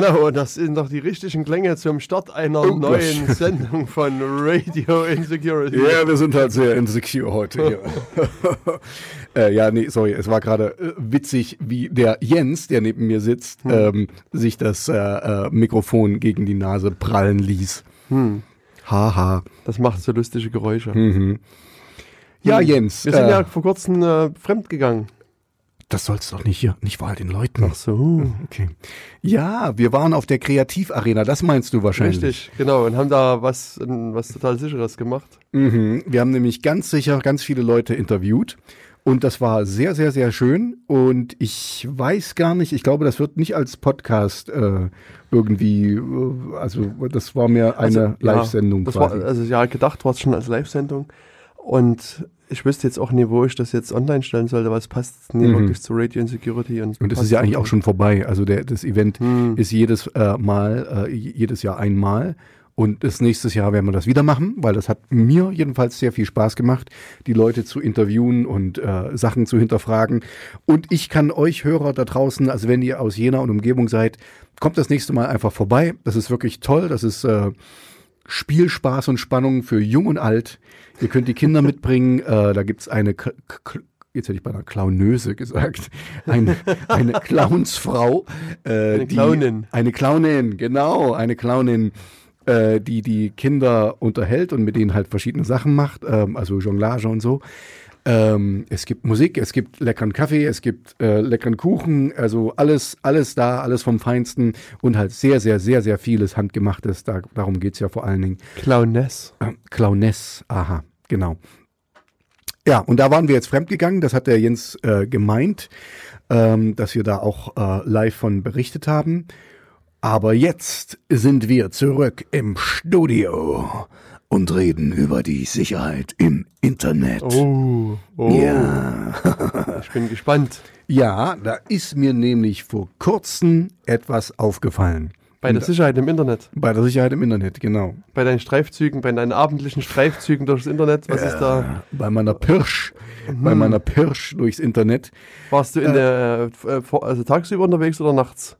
Genau, und das sind doch die richtigen Klänge zum Start einer Oh, neuen Gott. Sendung von Radio Insecurity. Ja, wir sind halt sehr insecure heute hier. äh, ja, nee, sorry, es war gerade äh, witzig, wie der Jens, der neben mir sitzt, ähm, sich das äh, äh, Mikrofon gegen die Nase prallen ließ. Hm, Haha. das macht so lustige Geräusche. Mhm. Ja, Hm. Jens, Wir sind äh, ja vor kurzem äh, fremd gegangen. Das sollst doch nicht hier, nicht wahr den Leuten. Ach so. Okay. Ja, wir waren auf der Kreativarena, das meinst du wahrscheinlich. Richtig, genau. Und haben da was, was total Sicheres gemacht. Mhm. Wir haben nämlich ganz sicher ganz viele Leute interviewt. Und das war sehr, sehr, sehr schön. Und ich weiß gar nicht, ich glaube, das wird nicht als Podcast äh, irgendwie, äh, also das war mehr eine Also, Live-Sendung ja, quasi. War, also ja, gedacht war es schon als Live-Sendung. Und ich wüsste jetzt auch nie, wo ich das jetzt online stellen sollte, weil es passt nie Mhm. wirklich zu Radio Insecurity. Und, und das ist ja eigentlich auch schon vorbei. Also der, das Event Hm. ist jedes äh, Mal, äh, jedes Jahr einmal. Und das nächstes Jahr werden wir das wieder machen, weil das hat mir jedenfalls sehr viel Spaß gemacht, die Leute zu interviewen und äh, Sachen zu hinterfragen. Und ich kann euch Hörer da draußen, also wenn ihr aus Jena und Umgebung seid, kommt das nächste Mal einfach vorbei. Das ist wirklich toll. Das ist äh, Spiel, Spaß und Spannung für Jung und Alt. Ihr könnt die Kinder mitbringen. Äh, da gibt's eine K K Jetzt hätte ich bei einer Clownöse gesagt. Eine, eine Clownsfrau. Äh, Eine die- Clownin. Eine Clownin, genau. Eine Clownin, äh, die die Kinder unterhält und mit denen halt verschiedene Sachen macht. Ähm, also Jonglage und so. Ähm, es gibt Musik, es gibt leckeren Kaffee, es gibt äh, leckeren Kuchen, also alles, alles da, alles vom Feinsten und halt sehr, sehr, sehr, sehr vieles Handgemachtes. Da, darum geht's ja vor allen Dingen. Clowness. Äh, Clowness, aha, genau. Ja, und da waren wir jetzt fremdgegangen, das hat der Jens äh, gemeint, ähm, dass wir da auch äh, live von berichtet haben. Aber jetzt sind wir zurück im Studio und reden über die Sicherheit im Internet. Oh, oh. Ja. Ich bin gespannt. ja, da ist mir nämlich vor kurzem etwas aufgefallen. Bei der Sicherheit im Internet. Bei der Sicherheit im Internet, genau. Bei deinen Streifzügen, bei deinen abendlichen Streifzügen durchs Internet. Was ist da? Bei meiner Pirsch, bei meiner Pirsch durchs Internet. Warst du in der, äh, also tagsüber unterwegs oder nachts?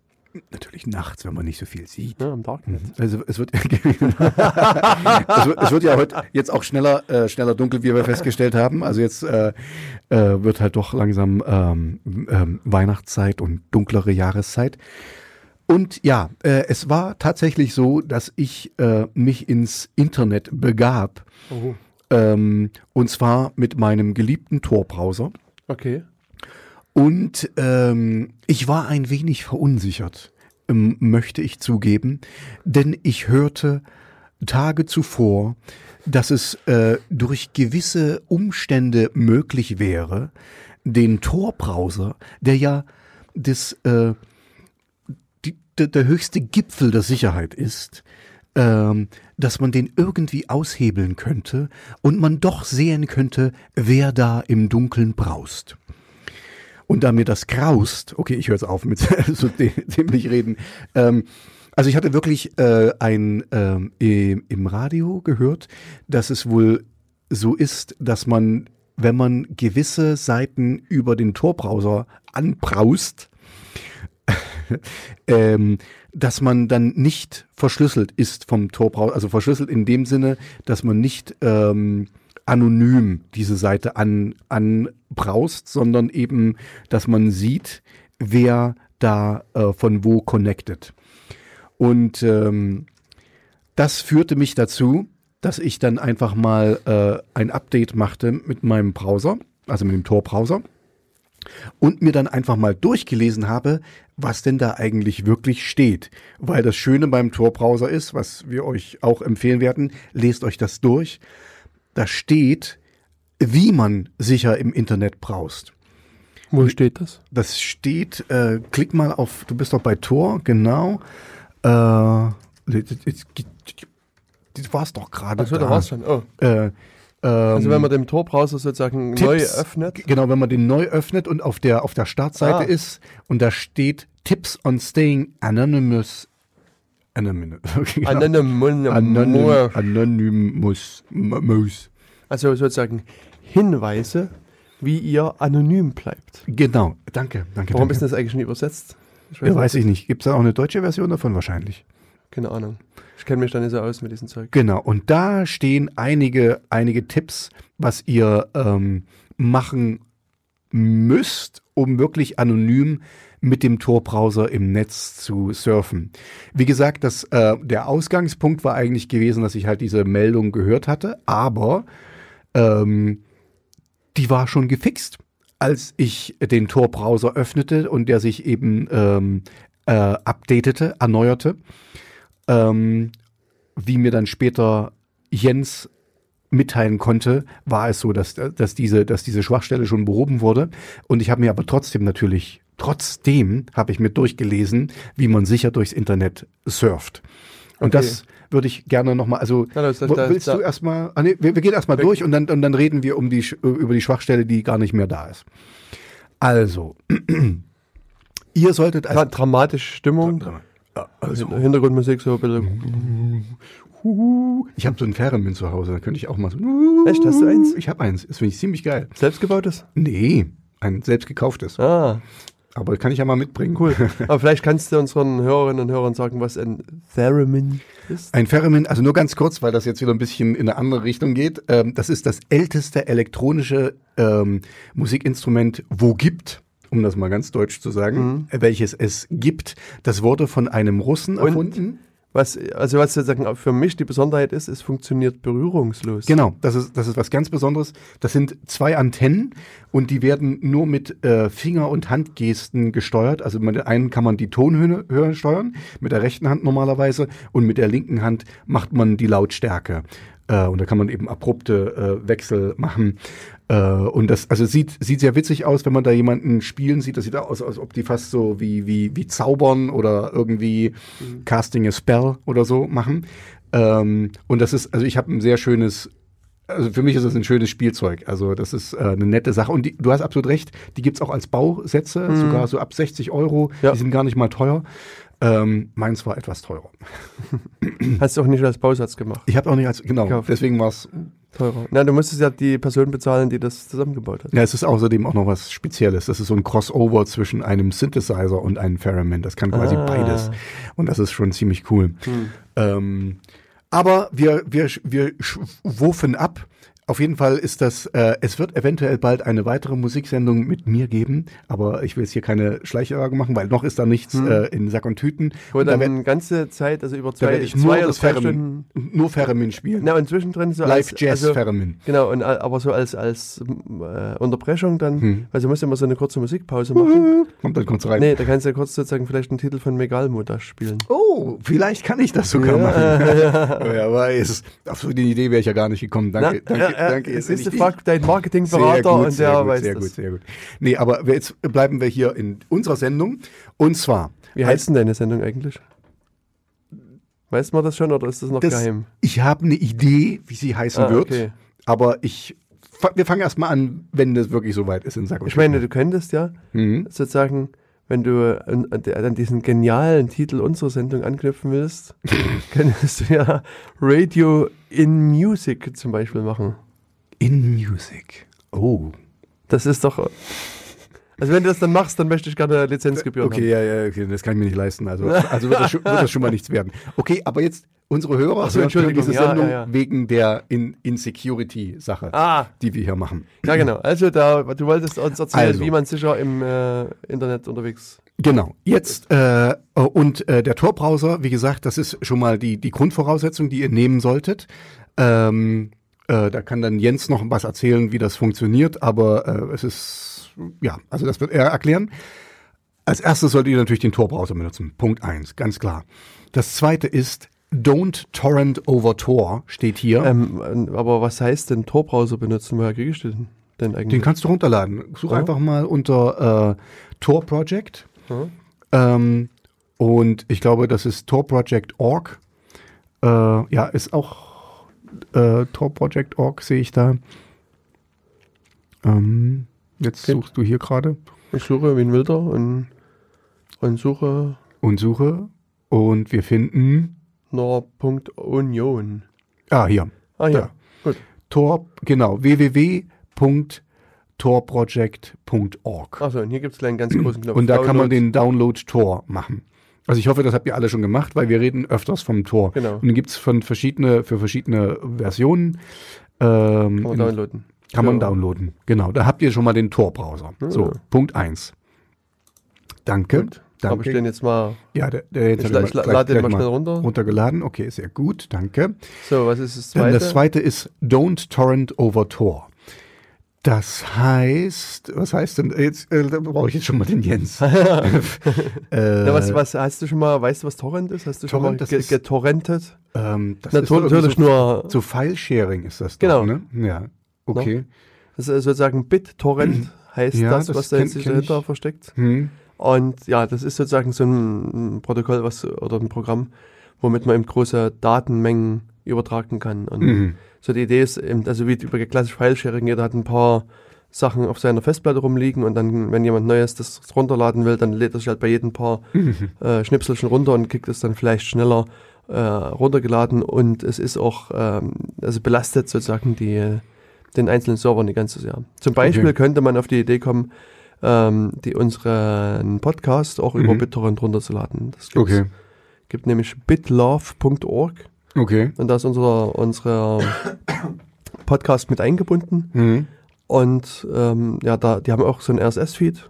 Natürlich nachts, wenn man nicht so viel sieht. Ja, am Darknet. Also es wird, es wird, es wird ja heute jetzt auch schneller, äh, schneller dunkel, wie wir festgestellt haben. Also jetzt äh, äh, wird halt doch langsam ähm, ähm, Weihnachtszeit und dunklere Jahreszeit. Und ja, äh, es war tatsächlich so, dass ich äh, mich ins Internet begab. Oh. Ähm, und zwar mit meinem geliebten Tor-Browser. Okay. Und ähm, ich war ein wenig verunsichert, ähm, möchte ich zugeben, denn ich hörte Tage zuvor, dass es äh, durch gewisse Umstände möglich wäre, den Tor-Browser, der ja das, äh, die, der, der höchste Gipfel der Sicherheit ist, ähm, dass man den irgendwie aushebeln könnte und man doch sehen könnte, wer da im Dunkeln braust. Und da mir das graust, okay, ich höre jetzt auf mit so dä- dämlich reden. Ähm, also ich hatte wirklich äh, ein ähm, im, im Radio gehört, dass es wohl so ist, dass man, wenn man gewisse Seiten über den Tor-Browser anbraust, ähm, dass man dann nicht verschlüsselt ist vom Tor-Browser, also verschlüsselt in dem Sinne, dass man nicht ähm, anonym diese Seite an, anbraust, sondern eben, dass man sieht, wer da äh, von wo connected. Und ähm, das führte mich dazu, dass ich dann einfach mal äh, ein Update machte mit meinem Browser, also mit dem Tor-Browser, und mir dann einfach mal durchgelesen habe, was denn da eigentlich wirklich steht. Weil das Schöne beim Tor-Browser ist, was wir euch auch empfehlen werden, lest euch das durch. Da steht, wie man sicher im Internet braust. Wo steht das? Das steht, äh, klick mal auf, du bist doch bei Tor, genau. Äh, das war's doch gerade. Achso, da war's schon. Oh. Äh, Also ähm, wenn man den Tor-Browser sozusagen neu öffnet. Genau, wenn man den neu öffnet und auf der, auf der Startseite Ah. ist und da steht Tips on Staying Anonymous. Anonymous. Genau. Anonym, Anonym, Anonymous. Also sozusagen Hinweise, wie ihr anonym bleibt. Genau, danke, danke. Warum danke. ist das eigentlich nicht übersetzt? Ich Ja, nicht. weiß ich nicht. Gibt es da auch eine deutsche Version davon wahrscheinlich? Keine Ahnung. Ich kenne mich da nicht so aus mit diesem Zeug. Genau, und da stehen einige, einige Tipps, was ihr ähm, machen müsst, um wirklich anonym mit dem Tor-Browser im Netz zu surfen. Wie gesagt, das, äh, der Ausgangspunkt war eigentlich gewesen, dass ich halt diese Meldung gehört hatte, aber ähm, die war schon gefixt, als ich den Tor-Browser öffnete und der sich eben ähm, äh, updatete, erneuerte. Ähm, wie mir dann später Jens mitteilen konnte, war es so, dass, dass, diese, dass diese Schwachstelle schon behoben wurde. Und ich habe mir aber trotzdem natürlich, trotzdem habe ich mir durchgelesen, wie man sicher durchs Internet surft. Und Okay. das würde ich gerne nochmal, also Na, das- das- willst da- du erstmal, ah, nee, wir, wir gehen erstmal durch und dann, und dann reden wir um die, Sch- über die Schwachstelle, die gar nicht mehr da ist. Also, ihr solltet als Dra dramatische Stimmung. also, Hintergrundmusik so ein bisschen. Ich habe so einen Theremin zu Hause, da könnte ich auch mal so. Echt? Hast du eins? Ich habe eins. Das finde ich ziemlich geil. Selbstgebautes? Nee, ein selbst gekauftes. Ah, Aber kann ich ja mal mitbringen. cool. Aber vielleicht kannst du unseren Hörerinnen und Hörern sagen, was ein Theremin ist. Ein Theremin, also nur ganz kurz, weil das jetzt wieder ein bisschen in eine andere Richtung geht. Ähm, das ist das älteste elektronische ähm, Musikinstrument, wo gibt, um das mal ganz deutsch zu sagen, äh, welches es gibt. Das wurde von einem Russen Und? Was, also was sozusagen für mich die Besonderheit ist, es funktioniert berührungslos. Genau, das ist, das ist was ganz Besonderes. Das sind zwei Antennen und die werden nur mit äh, Finger- und Handgesten gesteuert. Also mit der einen kann man die Tonhöhe Höhe steuern, mit der rechten Hand normalerweise und mit der linken Hand macht man die Lautstärke. Äh, und da kann man eben abrupte äh, Wechsel machen. Äh, und das, also sieht, sieht sehr witzig aus, wenn man da jemanden spielen sieht. Das sieht aus, als ob die fast so wie, wie, wie zaubern oder irgendwie Casting a Spell oder so machen. Ähm, und das ist, also ich habe ein sehr schönes also für mich ist es ein schönes Spielzeug. Also das ist äh, eine nette Sache. Und die, du hast absolut recht, die gibt's auch als Bausätze, sogar so ab 60 Euro. Ja. Die sind gar nicht mal teuer. Ähm, meins war etwas teurer. Hast du auch nicht als Bausatz gemacht. Ich habe auch nicht als, genau, Gekauft. deswegen war's. Teurer. Na, du musstest ja die Person bezahlen, die das zusammengebaut hat. Ja, es ist außerdem auch noch was Spezielles. Das ist so ein Crossover zwischen einem Synthesizer und einem Theremin. Das kann quasi Ah. beides. Und das ist schon ziemlich cool. Hm. Ähm, aber wir, wir, wir wurfen ab. Auf jeden Fall ist das, äh, es wird eventuell bald eine weitere Musiksendung mit mir geben, aber ich will jetzt hier keine Schleicherei machen, weil noch ist da nichts Hm. äh, in Sack und Tüten. Wo Und da dann werd- ganze Zeit, also über da zwei, werde ich zwei nur oder das Stunden. nur Theremin spielen. Na, und zwischendrin so Live als, Jazz also. Genau, und, aber so als, als äh, Unterbrechung dann, Hm. also du musst immer so eine kurze Musikpause machen. Kommt dann kurz rein. Nee, da kannst du ja kurz sozusagen vielleicht einen Titel von Megalmo da spielen. Oh, vielleicht kann ich das sogar Ja, machen. Wer weiß. Auf so eine Idee wäre ich ja gar nicht gekommen. Danke, Na, danke, äh, danke. Bin ich- frag Sehr Marketingberater gut, und sehr der gut, weiß sehr das. gut, sehr gut. Nee, aber jetzt bleiben wir hier in unserer Sendung. Und zwar, Wie heißt denn deine Sendung eigentlich? Weiß man das schon oder ist das noch das, geheim? ich habe eine Idee, wie sie heißen Ah, wird. okay. Aber ich, wir fangen erstmal an, wenn das wirklich soweit ist in Sack und Ich meine, du könntest ja Mhm. sozusagen, wenn du an diesen genialen Titel unserer Sendung anknüpfen willst, könntest du ja Radio in Music zum Beispiel machen. In Music. Oh. Das ist doch. Also wenn du das dann machst, dann möchte ich gerne Lizenzgebühren Okay, ja, ja, okay, das kann ich mir nicht leisten. Also, also wird, das schon, wird das schon mal nichts werden. Okay, aber jetzt unsere Hörer Ach so, hören diese ja, Sendung ja, ja. wegen der In Insecurity-Sache, haben. Ah, die wir hier machen. ja genau. Also da, du wolltest uns erzählen, Also. wie man sicher im äh, Internet unterwegs. Genau. Jetzt äh, und äh, der Tor-Browser, wie gesagt, das ist schon mal die die Grundvoraussetzung, die ihr nehmen solltet. Ähm, äh, da kann dann Jens noch was erzählen, wie das funktioniert, aber äh, es ist ja, also das wird er erklären. Als erstes solltet ihr natürlich den Tor-Browser benutzen. Punkt eins, ganz klar. Das zweite ist Don't torrent over Tor steht hier. Ähm, aber was heißt denn Tor-Browser benutzen? Woher kriege ich den denn eigentlich? Den kannst du runterladen. Such Ja. einfach mal unter äh, Tor Project. Ja. Ähm, und ich glaube, das ist torproject.org. Äh, ja, ist auch äh, torproject.org, sehe ich da. Ähm, jetzt Okay. suchst du hier gerade Ich suche wie ein Wilder und, und suche und suche. Und wir finden. nor.union. Ah, hier. Ah ja, Da. gut. Tor, genau, tor-project.org. Achso, und hier gibt es einen ganz großen Knopf. Und da kann man Download. den Download Tor machen. Also ich hoffe, das habt ihr alle schon gemacht, weil wir reden öfters vom Tor. Genau. Und dann gibt es von verschiedene, für verschiedene Versionen. Ähm, Kann man downloaden. kann man Ja. downloaden. Genau, da habt ihr schon mal den Tor-Browser. So, Ja. Punkt 1. Danke. Gut. Habe ich Danke. den jetzt mal. ja, der, der jetzt Ich, ich la- gleich- lade den mal schnell runter. runtergeladen. Okay, sehr gut, danke. So, was ist das Dann zweite? das zweite ist Don't Torrent over Tor. Das heißt, was heißt denn, jetzt äh, da brauche ich jetzt schon mal den Jens. äh, Ja, was, was hast du schon mal, weißt du, was Torrent ist? Hast du schon Torrent, mal das ge ist- getorrentet? ähm, das Na, ist natürlich so, nur, so File-Sharing ist das Genau. doch, ne? Ja, okay. das ist sozusagen BitTorrent heißt Ja, das, was da jetzt sich dahinter ich. versteckt. Hm. Und ja, das ist sozusagen so ein, ein Protokoll, was oder ein Programm, womit man eben große Datenmengen übertragen kann. Und Mhm. so die Idee ist eben, also wie über klassisch File-Sharing, jeder hat ein paar Sachen auf seiner Festplatte rumliegen und dann, wenn jemand Neues das runterladen will, dann lädt er sich halt bei jedem paar Mhm. äh, Schnipselchen runter und kriegt es dann vielleicht schneller äh, runtergeladen und es ist auch, ähm, also belastet sozusagen die, den einzelnen Servern die ganze Jahr. Zum Beispiel Okay. könnte man auf die Idee kommen, ähm, die unseren Podcast auch über Mhm. BitTorrent runterzuladen. Das gibt's, Okay, gibt nämlich bitlove.org okay. und da ist unser, unser Podcast mit eingebunden. Mhm. Und ähm, ja, da, die haben auch so einen RSS-Feed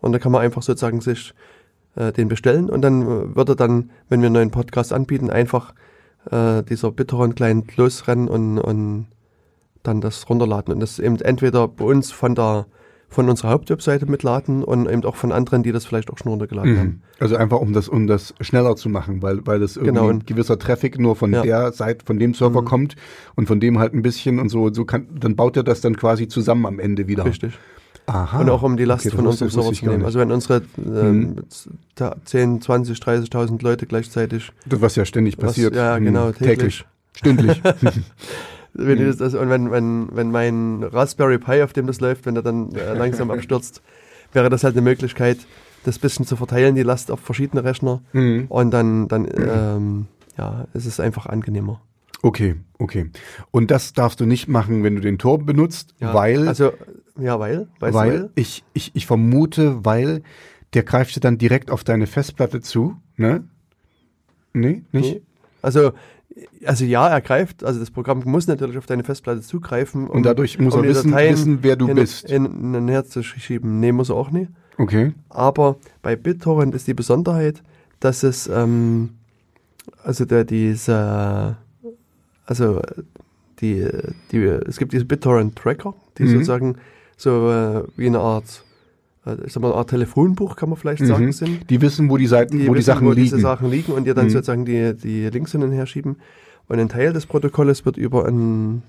und da kann man einfach sozusagen sich äh, den bestellen und dann äh, wird er dann, wenn wir einen neuen Podcast anbieten, einfach äh, dieser BitTorrent-Client losrennen und, und dann das runterladen. Und das eben entweder bei uns von der von unserer Hauptwebseite mitladen und eben auch von anderen, die das vielleicht auch schon runtergeladen haben. Mhm. Also einfach um das, um das schneller zu machen, weil, weil das irgendwie Genau. ein gewisser Traffic nur von Ja. der Seite, von dem Server Mhm. kommt und von dem halt ein bisschen und so, so kann, dann baut er das dann quasi zusammen am Ende wieder. Richtig. Aha. und auch um die Last Okay, von unserem Server zu nehmen. Also wenn unsere ähm, ta- 10, 20, 30.000 Leute gleichzeitig Das, was ja ständig was, passiert. ja Mhm. genau täglich. täglich Stündlich. Wenn Mhm. das, das, und wenn, wenn, wenn mein Raspberry Pi, auf dem das läuft, wenn er dann äh, langsam abstürzt, wäre das halt eine Möglichkeit, das bisschen zu verteilen, die Last auf verschiedene Rechner. Mhm. Und dann, dann ähm, ja, es ist einfach angenehmer. Okay, okay. Und das darfst du nicht machen, wenn du den Tor benutzt, Ja, weil, Also, ja, weil, weißt du, weil ich, ich, ich vermute, weil der greift dir dann direkt auf deine Festplatte zu, ne? Nee, nicht? Nee. Also, also ja, er greift, also das Programm muss natürlich auf deine Festplatte zugreifen. Um, Und dadurch muss um er wissen, wissen, wer du hin, bist. Hin, hin und her zu schieben. Nee, muss er auch nicht. Okay. Aber bei BitTorrent ist die Besonderheit, dass es, ähm, also der, diese, also die, die, es gibt diese BitTorrent-Tracker, die Mhm. sozusagen so äh, wie eine Art, ich sag mal, eine Art Telefonbuch, kann man vielleicht sagen, Mhm. sind. Die wissen, wo die Seiten, wo die wissen, Sachen wo liegen. diese Sachen liegen und dir dann Mhm. sozusagen die, die Links hin und her schieben. Und ein Teil des Protokolles wird über einen,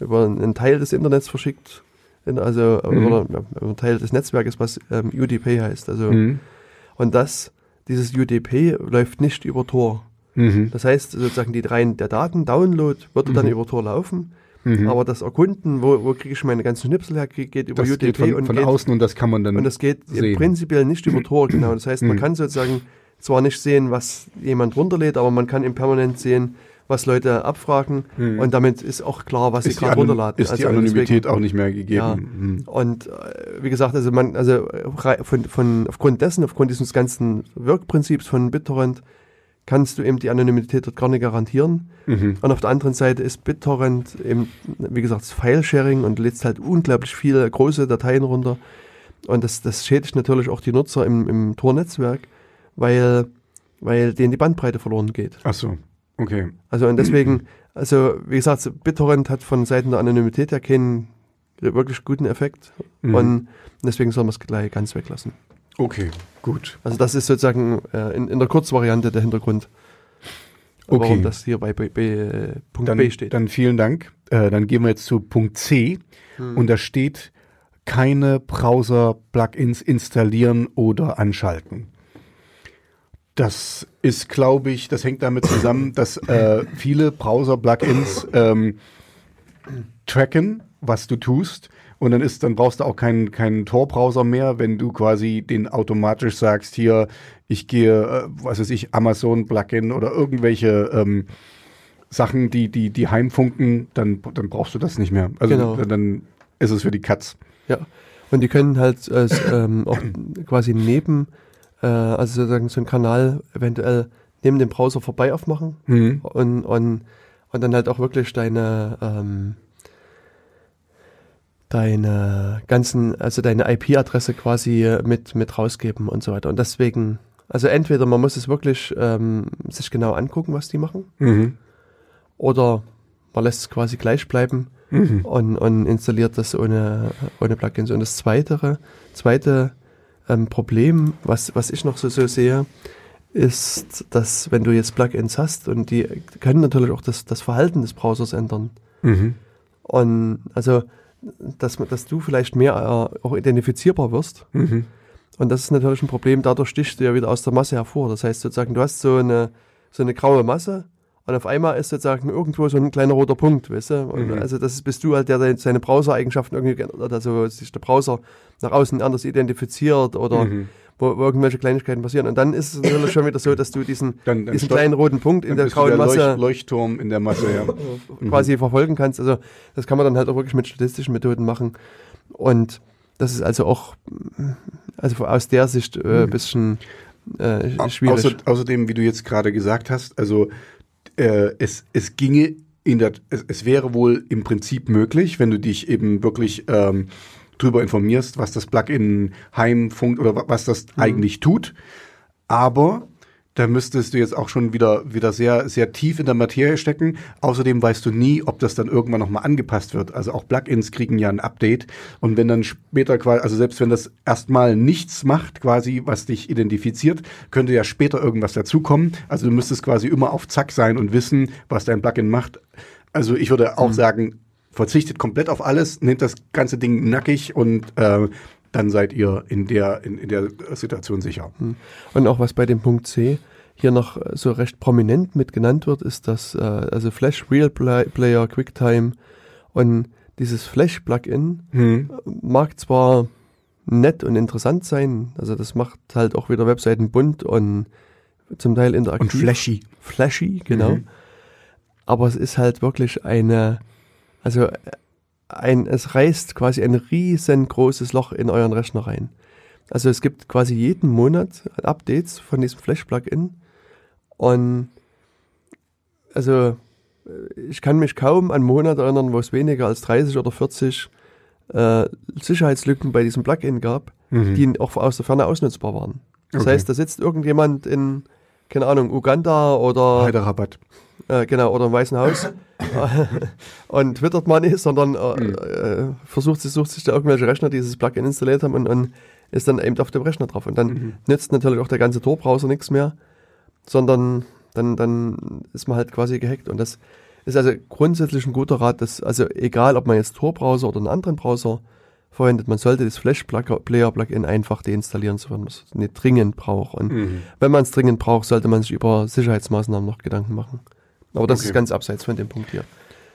über einen Teil des Internets verschickt. Also Mhm. oder ja, über einen Teil des Netzwerkes, was ähm, UDP heißt. Also Mhm. und das, dieses UDP läuft nicht über Tor. Mhm. Das heißt sozusagen die rein der Daten-Download würde dann Mhm. über Tor laufen, Mhm. aber das Erkunden, wo, wo kriege ich meine ganzen Schnipsel her, geht über das UDP geht von, und von geht, außen und das kann man dann. und das geht sehen. prinzipiell nicht über Tor, genau. Das heißt, man Mhm. kann sozusagen zwar nicht sehen, was jemand runterlädt, aber man kann im permanent sehen, was Leute abfragen Mhm. und damit ist auch klar, was sie ist die, gerade runterladen. ist die Also Anonymität auch nicht mehr gegeben. Ja. Mhm. Und äh, wie gesagt, also man, also äh, von, von aufgrund dessen, aufgrund dieses ganzen Wirkprinzips von BitTorrent, kannst du eben die Anonymität dort gar nicht garantieren. Mhm. Und auf der anderen Seite ist BitTorrent eben, wie gesagt, das File-Sharing und lädst halt unglaublich viele große Dateien runter. Und das, das schädigt natürlich auch die Nutzer im, im Tor-Netzwerk, weil, weil denen die Bandbreite verloren geht. Ach so, okay. Also und deswegen, also wie gesagt, BitTorrent hat von Seiten der Anonymität ja keinen wirklich guten Effekt. Mhm. Und deswegen soll man es gleich ganz weglassen. Okay, gut. Also das ist sozusagen äh, in, in der Kurzvariante der Hintergrund, Okay. warum das hier bei B, B, äh, Punkt Dann, B steht. dann vielen Dank. Äh, dann gehen wir jetzt zu Punkt C Hm. und da steht keine Browser-Plugins installieren oder anschalten. Das ist, glaube ich, das hängt damit zusammen, dass äh, viele Browser-Plugins ähm, tracken, was du tust. Und dann ist, dann brauchst du auch keinen, keinen Tor-Browser mehr, wenn du quasi den automatisch sagst, hier, ich gehe, äh, was weiß ich, Amazon-Plugin oder irgendwelche ähm, Sachen, die, die, die heimfunken, dann, dann brauchst du das nicht mehr. Also Genau. dann ist es für die Katz. Ja. Und die können halt äh, ähm, auch quasi neben, äh, also sozusagen so einen Kanal eventuell neben dem Browser vorbei aufmachen Mhm. und, und, und dann halt auch wirklich deine, ähm, deine ganzen, also deine IP-Adresse quasi äh, mit, mit rausgeben und so weiter. Und deswegen, also entweder man muss es wirklich ähm, sich genau angucken, was die machen, Mhm. oder man lässt es quasi gleich bleiben Mhm. und, und installiert das ohne, ohne Plugins. Und das zweite, zweite ähm, Problem, was, was ich noch so, so sehe, ist, dass wenn du jetzt Plugins hast und die können natürlich auch das, das Verhalten des Browsers ändern. Mhm. Und also, dass, dass du vielleicht mehr äh, auch identifizierbar wirst. Mhm. Und das ist natürlich ein Problem, dadurch stichst du ja wieder aus der Masse hervor. Das heißt sozusagen, du hast so eine, so eine graue Masse und auf einmal ist sozusagen irgendwo so ein kleiner roter Punkt, weißt du? Mhm. Also das ist, bist du halt, der seine Browser-Eigenschaften irgendwie also sich der Browser nach außen anders identifiziert oder Mhm. Wo, wo irgendwelche Kleinigkeiten passieren. Und dann ist es natürlich schon wieder so, dass du diesen, Dann, dann diesen kleinen roten Punkt in der grauen Leucht- Masse Leuchtturm in der Masse, ja. Mhm. quasi verfolgen kannst. Also das kann man dann halt auch wirklich mit statistischen Methoden machen. Und das ist also auch, also aus der Sicht äh, ein bisschen äh, schwierig. Außer, außerdem, wie du jetzt gerade gesagt hast, also äh, es, es ginge in der, es, es wäre wohl im Prinzip möglich, wenn du dich eben wirklich ähm, drüber informierst, was das Plugin Heimfunk oder wa- was das eigentlich tut. Aber da müsstest du jetzt auch schon wieder, wieder sehr, sehr tief in der Materie stecken. Außerdem weißt du nie, ob das dann irgendwann nochmal angepasst wird. Also auch Plugins kriegen ja ein Update. Und wenn dann später quasi, also selbst wenn das erstmal nichts macht, quasi, was dich identifiziert, könnte ja später irgendwas dazukommen. Also du müsstest quasi immer auf Zack sein und wissen, was dein Plugin macht. Also ich würde auch sagen, verzichtet komplett auf alles, nehmt das ganze Ding nackig und äh, dann seid ihr in der, in, in der Situation sicher. Und auch was bei dem Punkt C hier noch äh, so recht prominent mit genannt wird, ist das äh, also Flash Real Play Player QuickTime und dieses Flash Plugin Hm. mag zwar nett und interessant sein, also das macht halt auch wieder Webseiten bunt und zum Teil Und interaktiv. flashy. Flashy, genau. Mhm. Aber es ist halt wirklich eine, also ein, es reißt quasi ein riesengroßes Loch in euren Rechner rein. Also es gibt quasi jeden Monat Updates von diesem Flash-Plugin und also äh, ich kann mich kaum an Monate erinnern, wo es weniger als 30 oder 40 äh, Sicherheitslücken bei diesem Plugin gab, Mhm. die auch aus der Ferne ausnutzbar waren. Das Okay. heißt, da sitzt irgendjemand in, keine Ahnung, Uganda oder Hyderabad. Äh, genau, oder im Weißen Haus und twittert mal nicht, sondern äh, äh, versucht sich, sucht sich da irgendwelche Rechner, die dieses Plugin installiert haben und, und ist dann eben auf dem Rechner drauf. Und dann Mhm. nützt natürlich auch der ganze Tor-Browser nichts mehr, sondern dann, dann ist man halt quasi gehackt. Und das ist also grundsätzlich ein guter Rat, dass, also egal, ob man jetzt Tor-Browser oder einen anderen Browser verwendet, man sollte das Flash-Player-Plugin einfach deinstallieren, sofern man es nicht dringend braucht. Und Mhm. wenn man es dringend braucht, sollte man sich über Sicherheitsmaßnahmen noch Gedanken machen. Aber das Okay. ist ganz abseits von dem Punkt hier.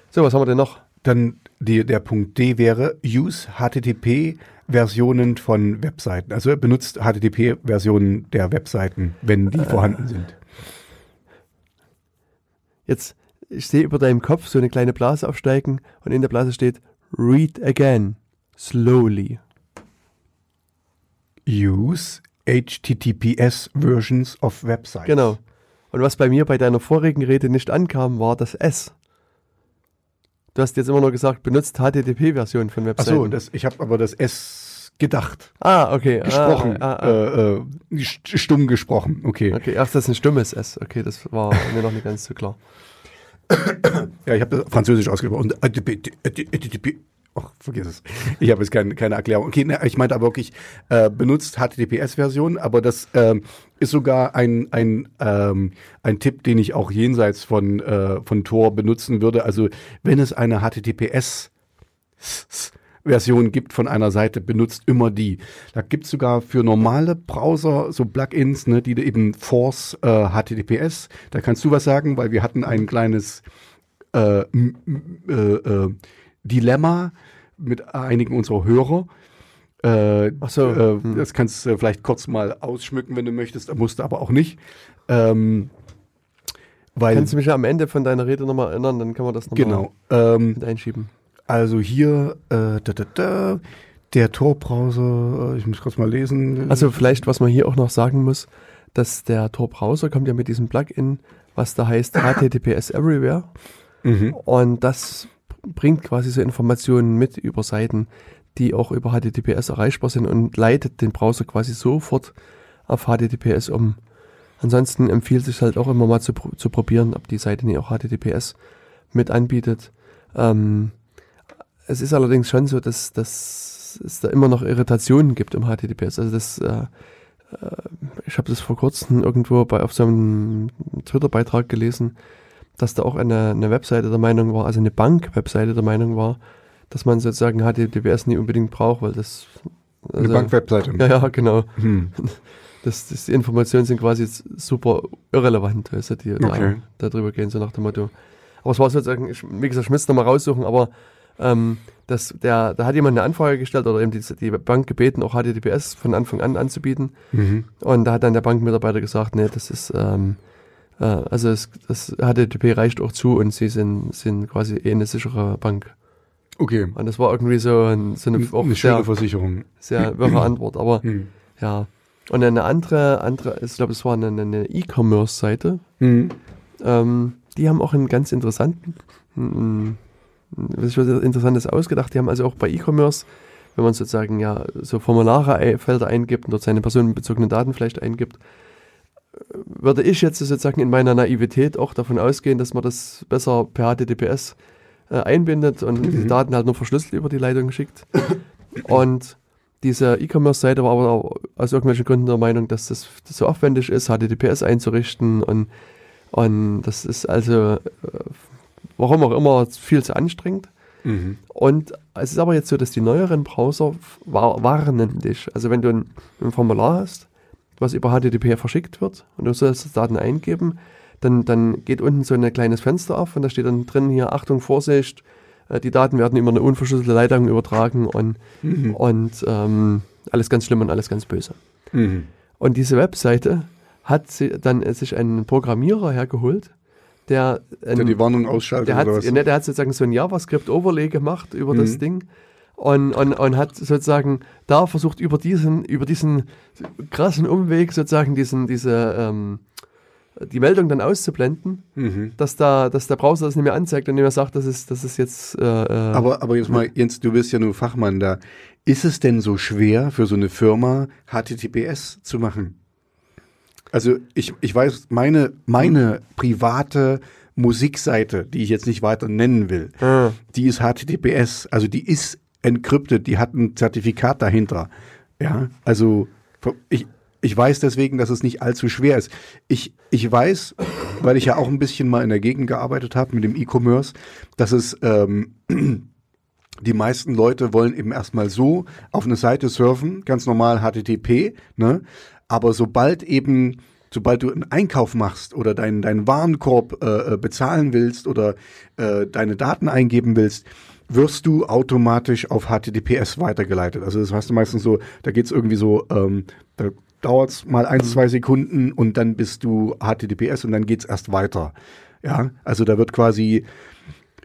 So, was haben wir denn noch? Dann die, der Punkt D wäre Use HTTP-Versionen von Webseiten. Also benutzt HTTP-Versionen der Webseiten, wenn die vorhanden sind. Jetzt, ich sehe über deinem Kopf so eine kleine Blase aufsteigen und in der Blase steht Read again, slowly. Use HTTPS Versions of Websites. Genau. Und was bei mir bei deiner vorigen Rede nicht ankam, war das S. Du hast jetzt immer nur gesagt, benutzt HTTP-Version von Webseiten. Achso, das, ich habe aber das S gedacht. ah, okay. Gesprochen. Ah, ah, ah. Äh, äh, st- stumm gesprochen. Okay. Okay, ach, das ist ein stummes S. Okay, das war mir noch nicht ganz so klar. Ja, ich habe das Französisch ausgesprochen. Und HTTP, HTTP, ach, vergiss es. Ich habe jetzt keine, keine Erklärung. Okay, ne, ich meinte aber wirklich, äh, benutzt HTTPS-Version, aber das ähm, ist sogar ein, ein, ähm, ein Tipp, den ich auch jenseits von, äh, von Tor benutzen würde. Also wenn es eine HTTPS Version gibt von einer Seite, benutzt immer die. Da gibt's sogar für normale Browser so Plugins, ne, die eben Force äh, HTTPS. Da kannst du was sagen, weil wir hatten ein kleines äh, äh, äh, Dilemma mit einigen unserer Hörer. Äh, so, äh, hm. Das kannst du vielleicht kurz mal ausschmücken, wenn du möchtest, musst du aber auch nicht. Ähm, weil, Kannst du mich ja am Ende von deiner Rede nochmal erinnern, dann kann man das nochmal genau. Ähm, mit einschieben. also hier, äh, da, da, da, Der Tor-Browser, äh, ich muss kurz mal lesen. Also vielleicht, was man hier auch noch sagen muss, dass der Tor-Browser kommt ja mit diesem Plugin, was da heißt HTTPS Everywhere. Mhm. Und das bringt quasi so Informationen mit über Seiten, die auch über HTTPS erreichbar sind und leitet den Browser quasi sofort auf HTTPS um. Ansonsten empfiehlt sich halt auch immer mal zu, zu probieren, ob die Seite nicht auch HTTPS mit anbietet. Ähm, es ist allerdings schon so, dass, dass es da immer noch Irritationen gibt im HTTPS. Also das, äh, äh, ich habe das vor kurzem irgendwo bei auf so einem Twitter-Beitrag gelesen, dass da auch eine, eine Webseite der Meinung war, also eine Bank-Webseite der Meinung war, dass man sozusagen HTTPS nie unbedingt braucht, weil das eine also, Bank-Webseite. Ja, ja, genau. Hm. Das, das, die Informationen sind quasi super irrelevant, du, die okay. da, darüber gehen, so nach dem Motto. Aber es war sozusagen, ich, wie gesagt, ich müsste nochmal raussuchen, aber ähm, das, der, da hat jemand eine Anfrage gestellt oder eben die, die Bank gebeten, auch HTTPS von Anfang an anzubieten. Mhm. Und da hat dann der Bankmitarbeiter gesagt, nee, das ist, ähm, äh, also es, das HTTP reicht auch zu und sie sind, sind quasi eh eine sichere Bank. Okay. Und das war irgendwie so, ein, so eine, auch eine schöne sehr, Versicherung. Sehr wirre Antwort, aber mhm. ja. Und eine andere, andere, ich glaube, es war eine, eine E-Commerce-Seite. Mhm. Ähm, die haben auch einen ganz interessanten, ein, was Interessantes ausgedacht. Die haben also auch bei E-Commerce, wenn man sozusagen ja so Formulare, Felder eingibt und dort seine personenbezogenen Daten vielleicht eingibt, würde ich jetzt sozusagen in meiner Naivität auch davon ausgehen, dass man das besser per HTTPS äh, einbindet und mhm. die Daten halt nur verschlüsselt über die Leitung schickt. Und diese E-Commerce-Seite war aber aus irgendwelchen Gründen der Meinung, dass das, das so aufwendig ist, HTTPS einzurichten und und das ist also, äh, warum auch immer, viel zu anstrengend. Mhm. Und es ist aber jetzt so, dass die neueren Browser warnen dich. Also wenn du ein, ein, Formular hast, was über HTTP verschickt wird und du sollst Daten eingeben, dann, dann geht unten so ein kleines Fenster auf und da steht dann drin hier, Achtung, Vorsicht, äh, die Daten werden über eine unverschlüsselte Leitung übertragen und, mhm. und ähm, alles ganz schlimm und alles ganz böse. Mhm. Und diese Webseite hat sie dann sich einen Programmierer hergeholt, der, ein, der die Warnung ausschaltet. Der hat, ne, der hat sozusagen so ein JavaScript-Overlay gemacht über mhm. das Ding und, und, und hat sozusagen da versucht, über diesen, über diesen krassen Umweg sozusagen diesen, diese, ähm, die Meldung dann auszublenden, mhm. dass, da, dass der Browser das nicht mehr anzeigt und nicht mehr sagt, das ist, das ist jetzt. Äh, äh aber, aber jetzt mal, Jens, du bist ja nur Fachmann da. Ist es denn so schwer für so eine Firma, HTTPS zu machen? Also ich, ich weiß, meine, meine private Musikseite, die ich jetzt nicht weiter nennen will, ah. die ist HTTPS, also die ist encrypted, die hat ein Zertifikat dahinter. Ja, also ich, ich weiß deswegen, dass es nicht allzu schwer ist. Ich, ich weiß, weil ich ja auch ein bisschen mal in der Gegend gearbeitet habe mit dem E-Commerce, dass es ähm, die meisten Leute wollen eben erstmal so auf eine Seite surfen, ganz normal HTTP, ne? Aber sobald eben, sobald du einen Einkauf machst oder deinen deinen Warenkorb äh, äh, bezahlen willst oder äh, deine Daten eingeben willst, wirst du automatisch auf HTTPS weitergeleitet. Also das heißt du meistens so, da geht's irgendwie so, ähm, da dauert's mal ein, zwei Sekunden und dann bist du HTTPS und dann geht's erst weiter. Ja, also da wird quasi,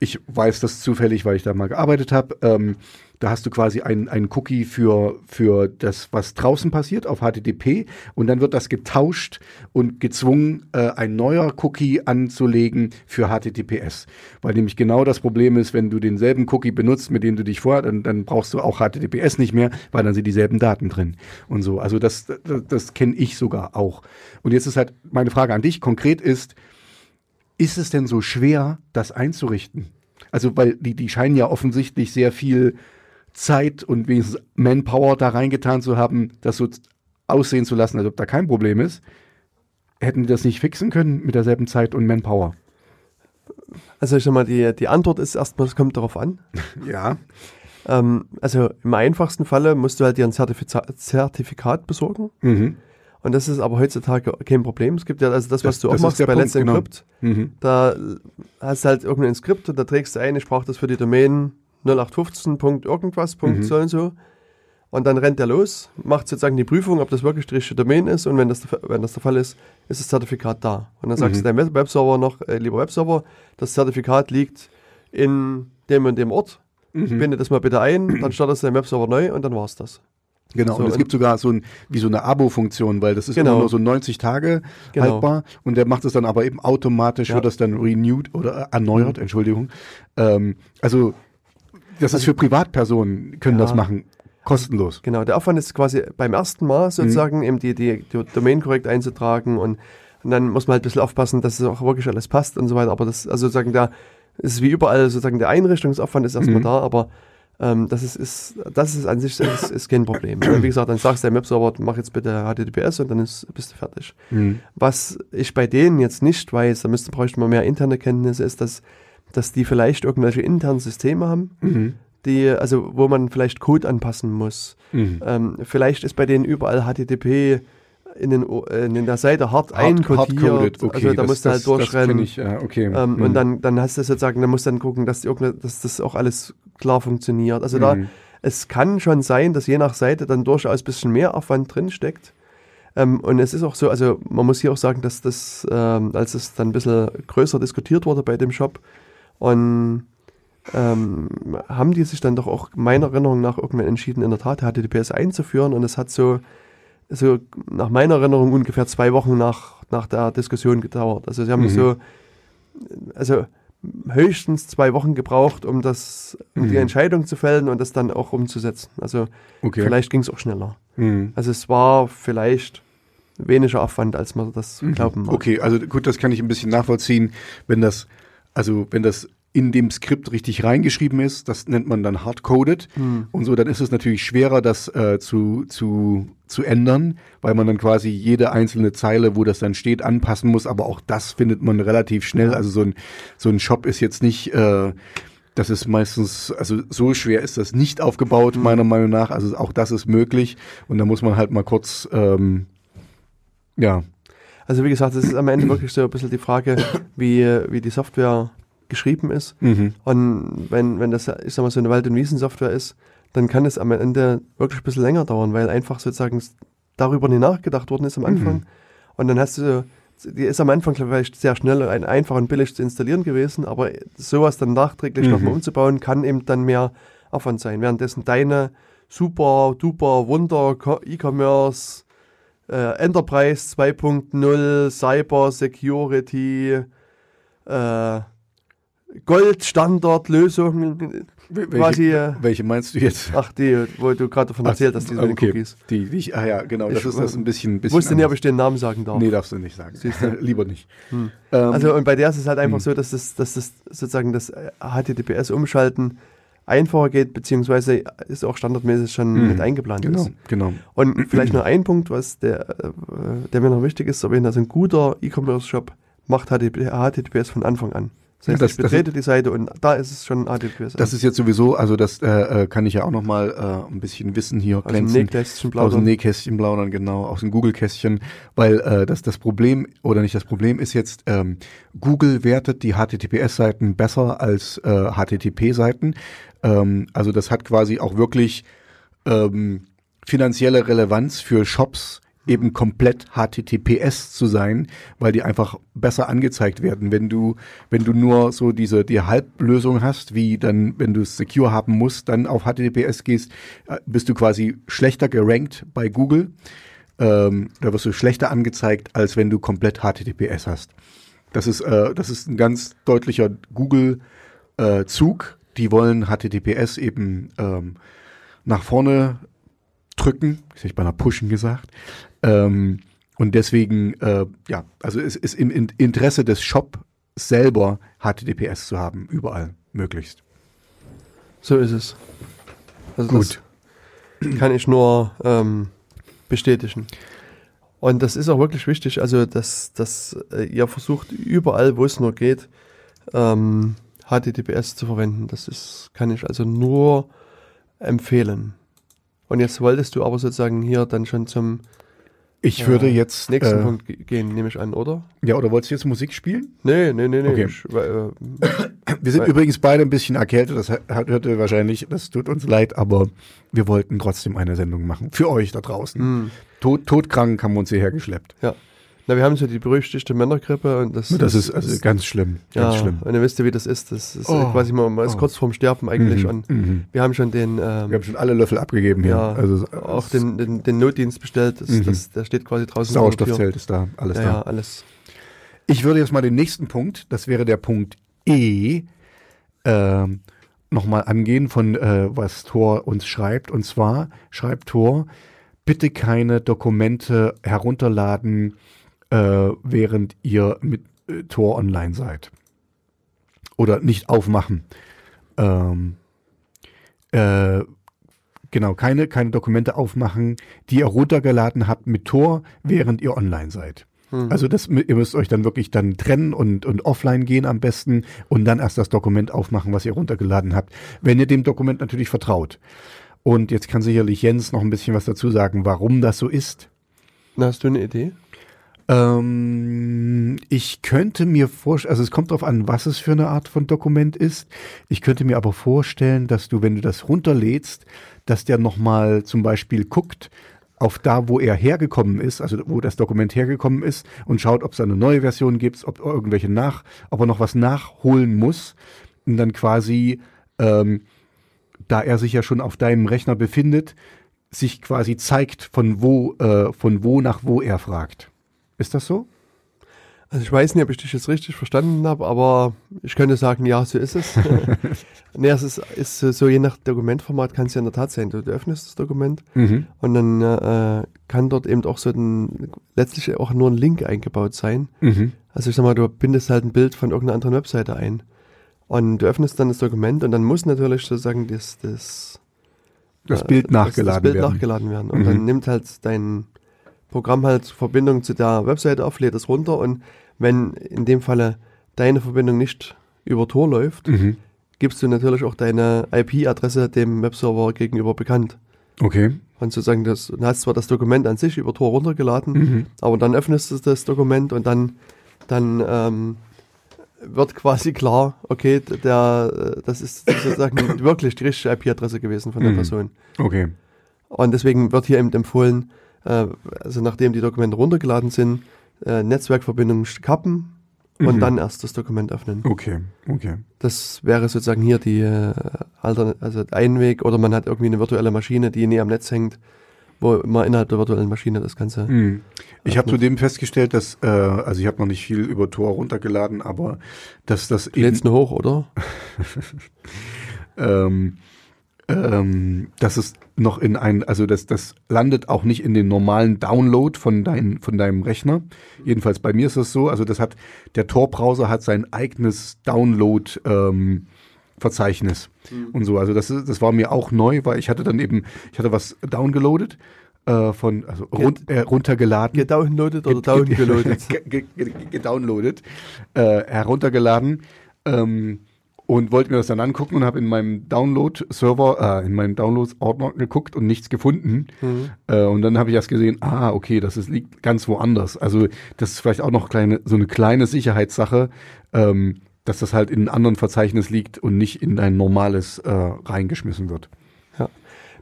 ich weiß das zufällig, weil ich da mal gearbeitet habe, ähm, da hast du quasi einen, Cookie für, für das, was draußen passiert auf HTTP und dann wird das getauscht und gezwungen, äh, ein neuer Cookie anzulegen für HTTPS. Weil nämlich genau das Problem ist, wenn du denselben Cookie benutzt, mit dem du dich vorher, dann, dann brauchst du auch HTTPS nicht mehr, weil dann sind dieselben Daten drin und so. Also das, das, das kenne ich sogar auch. Und jetzt ist halt meine Frage an dich konkret ist, ist es denn so schwer, das einzurichten? Also, weil die, die scheinen ja offensichtlich sehr viel Zeit und wenigstens Manpower da reingetan zu haben, das so aussehen zu lassen, als ob da kein Problem ist. Hätten die das nicht fixen können mit derselben Zeit und Manpower? Also ich sag mal, die, die Antwort ist erstmal, es kommt darauf an. ja. Ähm, also im einfachsten Falle musst du halt dir ein Zertifikat, Zertifikat besorgen. Mhm. Und das ist aber heutzutage kein Problem. Es gibt ja also das, was das, du auch machst bei Punkt, Let's. Encrypt. Genau. Mhm. Da hast du halt irgendein Skript und da trägst du ein, ich brauche das für die Domain 0815. irgendwas, Punkt mhm. so und so. Und dann rennt er los, macht sozusagen die Prüfung, ob das wirklich die richtige Domain ist. Und wenn das, wenn das der Fall ist, ist das Zertifikat da. Und dann sagst mhm. du deinem Webserver noch, äh, lieber Webserver, das Zertifikat liegt in dem und dem Ort. binde das mal bitte ein, dann startest du den Webserver neu und dann war's das. Genau, So, und es und- gibt sogar so ein, wie so eine Abo-Funktion, weil das ist Genau. immer nur so 90 Tage Genau. haltbar und der macht es dann aber eben automatisch, Ja. Mhm. wird das dann renewed oder erneuert, Entschuldigung. Ähm, also das ist für Privatpersonen, können Ja. das machen, kostenlos. Genau, der Aufwand ist quasi beim ersten Mal sozusagen eben die, die, die Domain korrekt einzutragen und, und dann muss man halt ein bisschen aufpassen, dass es auch wirklich alles passt und so weiter. Aber das, also sozusagen da ist wie überall sozusagen der Einrichtungsaufwand ist erstmal Mhm. da, aber ähm, das ist, ist, das ist an sich ist, ist kein Problem. Wie gesagt, dann sagst du deinem Webserver, mach jetzt bitte HTTPS und dann ist, bist du fertig. Mhm. Was ich bei denen jetzt nicht weiß, da müsste, bräuchte man mehr interne Kenntnisse, ist, dass, dass die vielleicht irgendwelche internen Systeme haben, Mhm. die, also wo man vielleicht Code anpassen muss. Mhm. Ähm, vielleicht ist bei denen überall HTTP in, den, in der Seite hard, einkodiert. hardcoded, okay, also da das- musst du das- halt das durchrennen. Ich, ja, okay. Ähm, Mhm. Und dann, dann hast du sozusagen, dann musst du dann gucken, dass, die, dass das auch alles klar funktioniert. Also da, Mhm. es kann schon sein, dass je nach Seite dann durchaus ein bisschen mehr Aufwand drinsteckt. Ähm, und es ist auch so, also man muss hier auch sagen, dass das, ähm, als es dann ein bisschen größer diskutiert wurde bei dem Shop und ähm, haben die sich dann doch auch meiner Erinnerung nach irgendwann entschieden, in der Tat HTTPS einzuführen und es hat so, so nach meiner Erinnerung ungefähr zwei Wochen nach, nach der Diskussion gedauert. Also sie haben Mhm. so, also höchstens zwei Wochen gebraucht, um das, um die Mhm. Entscheidung zu fällen und das dann auch umzusetzen. Also okay. vielleicht ging es auch schneller. Mhm. Also es war vielleicht weniger Aufwand, als man das glauben mag. Okay, also gut, das kann ich ein bisschen nachvollziehen, wenn das, also wenn das in dem Skript richtig reingeschrieben ist, das nennt man dann hardcoded. Hm. und so, dann ist es natürlich schwerer, das äh, zu, zu, zu ändern, weil man dann quasi jede einzelne Zeile, wo das dann steht, anpassen muss, aber auch das findet man relativ schnell. Also so ein, so ein Shop ist jetzt nicht, äh, das ist meistens, also so schwer ist das nicht aufgebaut, meiner Meinung nach. Also auch das ist möglich. Und da muss man halt mal kurz, ähm, ja, Also wie gesagt, es ist am Ende wirklich so ein bisschen die Frage, wie, wie die Software geschrieben ist. mhm. Und wenn, wenn das, ich sag mal, so eine Wald- und Wiesensoftware ist, dann kann es am Ende wirklich ein bisschen länger dauern, weil einfach sozusagen darüber nicht nachgedacht worden ist am Anfang. Und dann hast du, die ist am Anfang vielleicht sehr schnell und einfach und billig zu installieren gewesen, aber sowas dann nachträglich Mhm. nochmal umzubauen, kann eben dann mehr Aufwand sein. Währenddessen deine super, duper, Wunder, Co- E-Commerce, äh, Enterprise 2.0, Cyber Security, äh, Gold-Standard-Lösungen, Welche, quasi, äh, welche meinst du jetzt? ach die, wo du gerade davon erzählt hast, diese okay. Cookies. Die, die ich, ah ja, genau, das Ich ist das ein bisschen, bisschen wusste nicht, ob ich den Namen sagen darf. Nee, darfst du nicht sagen. Du? Lieber nicht. Hm. Ähm, Also und bei der ist es halt einfach Hm. so, dass das, dass das sozusagen das HTTPS-Umschalten einfacher geht, beziehungsweise ist auch standardmäßig schon Mhm. mit eingeplant genau, ist. genau. Und vielleicht nur ein Punkt, was der, äh, der mir noch wichtig ist, aber also ein guter E-Commerce-Shop macht HTTP HTTPS von Anfang an. Das heißt, Das- ich das- betrete die Seite und da ist es schon HTTPS. Das ist jetzt sowieso, also das äh, äh, kann ich ja auch noch mal äh, ein bisschen Wissen hier aus dem glänzen. Nähkästchen Aus dem plaudern. Nähkästchen plaudern, genau, aus dem Google-Kästchen, weil äh, das, das Problem, oder nicht das Problem ist jetzt, ähm, Google wertet die HTTPS-Seiten besser als äh, HTTP-Seiten. Ähm, also das hat quasi auch wirklich ähm, finanzielle Relevanz für Shops, eben komplett HTTPS zu sein, weil die einfach besser angezeigt werden. Wenn du, wenn du nur so diese die Halblösung hast, wie dann, wenn du es secure haben musst, dann auf HTTPS gehst, äh, bist du quasi schlechter gerankt bei Google. Ähm, da wirst du schlechter angezeigt, als wenn du komplett HTTPS hast. Das ist, äh, das ist ein ganz deutlicher Google-Zug. die wollen HTTPS eben ähm, nach vorne drücken, das hätte ich beinahe pushen gesagt. Ähm, und deswegen, äh, ja, also es ist im In- Interesse des Shop selber HTTPS zu haben, überall möglichst. So ist es. Also Gut. Kann ich nur ähm, bestätigen. Und das ist auch wirklich wichtig, also dass, dass äh, ihr versucht, überall, wo es nur geht, ähm, HTTPS zu verwenden. Das ist, kann ich also nur empfehlen. Und jetzt wolltest du aber sozusagen hier dann schon zum Ich äh, würde jetzt. nächsten äh, Punkt ge- gehen, nehme ich an, oder? Ja, oder wolltest du jetzt Musik spielen? Nee, nee, nee, nee. Okay. Ich, äh, Wir sind Weil- übrigens beide ein bisschen erkältet, das hat- hört ihr wahrscheinlich, das tut uns leid, aber wir wollten trotzdem eine Sendung machen. Für euch da draußen. mh. Tod, todkrank haben wir uns hierher geschleppt. Na, wir haben so die berüchtigte Männergrippe und das, Das ist also ganz schlimm, ganz ja, schlimm. Und ihr wisst ja, wie das ist. Das ist Oh. äh, quasi, man, man ist Oh. kurz vorm Sterben eigentlich Mhm, und mhm. wir haben schon den, Wir ähm, haben schon alle Löffel abgegeben hier. ja, also auch den, den, den Notdienst bestellt. Das, Mhm. das, der steht quasi draußen. Sauerstoffzelt ist da, alles Ja, da. ja, alles. Ich würde jetzt mal den nächsten Punkt, das wäre der Punkt E, ähm, nochmal angehen von äh, was Thor uns schreibt. Und zwar schreibt Thor, bitte keine Dokumente herunterladen, äh, während ihr mit äh, Tor online seid. Oder nicht aufmachen. Ähm, äh, genau, keine, keine Dokumente aufmachen, die ihr runtergeladen habt mit Tor, während ihr online seid. Mhm. Also das, ihr müsst euch dann wirklich dann trennen und, und offline gehen am besten und dann erst das Dokument aufmachen, was ihr runtergeladen habt, wenn ihr dem Dokument natürlich vertraut. Und jetzt kann sicherlich Jens noch ein bisschen was dazu sagen, warum das so ist. Hast du eine Idee? Ähm, ich könnte mir vorstellen, also es kommt darauf an, was es für eine Art von Dokument ist. Ich könnte mir aber vorstellen, dass du, wenn du das runterlädst, dass der nochmal zum Beispiel guckt, auf da, wo er hergekommen ist, also wo das Dokument hergekommen ist und schaut, ob es eine neue Version gibt, ob irgendwelche nach, ob er noch was nachholen muss und dann quasi, ähm, da er sich ja schon auf deinem Rechner befindet, sich quasi zeigt, von wo, äh, von wo nach wo er fragt. Ist das so? Also ich weiß nicht, ob ich dich jetzt richtig verstanden habe, aber ich könnte sagen, ja, so ist es. nee, es ist, ist so, je nach Dokumentformat kann es ja in der Tat sein. Du, du öffnest das Dokument Mhm. und dann äh, kann dort eben auch so ein, letztlich auch nur ein Link eingebaut sein. Mhm. Also ich sag mal, du bindest halt ein Bild von irgendeiner anderen Webseite ein. Und du öffnest dann das Dokument und dann muss natürlich sozusagen das, das, Das äh, Bild das, nachgeladen das Bild werden. nachgeladen werden. Und Mhm. dann nimmt halt dein Programm halt Verbindung zu der Webseite auf, lädt es runter und wenn in dem Falle deine Verbindung nicht über Tor läuft, Mhm. gibst du natürlich auch deine IP-Adresse dem Webserver gegenüber bekannt. Okay. Und sozusagen das, du hast zwar das Dokument an sich über Tor runtergeladen, Mhm. aber dann öffnest du das Dokument und dann, dann ähm, wird quasi klar, okay, der, das ist sozusagen wirklich die richtige IP-Adresse gewesen von der Mhm. Person. Okay. Und deswegen wird hier eben empfohlen, äh, also nachdem die Dokumente runtergeladen sind, äh, Netzwerkverbindungen kappen und Mhm. dann erst das Dokument öffnen. Okay. Okay. Das wäre sozusagen hier die äh, Altern also ein Weg oder man hat irgendwie eine virtuelle Maschine, die näher am Netz hängt, wo man innerhalb der virtuellen Maschine das Ganze. Mhm. Ich habe zudem festgestellt, dass, äh, also ich habe noch nicht viel über Tor runtergeladen, aber dass das Du lädst nur hoch, oder? ähm, ähm, dass es noch in ein, also das, das landet auch nicht in den normalen Download von, dein, von deinem Rechner. Jedenfalls bei mir ist es so, also das hat, der Tor-Browser hat sein eigenes Download, ähm, Verzeichnis und so. Also das, ist, das war mir auch neu, weil ich hatte dann eben, ich hatte was downgeloadet, äh, von, also run, äh, runtergeladen. Gedownloadet oder Ge- ge- downgeloadet? ge- ge- ge- gedownloadet, äh, heruntergeladen ähm, und wollte mir das dann angucken und habe in meinem Download-Server, äh, in meinem Downloads-Ordner geguckt und nichts gefunden. Mhm. Äh, und dann habe ich erst gesehen, ah, okay, das ist, liegt ganz woanders. Also das ist vielleicht auch noch kleine, so eine kleine Sicherheitssache, ähm, dass das halt in einem anderen Verzeichnis liegt und nicht in ein normales äh, reingeschmissen wird.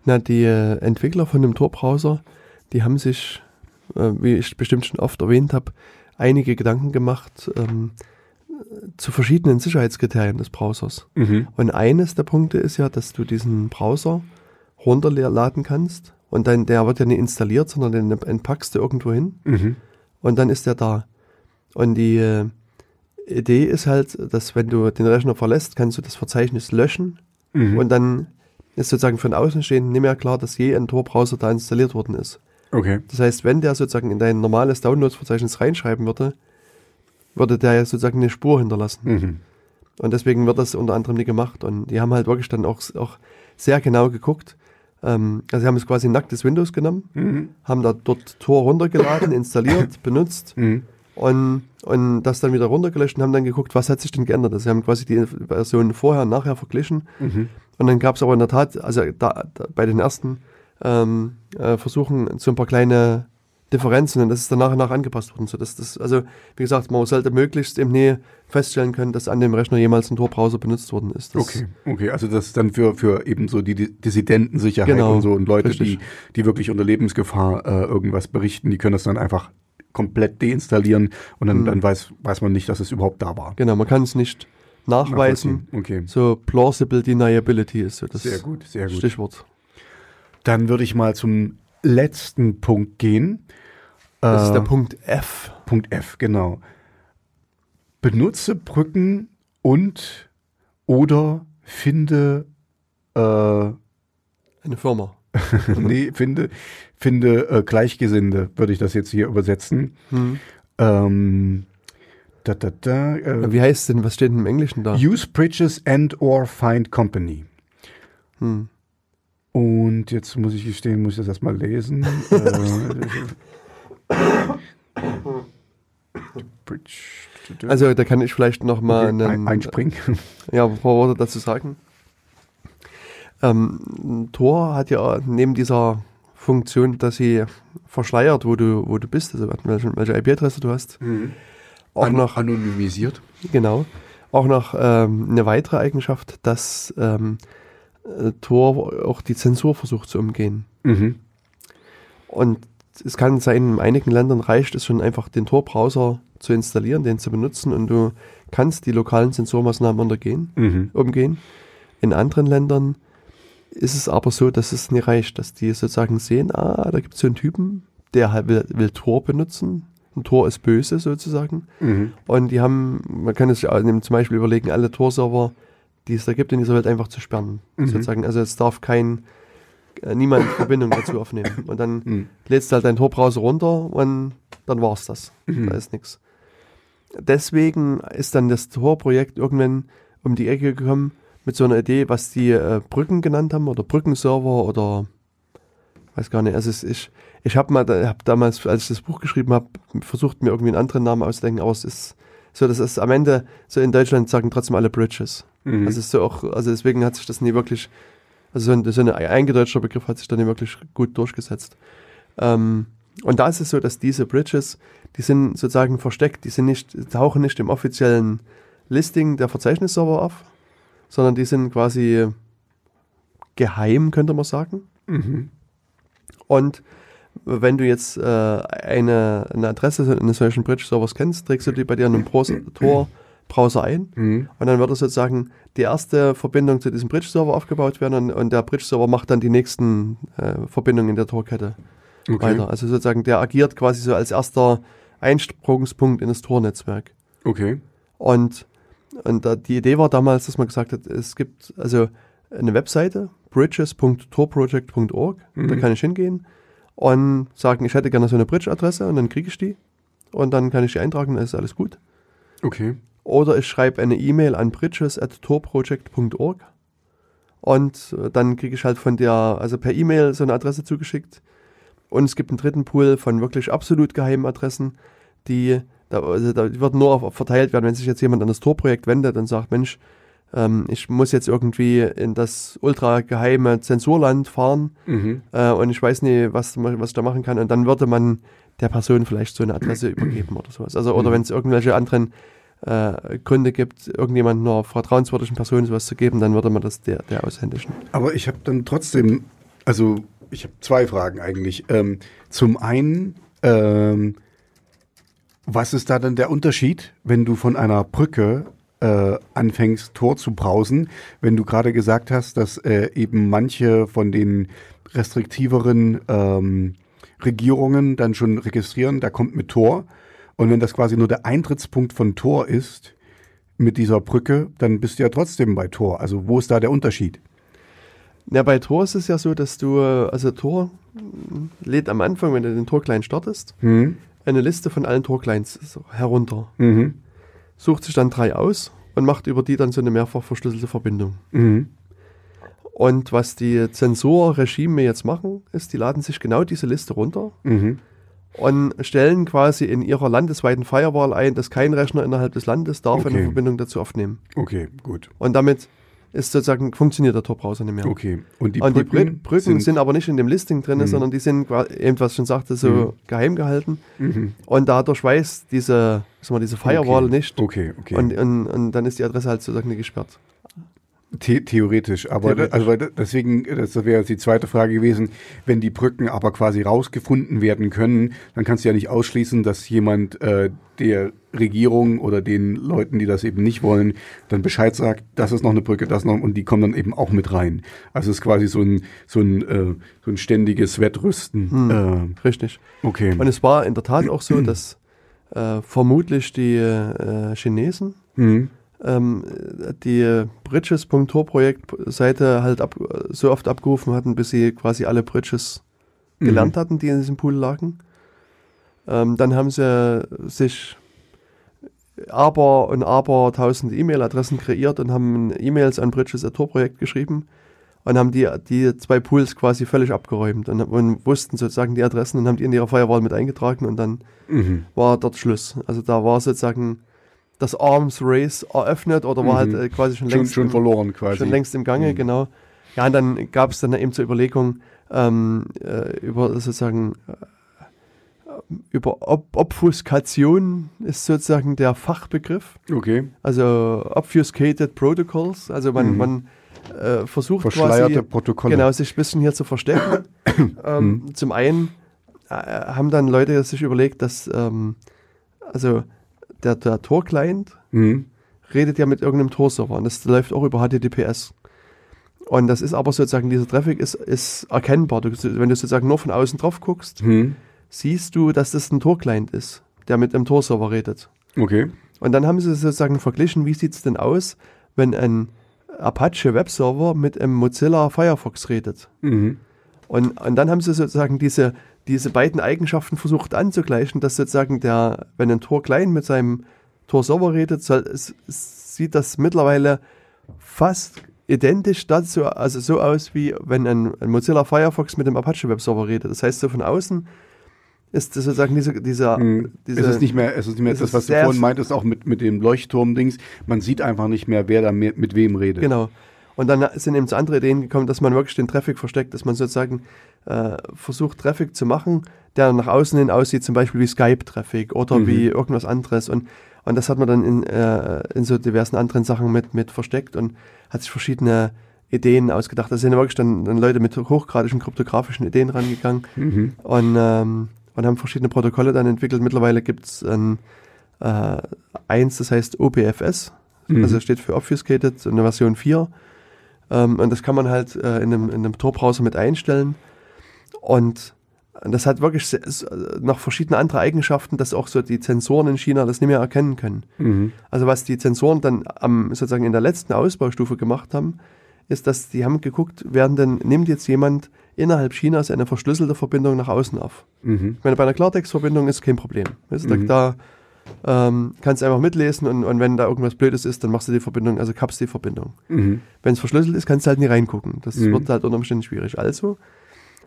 Na, die äh, Entwickler von dem Tor-Browser, die haben sich, äh, wie ich bestimmt schon oft erwähnt habe, einige Gedanken gemacht ähm, zu verschiedenen Sicherheitskriterien des Browsers. Mhm. Und eines der Punkte ist ja, dass du diesen Browser runterladen kannst und dann der wird ja nicht installiert, sondern den entpackst du irgendwo hin Mhm. und dann ist der da. Und die äh, Idee ist halt, dass wenn du den Rechner verlässt, kannst du das Verzeichnis löschen Mhm. und dann ist sozusagen von Außenstehenden nicht mehr klar, dass je ein Tor-Browser da installiert worden ist. okay. Das heißt, wenn der sozusagen in dein normales Downloads-Verzeichnis reinschreiben würde, würde der ja sozusagen eine Spur hinterlassen. Mhm. Und deswegen wird das unter anderem nicht gemacht. Und die haben halt wirklich dann auch, auch sehr genau geguckt. Ähm, also sie haben es quasi nacktes Windows genommen, Mhm. haben da dort Tor runtergeladen, installiert, benutzt Mhm. und, und das dann wieder runtergelöscht und haben dann geguckt, was hat sich denn geändert. Also sie haben quasi die Version vorher und nachher verglichen. Mhm. Und dann gab es aber in der Tat, also da, da, bei den ersten ähm, äh, Versuchen so ein paar kleine Differenzen und das ist dann nach und nach angepasst worden. So dass das, also wie gesagt, man sollte möglichst im Nähe feststellen können, dass an dem Rechner jemals ein Tor-Browser benutzt worden ist. Das, Okay, okay, also das ist dann für, für eben so die Di- Dissidentensicherheit Genau, und so und Leute, richtig. die, die wirklich unter Lebensgefahr äh, irgendwas berichten, die können das dann einfach komplett deinstallieren und dann, Mhm. dann weiß, weiß man nicht, dass es überhaupt da war. Genau, man kann es nicht nachweisen. Okay, So plausible deniability ist so das sehr gut, sehr gut. Stichwort. Dann würde ich mal zum letzten Punkt gehen. Das ist der Punkt F. Punkt F, genau. Benutze Brücken und oder finde äh, Eine Firma. nee, finde, finde äh, Gleichgesinnte, würde ich das jetzt hier übersetzen. Hm. Ähm, da, da, da, äh, Wie heißt denn, was steht denn im Englischen da? use bridges and or find company. Hm. Und jetzt muss ich gestehen, muss ich das erstmal lesen. äh. Also da kann ich vielleicht noch mal okay, ein, einen, einspringen. ja, ein paar Worte dazu sagen. Ähm, Tor hat ja neben dieser Funktion, dass sie verschleiert, wo du, wo du bist, also welche, welche IP-Adresse du hast, auch An- noch anonymisiert. Genau. Auch noch ähm, eine weitere Eigenschaft, dass ähm, äh, Tor auch die Zensur versucht zu umgehen. Mhm. Und es kann sein, in einigen Ländern reicht es schon einfach, den Tor-Browser zu installieren, den zu benutzen und du kannst die lokalen Zensurmaßnahmen untergehen, Mhm. umgehen. In anderen Ländern ist es aber so, dass es nicht reicht, dass die sozusagen sehen, ah, da gibt es so einen Typen, der halt will, will Tor benutzen. Ein Tor ist böse sozusagen. Mhm. Und die haben, man kann es sich auch zum Beispiel überlegen, alle Tor-Server, die es da gibt in dieser Welt, einfach zu sperren. Mhm. Sozusagen. Also es darf kein, äh, niemand Verbindung dazu aufnehmen. Und dann Mhm. lädst du halt deinen Tor-Browser runter und dann war es das. Mhm. Da ist nichts. Deswegen ist dann das Tor-Projekt irgendwann um die Ecke gekommen mit so einer Idee, was die äh, Brücken genannt haben oder Brückenserver oder weiß gar nicht. Also es ist, ich habe mal, hab damals, als ich das Buch geschrieben habe, versucht mir irgendwie einen anderen Namen auszudenken, aber es ist so, das ist am Ende so in Deutschland sagen trotzdem alle Bridges. Mhm. Also es ist so auch, also deswegen hat sich das nie wirklich, also so ein, so ein eingedeutschter Begriff hat sich da nie wirklich gut durchgesetzt. Ähm, und da ist es so, dass diese Bridges, die sind sozusagen versteckt, die sind nicht, tauchen nicht im offiziellen Listing der Verzeichnisserver auf, sondern die sind quasi geheim, könnte man sagen. Mhm. Und wenn du jetzt äh, eine, eine Adresse eines solchen Bridge-Servers kennst, trägst du die bei dir in einem Browser- ein Mhm. und dann wird es sozusagen die erste Verbindung zu diesem Bridge-Server aufgebaut werden und, und der Bridge-Server macht dann die nächsten äh, Verbindungen in der Torkette Okay. weiter. Also sozusagen der agiert quasi so als erster Einsprungspunkt in das Tornetzwerk. Okay. Und, und da, die Idee war damals, dass man gesagt hat, es gibt also eine Webseite, bridges.torproject.org, da Mhm. kann ich hingehen und sagen, ich hätte gerne so eine Bridge-Adresse und dann kriege ich die und dann kann ich die eintragen, dann ist alles gut. Okay. Oder ich schreibe eine E-Mail an bridges.torproject.org und äh, dann kriege ich halt von der, also per E-Mail so eine Adresse zugeschickt. Und es gibt einen dritten Pool von wirklich absolut geheimen Adressen, die, da, also da die würden nur verteilt werden, wenn sich jetzt jemand an das Tor-Projekt wendet und sagt, Mensch, ähm, ich muss jetzt irgendwie in das ultra geheime Zensurland fahren Mhm. äh, und ich weiß nicht, was, was ich da machen kann. Und dann würde man der Person vielleicht so eine Adresse übergeben oder sowas. Also, oder Mhm. wenn es irgendwelche anderen äh, Gründe gibt, irgendjemand einer vertrauenswürdigen Person sowas zu geben, dann würde man das der, der aushändigen. Aber ich habe dann trotzdem, also ich habe zwei Fragen eigentlich. Ähm, zum einen, ähm, was ist da denn der Unterschied, wenn du von einer Brücke äh, anfängst, Tor zu brausen, wenn du gerade gesagt hast, dass äh, eben manche von den restriktiveren ähm, Regierungen dann schon registrieren, da kommt mit Tor. Und wenn das quasi nur der Eintrittspunkt von Tor ist, mit dieser Brücke, dann bist du ja trotzdem bei Tor. Also wo ist da der Unterschied? Ja, bei Tor ist es ja so, dass du, also Tor mm, lädt am Anfang, wenn du den Tor-Client startest, Hm? eine Liste von allen Tor-Clients herunter, Mhm. sucht sich dann drei aus und macht über die dann so eine mehrfach verschlüsselte Verbindung. Mhm. Und was die Zensurregime jetzt machen, ist, die laden sich genau diese Liste runter Mhm. Und stellen quasi in ihrer landesweiten Firewall ein, dass kein Rechner innerhalb des Landes darf Okay. eine Verbindung dazu aufnehmen. Okay, gut. Und damit ist sozusagen, funktioniert der Tor-Browser nicht mehr. Okay. Und die und die Brücken, Brücken, Brücken sind, aber nicht in dem Listing drin, Mhm. sondern die sind, eben was ich schon sagte, so Mhm. geheim gehalten. Mhm. Und dadurch weiß diese, sag mal, diese Firewall okay. nicht. Okay, okay. Und, und, und dann ist die Adresse halt sozusagen nicht gesperrt. The theoretisch, aber Theoretisch. also deswegen, das wäre jetzt die zweite Frage gewesen, wenn die Brücken aber quasi rausgefunden werden können, dann kannst du ja nicht ausschließen, dass jemand äh, der Regierung oder den Leuten, die das eben nicht wollen, dann Bescheid sagt, das ist noch eine Brücke, das noch und die kommen dann eben auch mit rein. Also es ist quasi so ein so ein äh, so ein ständiges Wettrüsten. Richtig. Äh, okay. Und es war in der Tat auch so, dass äh, vermutlich die äh, Chinesen Mhm. Ähm, die Bridges.tor-Projekt-Seite halt ab, so oft abgerufen hatten, bis sie quasi alle Bridges gelernt hatten, die in diesem Pool lagen. Ähm, dann haben sie sich aber und aber tausend E-Mail-Adressen kreiert und haben E-Mails an Bridges Tor-Projekt geschrieben und haben die, die zwei Pools quasi völlig abgeräumt und, und wussten sozusagen die Adressen und haben die in ihre Firewall mit eingetragen und dann Mhm. war dort Schluss. Also da war sozusagen das Arms Race eröffnet oder war Mhm. halt quasi schon Schon, längst schon im- verloren quasi. schon längst im Gange, Mhm. genau. Ja, und dann gab es dann eben zur Überlegung ähm, äh, über sozusagen äh, über Ob Obfuskation ist sozusagen der Fachbegriff, Okay. also obfuscated protocols, also man, Mhm. man äh, versucht Verschleierte quasi Protokolle. genau sich ein bisschen hier zu verstecken. ähm, Zum einen äh, haben dann Leute sich überlegt, dass ähm, also der, der Tor-Client Mhm. redet ja mit irgendeinem Tor-Server und das läuft auch über HTTPS. Und das ist aber sozusagen, dieser Traffic ist, ist erkennbar. Du, wenn du sozusagen nur von außen drauf guckst, Mhm. siehst du, dass das ein Tor-Client ist, der mit einem Tor-Server redet. Okay. Und dann haben sie sozusagen verglichen, wie sieht es denn aus, wenn ein Apache Webserver mit einem Mozilla Firefox redet. Mhm. Und, und dann haben sie sozusagen diese, diese beiden Eigenschaften versucht anzugleichen, dass sozusagen der, wenn ein Tor klein mit seinem Tor Server redet, soll, sieht das mittlerweile fast identisch dazu, also so aus, wie wenn ein, ein Mozilla Firefox mit dem Apache Webserver redet. Das heißt, so von außen ist das sozusagen diese, dieser, Mhm. diese es ist nicht mehr, es ist nicht mehr das, was du vorhin meintest, auch mit, mit dem Leuchtturm-Dings. Man sieht einfach nicht mehr, wer da mit wem redet. Genau. Und dann sind eben zu andere Ideen gekommen, dass man wirklich den Traffic versteckt, dass man sozusagen äh, versucht, Traffic zu machen, der nach außen hin aussieht, zum Beispiel wie Skype-Traffic oder Mhm. wie irgendwas anderes. Und, und das hat man dann in, äh, in so diversen anderen Sachen mit, mit versteckt und hat sich verschiedene Ideen ausgedacht. Da sind wirklich dann, dann Leute mit hochgradigen kryptografischen Ideen rangegangen Mhm. und, ähm, und haben verschiedene Protokolle dann entwickelt. Mittlerweile gibt es ein, äh, eins, das heißt OPFS, Mhm. also steht für Obfuscated, so eine Version 4. Ähm, und das kann man halt äh, in einem, in einem Tor-Browser mit einstellen. Und das hat wirklich se- s- noch verschiedene andere Eigenschaften, dass auch so die Sensoren in China das nicht mehr erkennen können. Mhm. Also was die Sensoren dann am, sozusagen in der letzten Ausbaustufe gemacht haben, ist, dass die haben geguckt, werden denn, nimmt jetzt jemand innerhalb Chinas eine verschlüsselte Verbindung nach außen auf. Mhm. Ich meine, bei einer Klartextverbindung ist kein Problem. Weißt, Mhm. Da ähm, kannst du einfach mitlesen und, und wenn da irgendwas Blödes ist, dann machst du die Verbindung, also kappst die Verbindung. Mhm. Wenn es verschlüsselt ist, kannst du halt nie reingucken. Das Mhm. wird halt unter Umständen schwierig. Also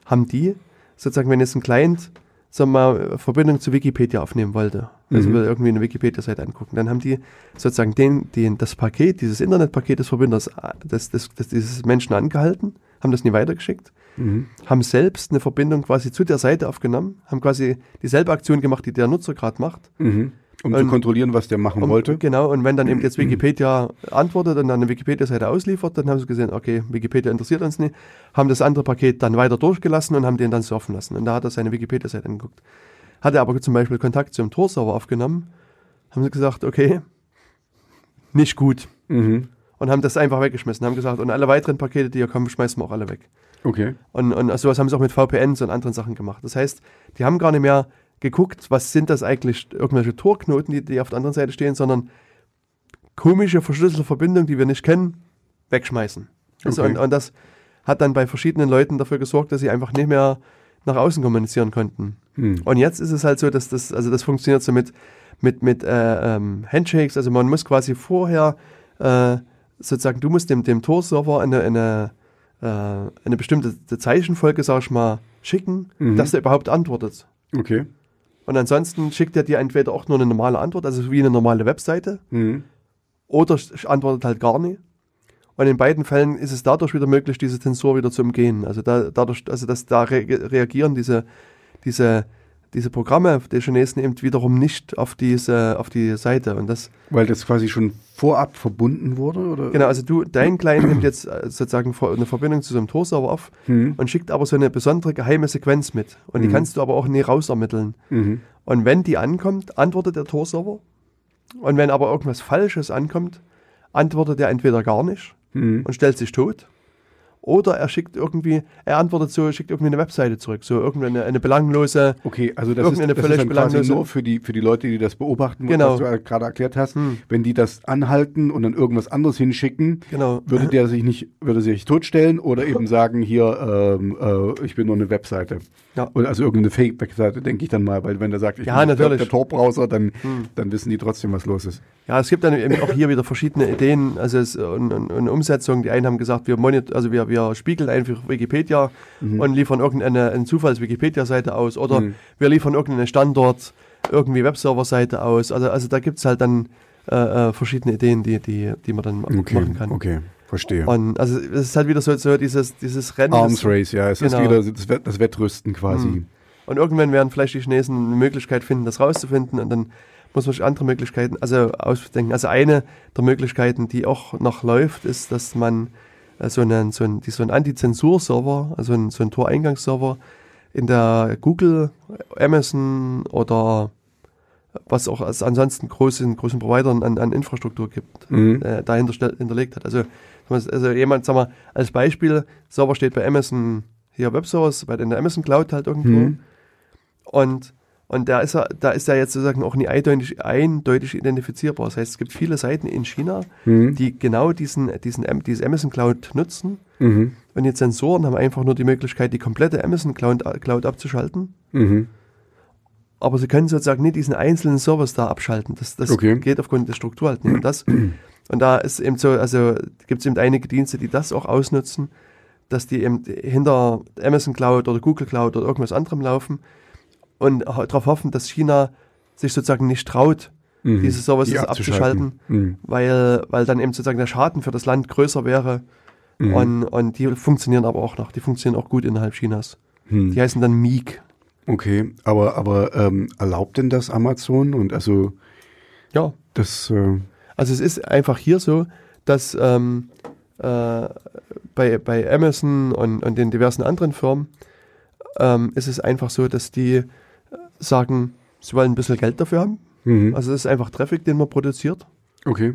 haben die, sozusagen, wenn jetzt ein Client sagen wir mal, Verbindung zu Wikipedia aufnehmen wollte, also Mhm. will irgendwie eine Wikipedia-Seite angucken, dann haben die sozusagen den, den, das Paket, dieses Internetpaket des Verbinders, äh, des, des, des, dieses Menschen angehalten, haben das nie weitergeschickt, Mhm. haben selbst eine Verbindung quasi zu der Seite aufgenommen, haben quasi dieselbe Aktion gemacht, die der Nutzer gerade macht. Mhm. Um zu Und- kontrollieren, was der machen Um, wollte. Genau, und wenn dann eben jetzt Wikipedia antwortet und dann eine Wikipedia-Seite ausliefert, dann haben sie gesehen, okay, Wikipedia interessiert uns nicht, haben das andere Paket dann weiter durchgelassen und haben den dann surfen lassen. Und da hat er seine Wikipedia-Seite angeguckt. Hat er aber zum Beispiel Kontakt zum Tor-Server aufgenommen, haben sie gesagt, okay, nicht gut. Mhm. Und haben das einfach weggeschmissen, haben gesagt, und alle weiteren Pakete, die hier kommen, schmeißen wir auch alle weg. Okay. Und, und sowas haben sie auch mit VPNs und anderen Sachen gemacht. Das heißt, die haben gar nicht mehr geguckt, was sind das eigentlich, irgendwelche Torknoten, die, die auf der anderen Seite stehen, sondern komische verschlüsselte Verbindungen, die wir nicht kennen, wegschmeißen. Also, Okay. und, und das hat dann bei verschiedenen Leuten dafür gesorgt, dass sie einfach nicht mehr nach außen kommunizieren konnten. Mhm. Und jetzt ist es halt so, dass das, also das funktioniert so mit, mit, mit äh, ähm, Handshakes, also man muss quasi vorher äh, sozusagen, du musst dem, dem Tor-Server eine, eine, äh, eine bestimmte Zeichenfolge, sag ich mal, schicken, Mhm. dass der überhaupt antwortet. Okay. Und ansonsten schickt er dir entweder auch nur eine normale Antwort, also wie eine normale Webseite, Mhm. oder antwortet halt gar nicht. Und in beiden Fällen ist es dadurch wieder möglich, diese Zensur wieder zu umgehen. Also da, dadurch, also dass da re reagieren diese, diese diese Programme der Chinesen eben wiederum nicht auf diese, auf die Seite. Und das, Weil das quasi schon vorab verbunden wurde? Oder? genau, also du, dein Client nimmt jetzt äh, sozusagen eine Verbindung zu so einem Tor-Server auf Mhm. und schickt aber so eine besondere geheime Sequenz mit. Und die Mhm. kannst du aber auch nie rausermitteln. Mhm. Und wenn die ankommt, antwortet der Tor-Server. Und wenn aber irgendwas Falsches ankommt, antwortet er entweder gar nicht Mhm. und stellt sich tot. Oder er schickt irgendwie, er antwortet so, schickt irgendwie eine Webseite zurück. So irgendeine eine belanglose, Okay, also das ist, das ist völlig quasi belanglose- nur für die, für die Leute, die das beobachten, Genau. was du gerade erklärt hast. Hm. Wenn die das anhalten und dann irgendwas anderes hinschicken, genau. würde der sich nicht, würde sich totstellen oder eben sagen, hier, ähm, äh, ich bin nur eine Webseite. Ja. Oder also irgendeine Fake-Webseite, denke ich dann mal, weil wenn der sagt, ich Ja, bin natürlich. der Tor-Browser, dann, Hm. dann wissen die trotzdem, was los ist. Ja, es gibt dann eben auch hier wieder verschiedene Ideen, also es, und, und, und Umsetzung. Die einen haben gesagt, wir monitor, also wir, wir spiegeln einfach Wikipedia und liefern irgendeine eine Zufalls-Wikipedia-Seite aus oder Mhm. wir liefern irgendeinen Standort, irgendwie Webserver-Seite aus. Also, also da gibt es halt dann äh, äh, verschiedene Ideen, die, die, die man dann Okay, machen kann. okay, verstehe. Und also es ist halt wieder so, so dieses, dieses Rennen. Arms Race, ja, es Genau. ist wieder das, Wett, das Wettrüsten quasi. Hm. Und irgendwann werden vielleicht die Chinesen eine Möglichkeit finden, das rauszufinden und dann muss man sich andere Möglichkeiten, also ausdenken. Also eine der Möglichkeiten, die auch noch läuft, ist, dass man so einen, so einen, so einen Anti-Zensur-Server, also einen, so einen Tor-Eingangsserver in der Google, Amazon oder was auch als ansonsten großen, großen Providern an, an Infrastruktur gibt, Mhm. äh, dahinter hinterlegt hat. Also, also jemand, sag mal, als Beispiel, Server steht bei Amazon hier Webservice, bei in der Amazon Cloud halt irgendwo. Mhm. Und, und da ist er, da ist er jetzt sozusagen auch nie eindeutig, eindeutig identifizierbar. Das heißt, es gibt viele Seiten in China, Mhm. die genau diesen, diesen, Am- diese Amazon Cloud nutzen. Mhm. Und die Sensoren haben einfach nur die Möglichkeit, die komplette Amazon Cloud, Cloud abzuschalten. Mhm. Aber sie können sozusagen nicht diesen einzelnen Service da abschalten. Das, das Okay. geht aufgrund der Struktur halt nicht. Und, das, und da ist eben so, also gibt es eben einige Dienste, die das auch ausnutzen, dass die eben hinter Amazon Cloud oder Google Cloud oder irgendwas anderem laufen und darauf hoffen, dass China sich sozusagen nicht traut, Mhm. diese Services Die abzuschalten, Mhm. weil, weil dann eben sozusagen der Schaden für das Land größer wäre. Mhm. Und, und die funktionieren aber auch noch. Die funktionieren auch gut innerhalb Chinas. Mhm. Die heißen dann Meek. Okay, aber, aber ähm, erlaubt denn das Amazon? Und also Ja, das, äh, Also es ist einfach hier so, dass ähm, äh, bei, bei Amazon und, und den diversen anderen Firmen ähm, ist es einfach so, dass die sagen, sie wollen ein bisschen Geld dafür haben. mhm. Also es ist einfach Traffic, den man produziert. okay.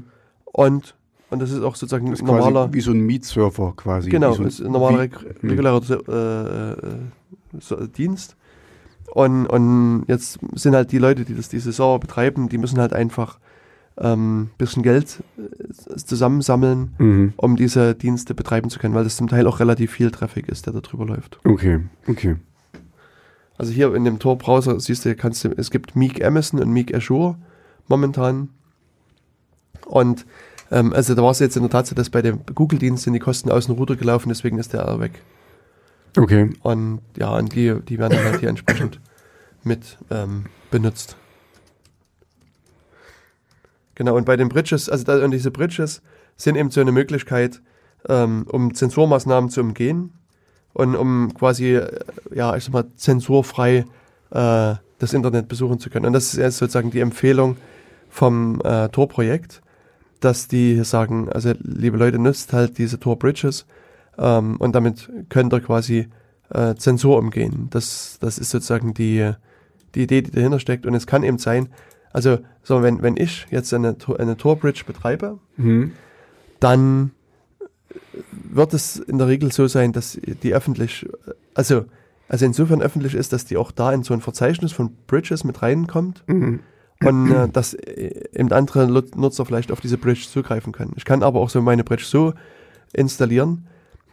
Und, und das ist auch sozusagen Das ist normaler, wie so ein Mietsurfer quasi. genau, so ein, ist ein normaler wie- reg- regulärer äh, äh, Dienst. Und, und jetzt sind halt die Leute, die das, diese Server betreiben, die müssen halt einfach ein ähm, bisschen Geld äh, zusammensammeln, Mhm. um diese Dienste betreiben zu können, weil das zum Teil auch relativ viel Traffic ist, der da drüber läuft. Okay, okay. Also hier in dem Tor-Browser siehst du, kannst du, es gibt Meek Amazon und Meek Azure momentan. Und ähm, also da war es jetzt in der Tat so, dass bei dem Google-Dienst sind die Kosten aus dem Router gelaufen, deswegen ist der weg. Okay. Und ja, und die, die werden dann halt hier entsprechend mit ähm, benutzt. Genau, und bei den Bridges, also da, und diese Bridges sind eben so eine Möglichkeit, ähm, um Zensurmaßnahmen zu umgehen und um quasi, äh, ja, ich sag mal, zensurfrei äh, das Internet besuchen zu können. Und das ist jetzt sozusagen die Empfehlung vom äh, Tor-Projekt, dass die sagen, also liebe Leute, nutzt halt diese Tor-Bridges ähm, und damit könnt ihr quasi äh, Zensur umgehen. Das, das ist sozusagen die, die Idee, die dahinter steckt. Und es kann eben sein, also so, wenn, wenn ich jetzt eine, Tor- eine Tor-Bridge betreibe, Mhm. dann wird es in der Regel so sein, dass die öffentlich, also, also insofern öffentlich ist, dass die auch da in so ein Verzeichnis von Bridges mit reinkommt Mhm. und äh, dass äh, eben andere Nutzer vielleicht auf diese Bridge zugreifen können. Ich kann aber auch so meine Bridge so installieren,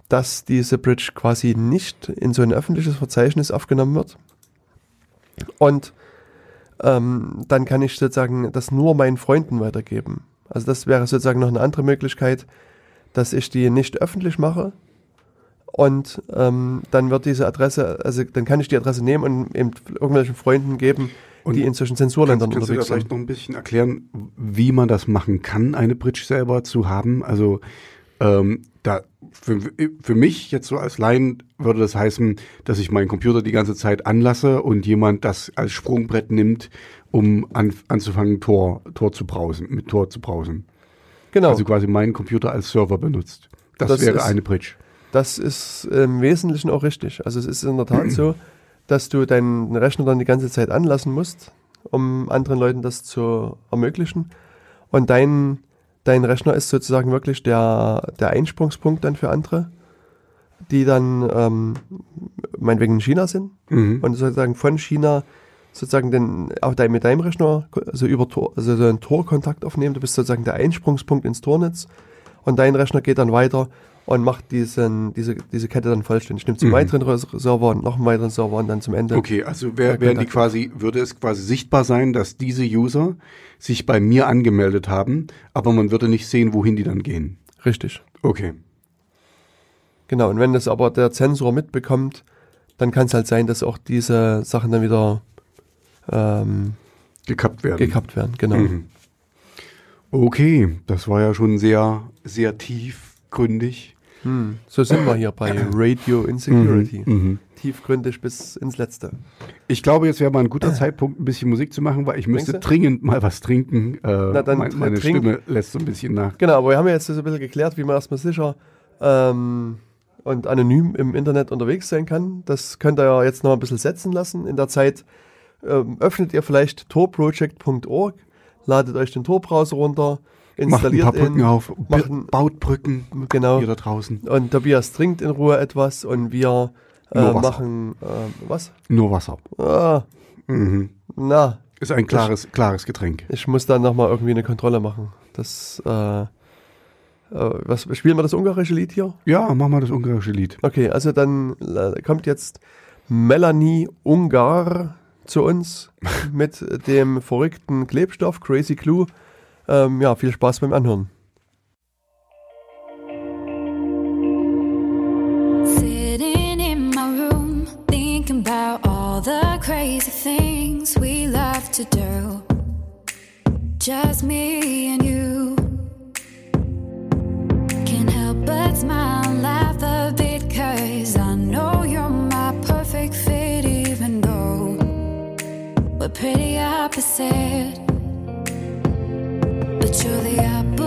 dass diese Bridge quasi nicht in so ein öffentliches Verzeichnis aufgenommen wird. Und ähm, dann kann ich sozusagen das nur meinen Freunden weitergeben. Also das wäre sozusagen noch eine andere Möglichkeit, dass ich die nicht öffentlich mache. Und ähm, dann wird diese Adresse, also dann kann ich die Adresse nehmen und eben irgendwelchen Freunden geben, Und die inzwischen Zensurländern Kannst, kannst du da unterwegs vielleicht sind. noch ein bisschen erklären, wie man das machen kann, eine Bridge selber zu haben? Also ähm, da, für, für mich jetzt so als Laien würde das heißen, dass ich meinen Computer die ganze Zeit anlasse und jemand das als Sprungbrett nimmt, um an, anzufangen, Tor, Tor zu browsen, mit Tor zu browsen. Genau. Also quasi meinen Computer als Server benutzt. Das, Das wäre ist- eine Bridge. Das ist im Wesentlichen auch richtig. Also es ist in der Tat so, dass du deinen Rechner dann die ganze Zeit anlassen musst, um anderen Leuten das zu ermöglichen. Und dein, dein Rechner ist sozusagen wirklich der, der Einsprungspunkt dann für andere, die dann ähm, meinetwegen in China sind Mhm. und sozusagen von China sozusagen den, auch dein, mit deinem Rechner also über Tor, also so einen Tor-Kontakt aufnehmen. Du bist sozusagen der Einsprungspunkt ins Tornetz und dein Rechner geht dann weiter und macht diesen, diese, diese Kette dann vollständig. Nimmt zum Mhm. weiteren Server und noch einen weiteren Server und dann zum Ende. Okay, also wär, Der wären die quasi, würde es quasi sichtbar sein, dass diese User sich bei mir angemeldet haben, aber man würde nicht sehen, wohin die dann gehen. Richtig. Okay. Genau. Und wenn das aber der Zensor mitbekommt, dann kann es halt sein, dass auch diese Sachen dann wieder ähm, Gekappt werden. gekappt werden. Genau. Mhm. Okay, das war ja schon sehr, sehr tiefgründig. Hm. So sind wir hier bei Radio Insecurity. Mhm. Mhm. Tiefgründig bis ins Letzte. Ich glaube, jetzt wäre mal ein guter Zeitpunkt, ein bisschen Musik zu machen, weil ich müsste dringend mal was trinken. Äh, Na, dann mein, meine trink. Stimme lässt so ein bisschen nach. Genau, aber wir haben ja jetzt so ein bisschen geklärt, wie man erstmal sicher ähm, und anonym im Internet unterwegs sein kann. Das könnt ihr ja jetzt noch ein bisschen setzen lassen. In der Zeit ähm, öffnet ihr vielleicht torproject.org, ladet euch den Tor-Browser runter, Macht ein installiert paar Brücken ihn. auf, ein- baut Brücken, Genau. ihr da draußen. Und Tobias trinkt in Ruhe etwas und wir äh, machen ähm, was? Nur Wasser. Ah, Mhm. na, Ist ein klares, klares Getränk. ich muss da nochmal irgendwie eine Kontrolle machen. Das, äh, äh, was, spielen wir das ungarische Lied hier? Ja, mach mal das ungarische Lied. Okay, also dann äh, kommt jetzt Melanie Ungar zu uns mit dem verrückten Klebstoff Crazy Glue. Ähm, ja, viel Spaß beim Anhören. Sitting in my room, thinking about all the crazy things we love to do. Just me and you. Can't help but smile laugh a pretty opposite. But you're the apple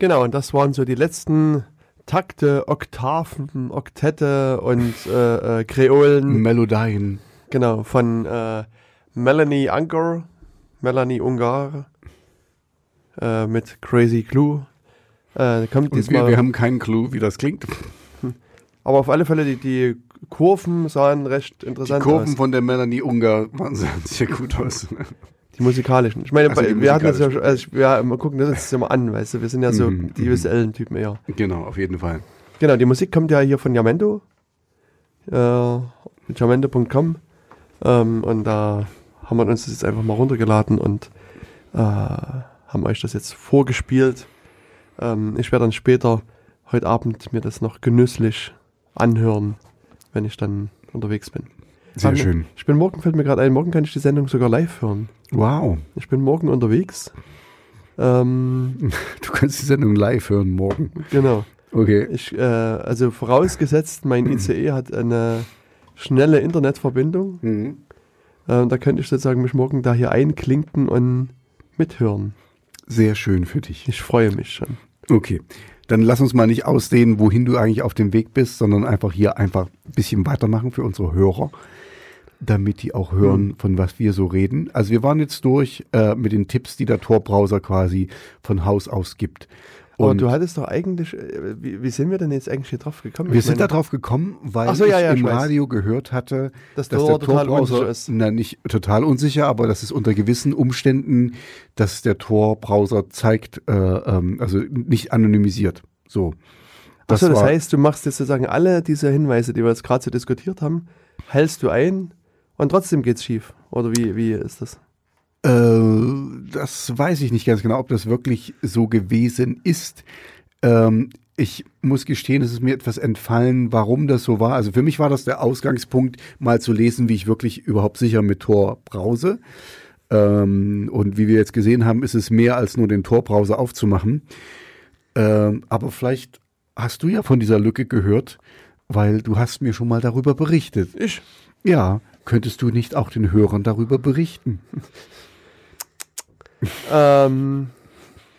Genau, und das waren so die letzten Takte, Oktaven, Oktette und äh, äh, Kreolen, Melodien. genau, von äh, Melanie Anker, Melanie Ungar äh, mit Crazy Glue. Äh, kommt diesmal, wir, wir haben keinen Clou, wie das klingt. aber auf alle Fälle, die, die Kurven sahen recht Die interessant Kurven aus. von der Melanie Ungar waren sehr, sehr gut aus. Die musikalischen. Ich meine, Also bei- wir hatten das ja schon, also wir, wir gucken das jetzt ja mal an, weißt du, wir sind ja so Mhm, die mhm. visuellen Typen eher. genau, auf jeden Fall. Genau, die Musik kommt ja hier von Yamendo. Äh. Ähm, und da haben wir uns das jetzt einfach mal runtergeladen und äh, haben euch das jetzt vorgespielt. Ähm, ich werde dann später heute Abend mir das noch genüsslich anhören, wenn ich dann unterwegs bin. Sehr schön. Ich bin morgen, fällt mir gerade ein, morgen kann ich die Sendung sogar live hören. Wow. Ich bin morgen unterwegs. Ähm, Du kannst die Sendung live hören morgen. genau. Okay. Ich, äh, also vorausgesetzt, mein ICE hat eine schnelle Internetverbindung. Mhm. Äh, da könnte ich sozusagen mich morgen da hier einklinken und mithören. Sehr schön für dich. Ich freue mich schon. Okay. Dann lass uns mal nicht ausdehnen, wohin du eigentlich auf dem Weg bist, sondern einfach hier einfach ein bisschen weitermachen für unsere Hörer, damit die auch hören, von was wir so reden. Also wir waren jetzt durch äh, mit den Tipps, die der Tor-Browser quasi von Haus aus gibt. Aber Und du hattest doch eigentlich, äh, wie, wie sind wir denn jetzt eigentlich hier drauf gekommen? wir Ich sind meine, da drauf gekommen, weil so, ja, ich ja, ich im weiß. Radio gehört hatte, dass dass Tor der total Tor-Browser, unsicher ist. na nicht total unsicher, aber dass es unter gewissen Umständen, dass der Tor-Browser zeigt, äh, ähm, also nicht anonymisiert. So. Achso, das heißt, du machst jetzt sozusagen alle diese Hinweise, die wir jetzt gerade so diskutiert haben, hältst du ein und trotzdem geht's schief. Oder wie, wie ist das? Äh, das weiß ich nicht ganz genau, ob das wirklich so gewesen ist. Ähm, ich muss gestehen, es ist mir etwas entfallen, warum das so war. Also für mich war das der Ausgangspunkt, mal zu lesen, wie ich wirklich überhaupt sicher mit Tor browse. Ähm, und wie wir jetzt gesehen haben, ist es mehr als nur den Tor-Browser aufzumachen. Ähm, aber vielleicht hast du ja von dieser Lücke gehört, weil du hast mir schon mal darüber berichtet. Ich? Ja, könntest du nicht auch den Hörern darüber berichten? Ähm,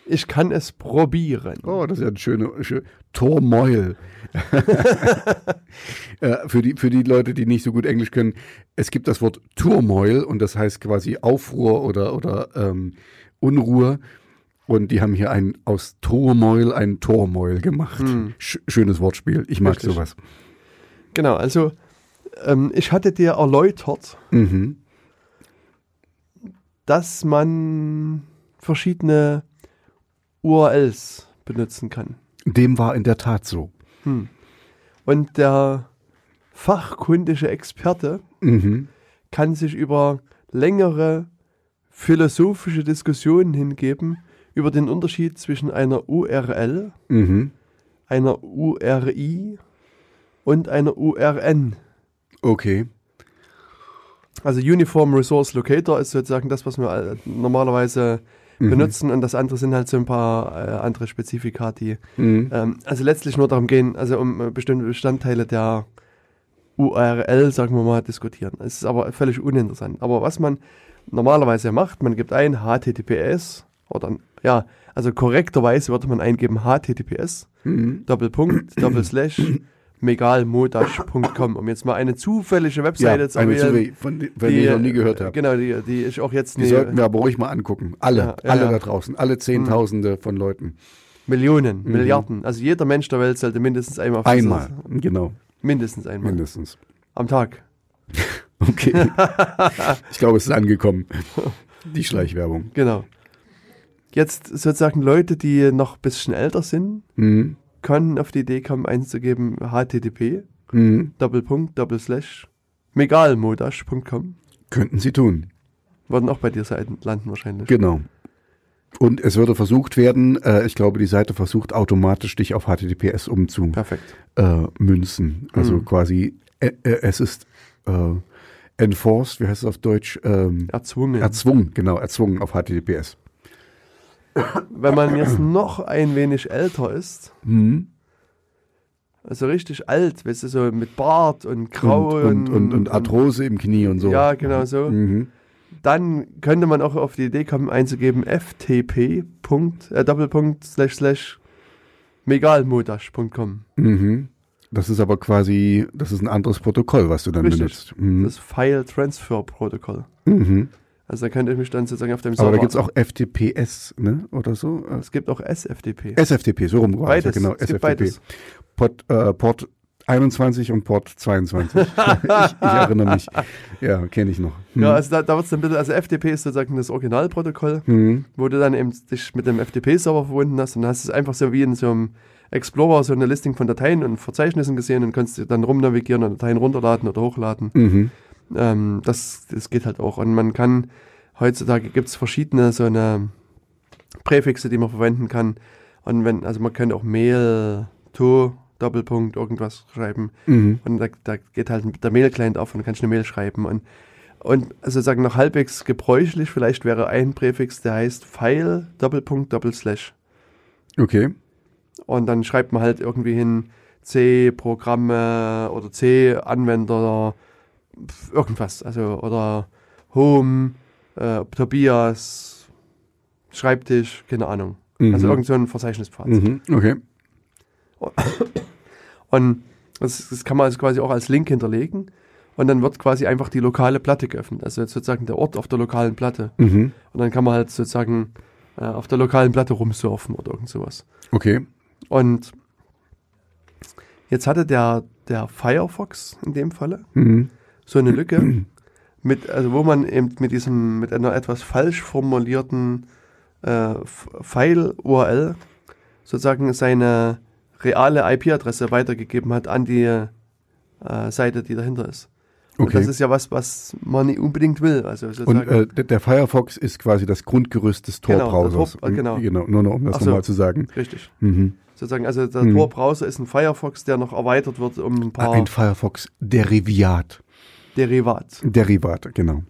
ich kann es probieren. Oh, das ist ja ein schöner schön, Tormäul. äh, für, die, für die Leute, die nicht so gut Englisch können, es gibt das Wort Turmoil und das heißt quasi Aufruhr oder, oder ähm, Unruhe. Und die haben hier ein aus Turmoil ein Tormäul gemacht. Sch schönes Wortspiel. Ich mag Richtig. sowas. Genau, also ähm, ich hatte dir erläutert, Mhm. dass man verschiedene URLs benutzen kann. Dem war in der Tat so. Und der fachkundige Experte Mhm. kann sich über längere philosophische Diskussionen hingeben über den Unterschied zwischen einer URL, Mhm. einer URI und einer URN. Okay. Also Uniform Resource Locator ist sozusagen das, was wir äh, normalerweise Mhm. benutzen und das andere sind halt so ein paar äh, andere Spezifika, die Mhm. ähm, also letztlich nur darum gehen, also um äh, bestimmte Bestandteile der URL, sagen wir mal, diskutieren. Es ist aber völlig uninteressant. Aber was man normalerweise macht, man gibt ein HTTPS oder ja, also korrekterweise würde man eingeben HTTPS Mhm. Doppelpunkt Doppelslash megalmodash.com, um jetzt mal eine zufällige Ja, Webseite zu eine. Zürich, von, von der ich noch nie gehört habe. Genau, die, die ich auch jetzt Die nie, sollten wir aber ruhig mal angucken. Alle, Ja, ja, alle ja. da draußen, alle Zehntausende von Leuten. Millionen, Milliarden. Also jeder Mensch der Welt sollte mindestens einmal auf Einmal, dieses- genau, mindestens einmal mindestens. am Tag. Okay. ich glaube, es ist angekommen. Die Schleichwerbung. Genau. Jetzt sozusagen Leute, die noch ein bisschen älter sind, Mhm. Können auf die Idee kommen, einzugeben http Mhm. Doppelpunkt, Doppelslash megalmodash.com. Könnten sie tun. Würden auch bei dir Seiten landen wahrscheinlich. Genau. Und es würde versucht werden, äh, ich glaube, die Seite versucht automatisch dich auf HTTPS umzumünzen. Äh, also Mhm. quasi, äh, äh, es ist äh, enforced, wie heißt es auf Deutsch? Ähm, Erzwungen. erzwungen, genau, erzwungen auf HTTPS. Wenn man jetzt noch ein wenig älter ist, Mhm. also richtig alt, weißt du, so mit Bart und Grau und, und, und, und Arthrose im Knie und so. Ja, genau so. Mhm. Dann könnte man auch auf die Idee kommen, einzugeben ftp. Äh, Doppelpunkt slash slash megalmodash.com. Mhm. Das ist aber quasi, das ist ein anderes Protokoll, was du dann Richtig. benutzt. Mhm. Das File Transfer Protokoll. Mhm. Also da könnte ich mich dann sozusagen auf dem Aber Server. da gibt es auch FTPS, ne? Oder so? Äh, Es gibt auch SFTP. SFTP, so rum Beides. ja, genau. es SFTP. beides. Port, äh, Port 21 und Port 22. ich, ich erinnere mich. Ja, kenne ich noch. Hm. Ja, also da, da wird es dann ein bisschen, also FTP ist sozusagen das Originalprotokoll, Hm. wo du dann eben dich mit dem FTP-Server verbunden hast und dann hast du es einfach so wie in so einem Explorer so eine Listing von Dateien und Verzeichnissen gesehen und kannst dann rumnavigieren und Dateien runterladen oder hochladen. Mhm. Ähm, das, das geht halt auch. Und man kann, heutzutage gibt es verschiedene so eine Präfixe, die man verwenden kann. Und wenn, also man könnte auch Mail, to, Doppelpunkt, irgendwas schreiben. Mhm. Und da, da geht halt der Mail-Client auf und dann kannst du eine Mail schreiben. Und, und also sagen noch halbwegs gebräuchlich, vielleicht wäre ein Präfix, der heißt File, Doppelpunkt, Doppelslash. Okay. Und dann schreibt man halt irgendwie hin C-Programme oder C-Anwender, irgendwas. Also, oder Home, äh, Tobias, Schreibtisch, keine Ahnung. Mhm. Also irgend so ein Verzeichnispfad. Mhm. Okay. Und das, das kann man also quasi auch als Link hinterlegen. Und dann wird quasi einfach die lokale Platte geöffnet. Also jetzt sozusagen der Ort auf der lokalen Platte. Mhm. Und dann kann man halt sozusagen äh, auf der lokalen Platte rumsurfen oder irgend sowas. Okay. Und jetzt hatte der, der Firefox in dem Falle Mhm. So eine Lücke, mit, also wo man eben mit diesem, mit einer etwas falsch formulierten äh, File-URL sozusagen seine reale IP-Adresse weitergegeben hat an die äh, Seite, die dahinter ist. Und Okay. das ist ja was, was man nicht unbedingt will. Also Und äh, der, Firefox ist quasi das Grundgerüst des Genau, Tor-Browsers. Tor- äh, genau. genau. Nur noch, um das so. nochmal zu sagen. richtig. Mhm. Sozusagen, also der Mhm. Tor-Browser ist ein Firefox, der noch erweitert wird um ein paar Ein Firefox-Derivat. Derivat. Derivat, genau.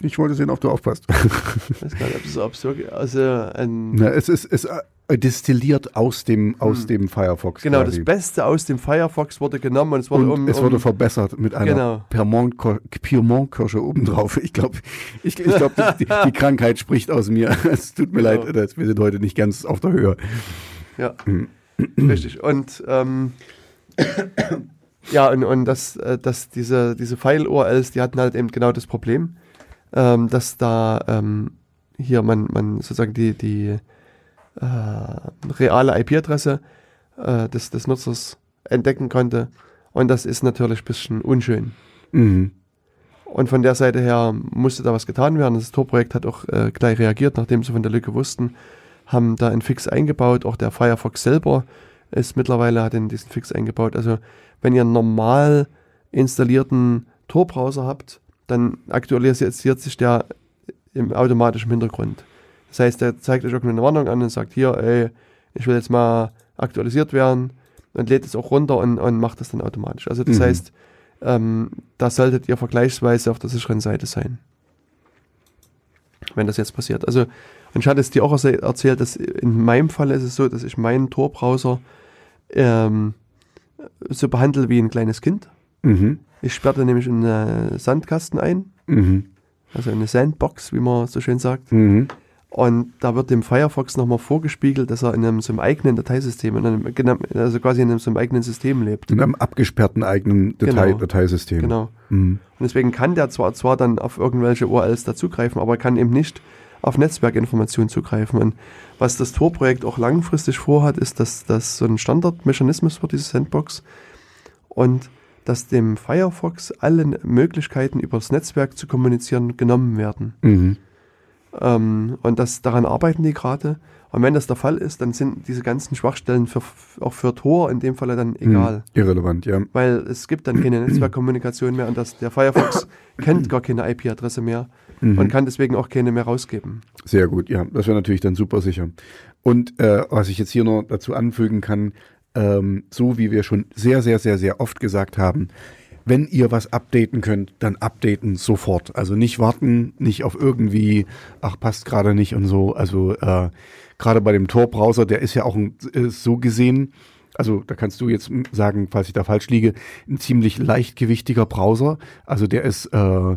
Ich wollte sehen, ob du aufpasst. Ich weiß gar nicht, ob es, ob es wirklich, also ein, Na, es ist es äh, destilliert aus dem, aus dem Firefox. genau, quasi. das Beste aus dem Firefox wurde genommen und es wurde Und um, es um wurde verbessert mit einer Genau. Piemont- Piemont-Kirsche obendrauf. Ich glaube, ich, ich glaub, die, die Krankheit spricht aus mir. Es tut mir Genau. leid, wir sind heute nicht ganz auf der Höhe. Ja, richtig. Und ähm, ja, und, und das, äh, das, diese, diese File-URLs, die hatten halt eben genau das Problem, ähm, dass da ähm, hier man, man sozusagen die, die äh, reale IP-Adresse äh, des, des Nutzers entdecken konnte. Und das ist natürlich ein bisschen unschön. Mhm. Und von der Seite her musste da was getan werden. Das Tor-Projekt hat auch äh, gleich reagiert, nachdem sie von der Lücke wussten, haben da einen Fix eingebaut. Auch der Firefox selber ist mittlerweile hat in diesen Fix eingebaut. Also wenn ihr einen normal installierten Tor-Browser habt, dann aktualisiert sich der im automatischen Hintergrund. Das heißt, der zeigt euch irgendeine Warnung an und sagt, hier, ey, ich will jetzt mal aktualisiert werden und lädt es auch runter und, und macht das dann automatisch. Also das Mhm. heißt, ähm, da solltet ihr vergleichsweise auf der sicheren Seite sein. Wenn das jetzt passiert. Also, und ich hatte es dir auch erzählt, dass in meinem Fall ist es so, dass ich meinen Tor-Browser ähm, so behandle wie ein kleines Kind. Mhm. Ich sperre den nämlich in einen Sandkasten ein, Mhm. also in eine Sandbox, wie man so schön sagt. Mhm. Und da wird dem Firefox nochmal vorgespiegelt, dass er in einem so einem eigenen Dateisystem, in einem, also quasi in einem so einem eigenen System lebt. In einem abgesperrten eigenen Datei, Genau. Dateisystem. Genau. Mhm. Und deswegen kann der zwar, zwar dann auf irgendwelche URLs dazugreifen, aber kann eben nicht auf Netzwerkinformationen zugreifen. Und was das Tor-Projekt auch langfristig vorhat, ist, dass das so ein Standardmechanismus wird, diese Sandbox. Und dass dem Firefox alle Möglichkeiten über das Netzwerk zu kommunizieren genommen werden. Mhm. Ähm, und das, daran arbeiten die gerade. Und wenn das der Fall ist, dann sind diese ganzen Schwachstellen für, auch für Tor in dem Falle dann egal. Mhm. Irrelevant, ja. Weil es gibt dann keine Netzwerkkommunikation mehr und das, der Firefox kennt gar keine IP-Adresse mehr Mhm. und kann deswegen auch keine mehr rausgeben. Sehr gut, ja. Das wäre natürlich dann super sicher. Und äh, was ich jetzt hier noch dazu anfügen kann, ähm, so wie wir schon sehr, sehr, sehr, sehr oft gesagt haben, wenn ihr was updaten könnt, dann updaten sofort. Also nicht warten, nicht auf irgendwie, ach, passt gerade nicht und so. Also äh, gerade bei dem Tor-Browser, der ist ja auch ein, äh, so gesehen, also da kannst du jetzt sagen, falls ich da falsch liege, ein ziemlich leichtgewichtiger Browser. Also der ist, äh,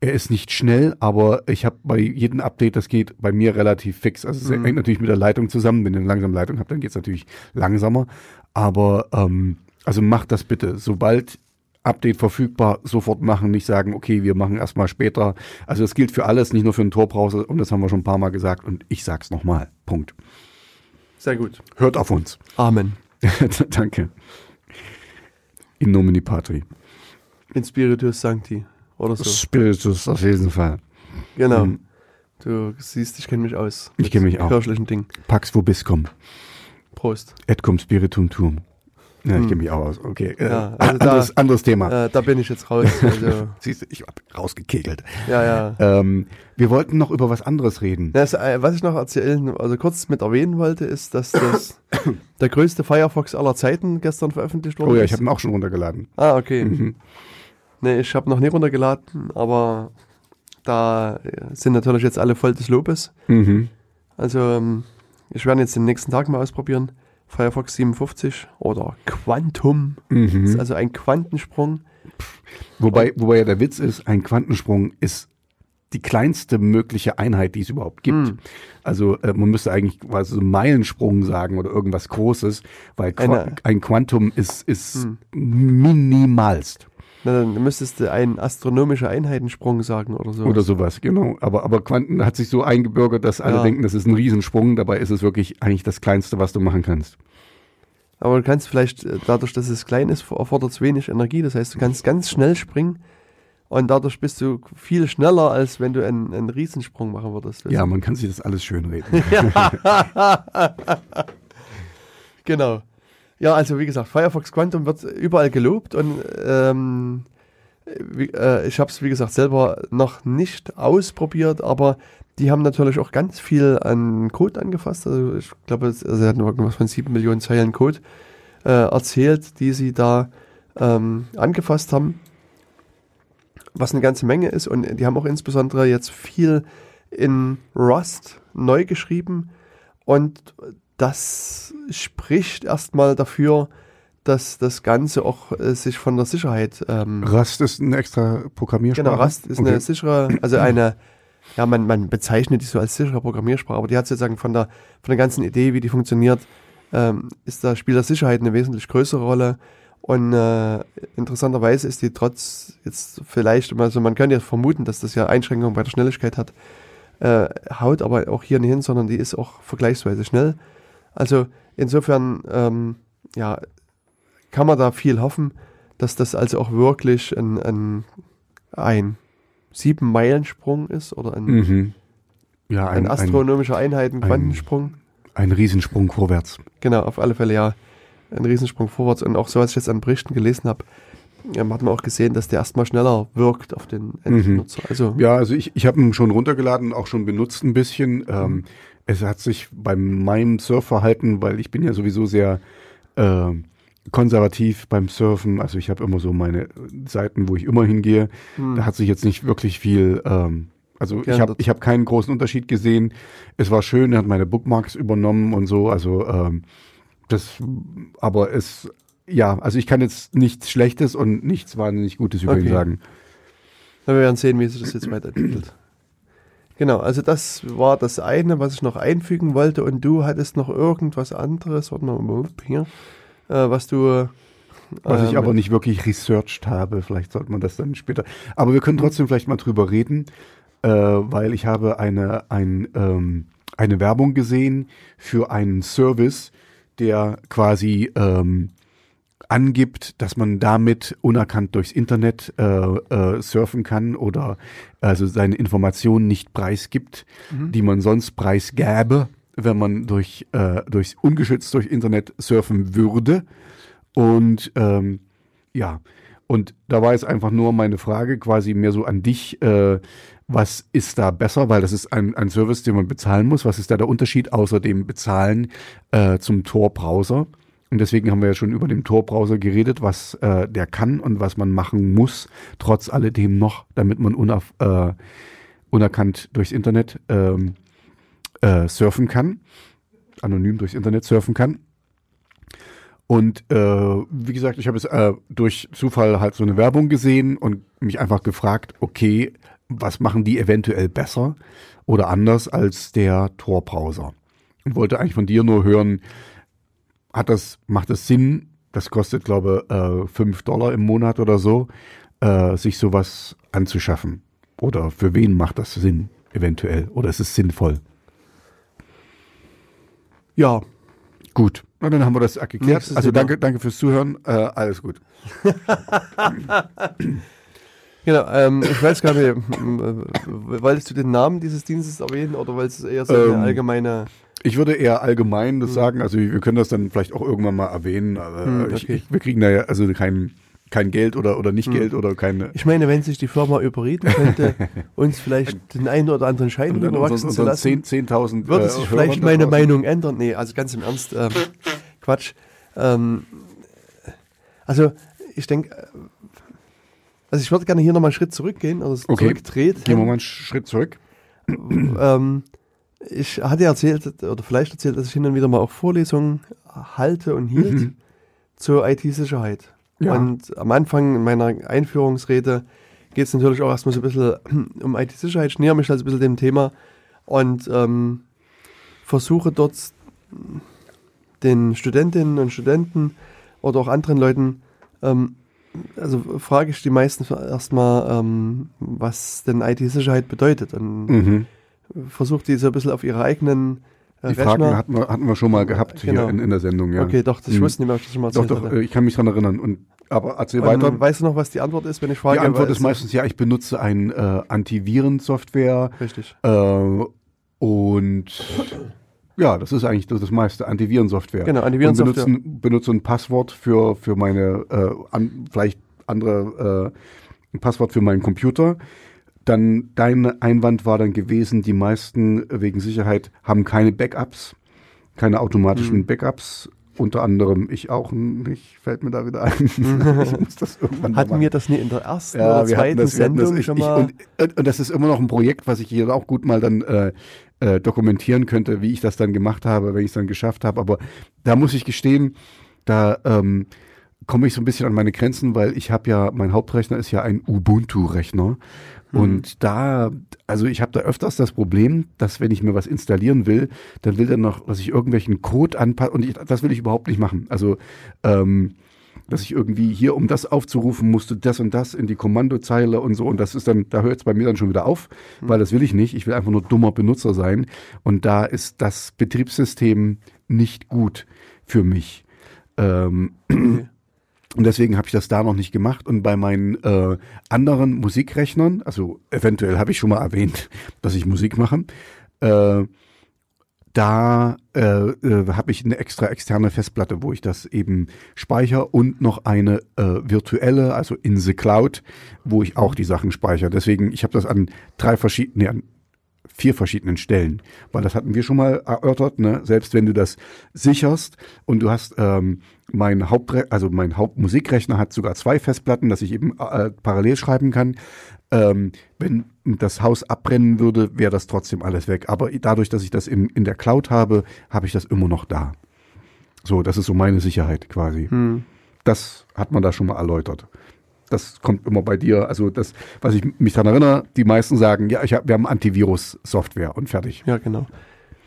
er ist nicht schnell, aber ich habe bei jedem Update, das geht bei mir relativ fix. Also es Mhm. hängt natürlich mit der Leitung zusammen. Wenn ihr eine langsame Leitung habt, dann geht es natürlich langsamer. Aber ähm, also macht das bitte. Sobald Update verfügbar, sofort machen, nicht sagen, okay, wir machen erstmal später. Also das gilt für alles, nicht nur für den Tor-Browser und das haben wir schon ein paar Mal gesagt und ich sag's nochmal. Punkt. Sehr gut. Hört auf uns. Amen. Danke. In nomine patri. In Spiritus Sancti. Oder so. Spiritus auf jeden Fall. Genau. Mhm. Du siehst, ich kenne mich aus. Ich mit kenn mich auch. Kirchlichen Ding. Pax vobiscum, Prost. et cum spiritum tuum. Ja, ich Hm. kenne mich auch aus. Okay. Äh, Ja, also da- anderes, anderes Thema. Äh, da bin ich jetzt raus. Also, Siehst du, ich hab rausgekegelt. ja, ja. Ähm, wir wollten noch über was anderes reden. Das, äh, was ich noch erzählen, also kurz mit erwähnen wollte, ist, dass das der größte Firefox aller Zeiten gestern veröffentlicht wurde. Oh ja, ich habe ihn auch schon runtergeladen. Ah, okay. Mhm. Nee, ich habe noch nie runtergeladen, aber da sind natürlich jetzt alle voll des Lobes. Mhm. Also ähm, ich werde jetzt den nächsten Tag mal ausprobieren. Firefox 57 oder Quantum. Das ist Mhm. also ein Quantensprung. Wobei, wobei ja der Witz ist, ein Quantensprung ist die kleinste mögliche Einheit, die es überhaupt gibt. Hm. Also äh, man müsste eigentlich quasi so Meilensprung sagen oder irgendwas Großes, weil Qua Eine- ein Quantum ist, ist Hm. minimalst Na, dann müsstest du einen astronomischen Einheitensprung sagen oder so. oder sowas, genau. Aber, aber Quanten hat sich so eingebürgert, dass alle Ja. denken, das ist ein Riesensprung. Dabei ist es wirklich eigentlich das Kleinste, was du machen kannst. Aber du kannst vielleicht, äh, dadurch, dass es klein ist, erfordert es wenig Energie. Das heißt, du kannst ganz schnell springen und dadurch bist du viel schneller, als wenn du einen, einen Riesensprung machen würdest. Ja, man kann sich das alles schönreden. Genau. Ja, also wie gesagt, Firefox Quantum wird überall gelobt und ähm, wie, äh, ich habe es wie gesagt selber noch nicht ausprobiert, aber die haben natürlich auch ganz viel an Code angefasst. Also ich glaube, also sie hatten irgendwas von sieben Millionen Zeilen Code äh, erzählt, die sie da ähm, angefasst haben, was eine ganze Menge ist. Und die haben auch insbesondere jetzt viel in Rust neu geschrieben und das spricht erstmal dafür, dass das Ganze auch äh, sich von der Sicherheit ähm, Rust ist ein extra Programmiersprache. Genau, Rust ist eine sichere, also eine, ja, man, man bezeichnet die so als sichere Programmiersprache, aber die hat sozusagen von der, von der ganzen Idee, wie die funktioniert, ähm, ist da spielt der Sicherheit eine wesentlich größere Rolle. Und äh, interessanterweise ist die trotz jetzt vielleicht, also man könnte ja vermuten, dass das ja Einschränkungen bei der Schnelligkeit hat, äh, haut aber auch hier nicht hin, sondern die ist auch vergleichsweise schnell. Also insofern, ähm, ja, kann man da viel hoffen, dass das also auch wirklich ein, ein, ein sieben Meilensprung ist oder ein, Mhm. Ja, ein, ein, ein, astronomischer Einheiten Quantensprung. ein Riesensprung vorwärts. Genau, auf alle Fälle ja. Ein Riesensprung vorwärts. Und auch so, was ich jetzt an Berichten gelesen habe, ähm, hat man auch gesehen, dass der erstmal schneller wirkt auf den Endnutzer. Also, Ja, also ich, ich habe ihn schon runtergeladen, auch schon benutzt ein bisschen. Mhm. Ähm, es hat sich bei meinem Surfverhalten, weil ich bin ja sowieso sehr äh, konservativ beim Surfen, also ich habe immer so meine Seiten, wo ich immer hingehe. hm, Da hat sich jetzt nicht wirklich viel, ähm, also ich habe ich hab keinen großen Unterschied gesehen. Es war schön, er hat meine Bookmarks übernommen und so, also ähm, das, aber es, ja, also ich kann jetzt nichts Schlechtes und nichts wahnsinnig Gutes über ihn Okay. sagen. Na, wir werden sehen, wie sich das jetzt weiterentwickelt. Genau, also das war das eine, was ich noch einfügen wollte. Und du hattest noch irgendwas anderes, warte mal, hier, äh, was du. Was ich ähm, aber nicht wirklich researched habe, vielleicht sollte man das dann später. Aber wir können trotzdem vielleicht mal drüber reden, äh, weil ich habe eine, ein, ähm, eine Werbung gesehen für einen Service, der quasi ähm, angibt, dass man damit unerkannt durchs Internet äh, äh, surfen kann oder also seine Informationen nicht preisgibt, die man sonst preisgäbe, wenn man durch, äh, durchs ungeschützt durch Internet surfen würde. Und ähm, ja, und da war jetzt einfach nur meine Frage quasi mehr so an dich, äh, was ist da besser, weil das ist ein, ein Service, den man bezahlen muss. Was ist da der Unterschied außer dem Bezahlen äh, zum Tor-Browser? Und deswegen haben wir ja schon über den Tor-Browser geredet, was äh, der kann und was man machen muss, trotz alledem noch, damit man unauf, äh, unerkannt durchs Internet ähm, äh, surfen kann, anonym durchs Internet surfen kann. Und äh, wie gesagt, ich habe es äh, durch Zufall halt so eine Werbung gesehen und mich einfach gefragt, okay, was machen die eventuell besser oder anders als der Tor-Browser? Und wollte eigentlich von dir nur hören, hat das, macht das Sinn? Das kostet, glaube ich, äh, 5 Dollar im Monat oder so, äh, sich sowas anzuschaffen. Oder für wen macht das Sinn, eventuell? Oder ist es sinnvoll? Ja, Gut, na, dann haben wir das geklärt. Nächstes Also danke, danke fürs Zuhören. Äh, alles gut. genau. Ähm, ich weiß gar nicht, wolltest du den Namen dieses Dienstes erwähnen oder wolltest du eher so eine Ähm, allgemeine... Ich würde eher allgemein das sagen, also wir können das dann vielleicht auch irgendwann mal erwähnen. Aber Hm, ich, ich, wir kriegen da ja also kein, kein Geld oder, oder Hm. nicht Geld oder keine. Ich meine, wenn sich die Firma überreden könnte, uns vielleicht den einen oder anderen Schein überwachsen zu lassen, 10 10.000 würde äh, sich Hörern vielleicht meine Meinung ändern. Nee, also ganz im Ernst, ähm, Quatsch. Ähm, also ich denke, äh, also ich würde gerne hier nochmal einen Schritt zurückgehen oder Okay. zurücktreten. Gehen wir mal einen Schritt zurück. ähm, ich hatte erzählt, oder vielleicht erzählt, dass ich hin und wieder mal auch Vorlesungen halte und hielt Mhm. zur IT-Sicherheit. Ja. Und am Anfang in meiner Einführungsrede geht es natürlich auch erstmal so ein bisschen um IT-Sicherheit. Ich näher mich also ein bisschen dem Thema und ähm, versuche dort den Studentinnen und Studenten oder auch anderen Leuten, ähm, also frage ich die meisten erstmal, ähm, was denn IT-Sicherheit bedeutet und Mhm. Versuche die so ein bisschen auf ihre eigenen äh, Die Fragen Rechner. hatten wir, hatten wir schon mal gehabt Genau. hier in, in der Sendung. Ja. Okay, doch, das, ich Mhm. wusste nicht mehr, ob ich das schon mal Doch, erzählt doch, hatte. äh, ich kann mich dran erinnern. Und, aber erzähl Und weiter. Weißt du noch, was die Antwort ist, wenn ich frage? Die Antwort ist meistens ja, ich benutze ein äh, Antivirensoftware Richtig. äh, und ja, das ist eigentlich das, das meiste, Antivirensoftware. Genau, Antivirensoftware. Und benutze, benutze ein Passwort für, für meine, äh, an, vielleicht andere, äh, ein Passwort für meinen Computer. Dann dein Einwand war dann gewesen, die meisten wegen Sicherheit haben keine Backups, keine automatischen Mhm. Backups. Unter anderem ich auch nicht, fällt mir da wieder ein. ich muss das irgendwann Hatten wir das nie in der ersten Ja, oder zweiten das, hatten das Sendung ich, schon ich, mal? und, und, und das ist immer noch ein Projekt, was ich hier auch gut mal dann äh, äh, dokumentieren könnte, wie ich das dann gemacht habe, wenn ich es dann geschafft habe. Aber da muss ich gestehen, da ähm, komme ich so ein bisschen an meine Grenzen, weil ich habe ja, mein Hauptrechner ist ja ein Ubuntu-Rechner. Und da, also ich habe da öfters das Problem, dass wenn ich mir was installieren will, dann will er noch, dass ich irgendwelchen Code anpasse und ich, das will ich überhaupt nicht machen. Also ähm, dass ich irgendwie hier, um das aufzurufen, musste das und das in die Kommandozeile und so. Und das ist dann, da hört es bei mir dann schon wieder auf, weil das will ich nicht. Ich will einfach nur dummer Benutzer sein. Und da ist das Betriebssystem nicht gut für mich. Ähm, und deswegen habe ich das da noch nicht gemacht. Und bei meinen äh, anderen Musikrechnern, also eventuell habe ich schon mal erwähnt, dass ich Musik mache, äh, da äh, äh, habe ich eine extra externe Festplatte, wo ich das eben speichere und noch eine äh, virtuelle, also in the Cloud, wo ich auch die Sachen speichere. Deswegen, ich habe das an drei verschiedenen, nee, an vier verschiedenen Stellen, weil das hatten wir schon mal erörtert, ne? selbst wenn du das sicherst und du hast ähm, mein Hauptre also mein Hauptmusikrechner hat sogar zwei Festplatten, dass ich eben äh, parallel schreiben kann. Ähm, wenn das Haus abbrennen würde, wäre das trotzdem alles weg. Aber dadurch, dass ich das in, in der Cloud habe, habe ich das immer noch da. So, das ist so meine Sicherheit quasi. Hm. Das hat man da schon mal erläutert. Das kommt immer bei dir. Also das, was ich mich daran erinnere, die meisten sagen, ja, ich hab, wir haben Antivirus-Software und fertig. Ja, genau.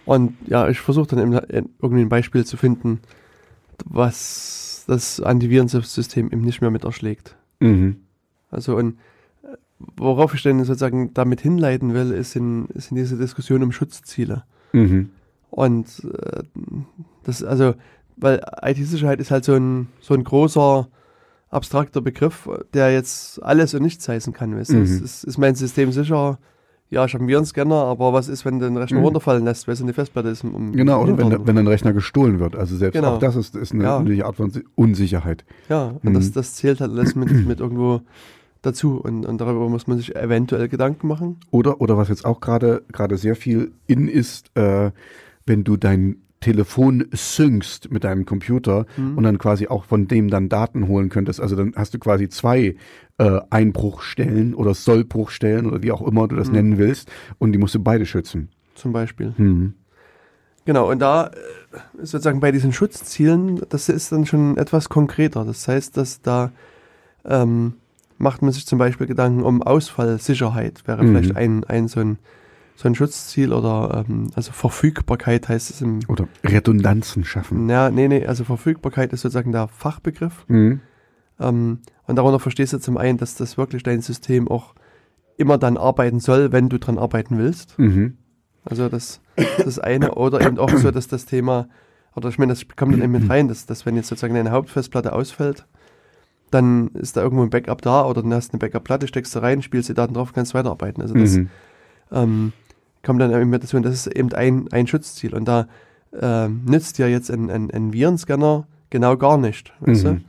Und ja, ich versuche dann eben irgendwie ein Beispiel zu finden, was das Antivirensystem eben nicht mehr mit erschlägt. Mhm. Also und äh, worauf ich denn sozusagen damit hinleiten will, ist in, ist in diese Diskussion um Schutzziele. Mhm. Und äh, das, also weil IT-Sicherheit ist halt so ein, so ein großer, abstrakter Begriff, der jetzt alles und nichts heißen kann. Weißt? Mhm. ist, ist mein System sicher? Ja, ich habe einen Virenscanner, aber was ist, wenn du den Rechner Mhm. runterfallen lässt, weil es eine Festplatte ist? Im Genau, oder wenn, wenn ein Rechner gestohlen wird. Also selbst Genau. auch das ist, ist eine, Ja. eine Art von Si- Unsicherheit. Ja, und Mhm. das, das zählt halt alles mit, mit irgendwo dazu. Und, und darüber muss man sich eventuell Gedanken machen. Oder, oder was jetzt auch gerade gerade sehr viel in ist, äh, wenn du dein Telefon syncst mit deinem Computer Mhm. und dann quasi auch von dem dann Daten holen könntest. Also dann hast du quasi zwei äh, Einbruchstellen oder Sollbruchstellen oder wie auch immer du das Mhm. nennen willst und die musst du beide schützen. Zum Beispiel. Hm. Genau, und da äh, sozusagen bei diesen Schutzzielen, das ist dann schon etwas konkreter. Das heißt, dass da ähm, macht man sich zum Beispiel Gedanken um Ausfallsicherheit, wäre Mhm. vielleicht ein, ein so ein so ein Schutzziel oder ähm, also Verfügbarkeit heißt es im Oder Redundanzen schaffen. ja, nee, nee, also Verfügbarkeit ist sozusagen der Fachbegriff. Mhm. Ähm, und darunter verstehst du zum einen, dass das wirklich dein System auch immer dann arbeiten soll, wenn du dran arbeiten willst. Mhm. Also das, das eine oder eben auch so, dass das Thema, oder ich meine, das kommt dann eben mit rein, dass, dass wenn jetzt sozusagen deine Hauptfestplatte ausfällt, dann ist da irgendwo ein Backup da oder dann hast du eine Backup-Platte, steckst du rein, spielst die Daten drauf, kannst weiterarbeiten. Also das Mhm. ähm, kommt dann eben mit dazu und das ist eben ein, ein Schutzziel. Und da ähm, nützt dir jetzt ein, ein, ein Virenscanner genau gar nicht. Weißt Mhm. du?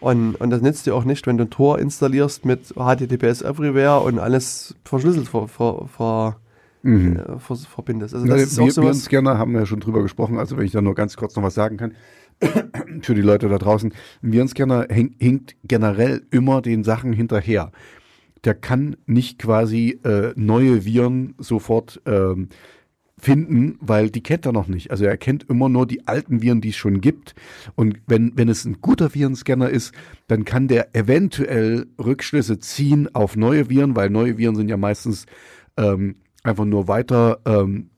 Und, und das nützt dir auch nicht, wenn du ein Tor installierst mit HTTPS Everywhere und alles verschlüsselt ver, ver, ver, Mhm. äh, ver, verbindest. Also Ja, das ist wir, auch sowas. gerne haben wir ja schon drüber gesprochen, also wenn ich da nur ganz kurz noch was sagen kann, für die Leute da draußen, ein Virenscanner hinkt generell immer den Sachen hinterher. Der kann nicht quasi äh, neue Viren sofort ähm, finden, weil die kennt er noch nicht. Also er kennt immer nur die alten Viren, die es schon gibt. Und wenn, wenn es ein guter Virenscanner ist, dann kann der eventuell Rückschlüsse ziehen auf neue Viren, weil neue Viren sind ja meistens ähm, einfach nur weiter ähm,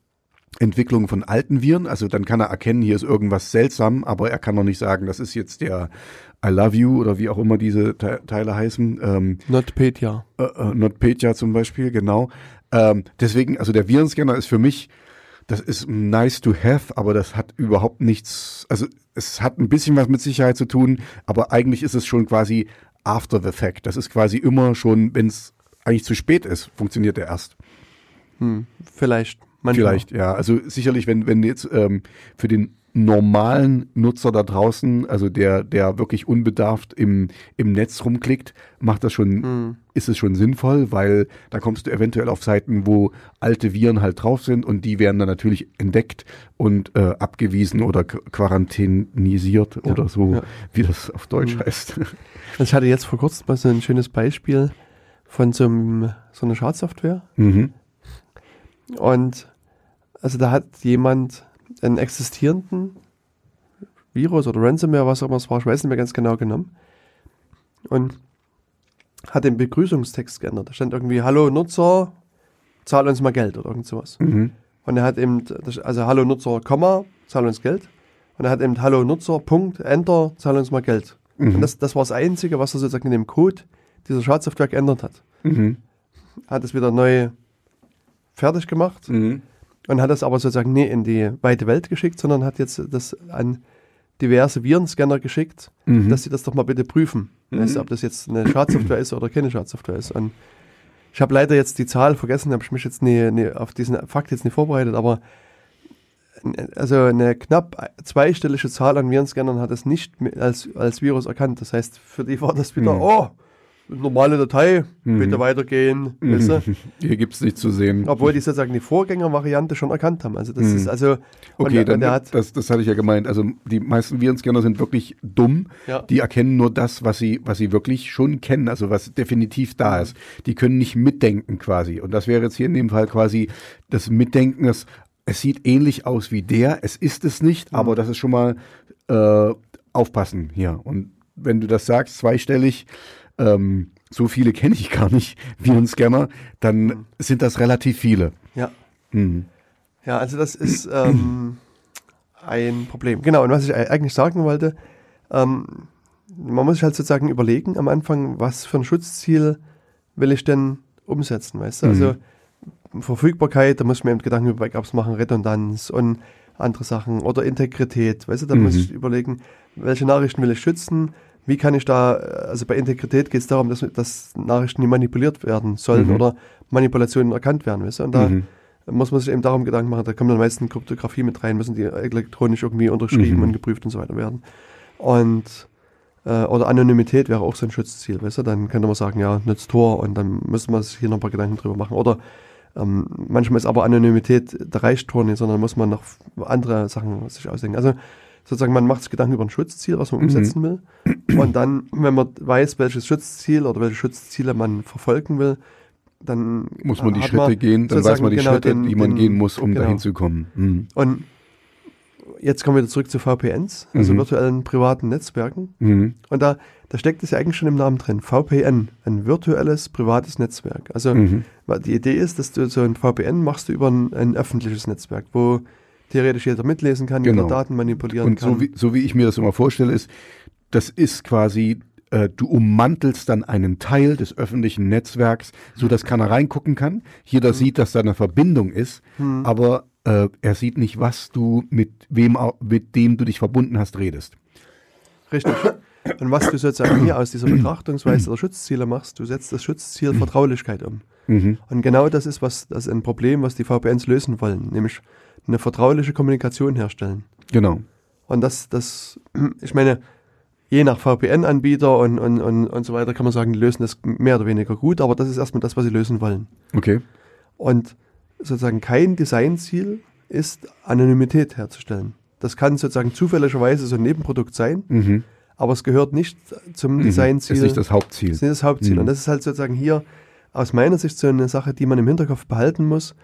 Entwicklung von alten Viren. Also dann kann er erkennen, hier ist irgendwas seltsam, aber er kann noch nicht sagen, das ist jetzt der I love you oder wie auch immer diese Te Teile heißen. Ähm, NotPetya. äh, äh, NotPetya zum Beispiel, genau. Ähm, deswegen, also der Virenscanner ist für mich, das ist nice to have, aber das hat überhaupt nichts, also es hat ein bisschen was mit Sicherheit zu tun, aber eigentlich ist es schon quasi after the fact. Das ist quasi immer schon, wenn es eigentlich zu spät ist, funktioniert er erst. Hm, vielleicht. Manchmal. Vielleicht, ja. Also sicherlich, wenn, wenn jetzt ähm, für den normalen Nutzer da draußen, also der, der wirklich unbedarft im, im Netz rumklickt, macht das schon, Hm. ist es schon sinnvoll, weil da kommst du eventuell auf Seiten, wo alte Viren halt drauf sind und die werden dann natürlich entdeckt und äh, abgewiesen oder qu- quarantänisiert Ja, oder so, ja. wie das auf Deutsch Mhm. heißt. Also ich hatte jetzt vor kurzem mal so ein schönes Beispiel von so, einem, so einer Schadsoftware. mhm. Und also da hat jemand einen existierenden Virus oder Ransomware, was auch immer es war, ich weiß nicht mehr ganz genau genommen. Und hat den Begrüßungstext geändert. Da stand irgendwie, hallo Nutzer, zahl uns mal Geld oder irgend sowas. Mhm. Und er hat eben, also hallo Nutzer, Komma, zahl uns Geld. Und er hat eben hallo Nutzer, Punkt, Enter, zahl uns mal Geld. Mhm. Und das, das war das Einzige, was er sozusagen in dem Code dieser Schadsoftware geändert hat. Mhm. Hat es wieder neu fertig gemacht Mhm. Und hat das aber sozusagen nie in die weite Welt geschickt, sondern hat jetzt das an diverse Virenscanner geschickt, Mhm. dass sie das doch mal bitte prüfen. Mhm. Weißt ob das jetzt eine Schadsoftware ist oder keine Schadsoftware ist. Und ich habe leider jetzt die Zahl vergessen, habe ich mich jetzt nie, nie auf diesen Fakt jetzt nicht vorbereitet, aber also eine knapp zweistellige Zahl an Virenscannern hat es nicht als, als Virus erkannt. Das heißt, für die war das wieder, Mhm. oh, normale Datei, Mhm. bitte weitergehen, weißt du? Hier gibt's nichts zu sehen. Obwohl die sozusagen die Vorgängervariante schon erkannt haben. Also das Mhm. ist also und Okay, der, dann, und hat das, das hatte ich ja gemeint. Also die meisten Virenscanner sind wirklich dumm. ja, Die erkennen nur das, was sie, was sie wirklich schon kennen, also was definitiv da ist. Die können nicht mitdenken quasi. Und das wäre jetzt hier in dem Fall quasi das Mitdenken, das, es sieht ähnlich aus wie der, es ist es nicht, Mhm. aber das ist schon mal äh, aufpassen hier. Und wenn du das sagst, zweistellig, ähm, so viele kenne ich gar nicht, Virenscanner, dann sind das relativ viele. ja, Mhm. ja, also das ist ähm, ein Problem. Genau. Und was ich eigentlich sagen wollte, ähm, man muss sich halt sozusagen überlegen am Anfang, was für ein Schutzziel will ich denn umsetzen, weißt du? Mhm. Also Verfügbarkeit, da muss man eben Gedanken über Backups machen, Redundanz und andere Sachen oder Integrität. Weißt du, da Mhm. muss ich überlegen, welche Nachrichten will ich schützen? Wie kann ich da, also bei Integrität geht es darum, dass, dass Nachrichten nie manipuliert werden sollen Mhm. oder Manipulationen erkannt werden, weißt du? Und da Mhm. muss man sich eben darum Gedanken machen, da kommt dann meistens Kryptographie mit rein, müssen die elektronisch irgendwie unterschrieben Mhm. und geprüft und so weiter werden. Und äh, oder Anonymität wäre auch so ein Schutzziel, weißt du? Dann könnte man sagen, ja, nützt Tor und dann müsste man sich hier noch ein paar Gedanken drüber machen. Oder ähm, manchmal ist aber Anonymität, da reicht Tor nicht, sondern muss man noch andere Sachen sich ausdenken. Also sozusagen, man macht sich Gedanken über ein Schutzziel, was man Mhm. umsetzen will. Und dann, wenn man weiß, welches Schutzziel oder welche Schutzziele man verfolgen will, dann Muss man die Schritte gehen, dann weiß man die genau Schritte, den- die man den- gehen muss, um genau. dahin zu kommen. Mhm. Und jetzt kommen wir wieder zurück zu VPNs, also Mhm. virtuellen privaten Netzwerken. Mhm. Und da, da steckt es ja eigentlich schon im Namen drin. VPN, ein virtuelles privates Netzwerk. Also Mhm. die Idee ist, dass du so ein VPN machst du über ein, ein öffentliches Netzwerk, wo theoretisch jeder mitlesen kann, Genau. jeder Daten manipulieren Und kann. so wie, so wie ich mir das immer vorstelle, ist, das ist quasi, äh, du ummantelst dann einen Teil des öffentlichen Netzwerks, so dass keiner reingucken kann. Jeder sieht, dass da eine Verbindung ist, Hm. aber äh, er sieht nicht, was du mit wem, mit dem du dich verbunden hast, redest. Richtig. Und was du sozusagen hier aus dieser Betrachtungsweise der Schutzziele machst, du setzt das Schutzziel Vertraulichkeit um. Mhm. Und genau das ist was, das ist ein Problem, was die VPNs lösen wollen, nämlich eine vertrauliche Kommunikation herstellen. Genau. Und das, das, ich meine, je nach VPN-Anbieter und, und, und, und so weiter kann man sagen, die lösen das mehr oder weniger gut, aber das ist erstmal das, was sie lösen wollen. Okay. Und sozusagen kein Designziel ist, Anonymität herzustellen. Das kann sozusagen zufälligerweise so ein Nebenprodukt sein, Mhm. aber es gehört nicht zum Mhm. Designziel. Ist nicht das Hauptziel. Ist nicht das Hauptziel. Mhm. Und das ist halt sozusagen hier aus meiner Sicht so eine Sache, die man im Hinterkopf behalten muss.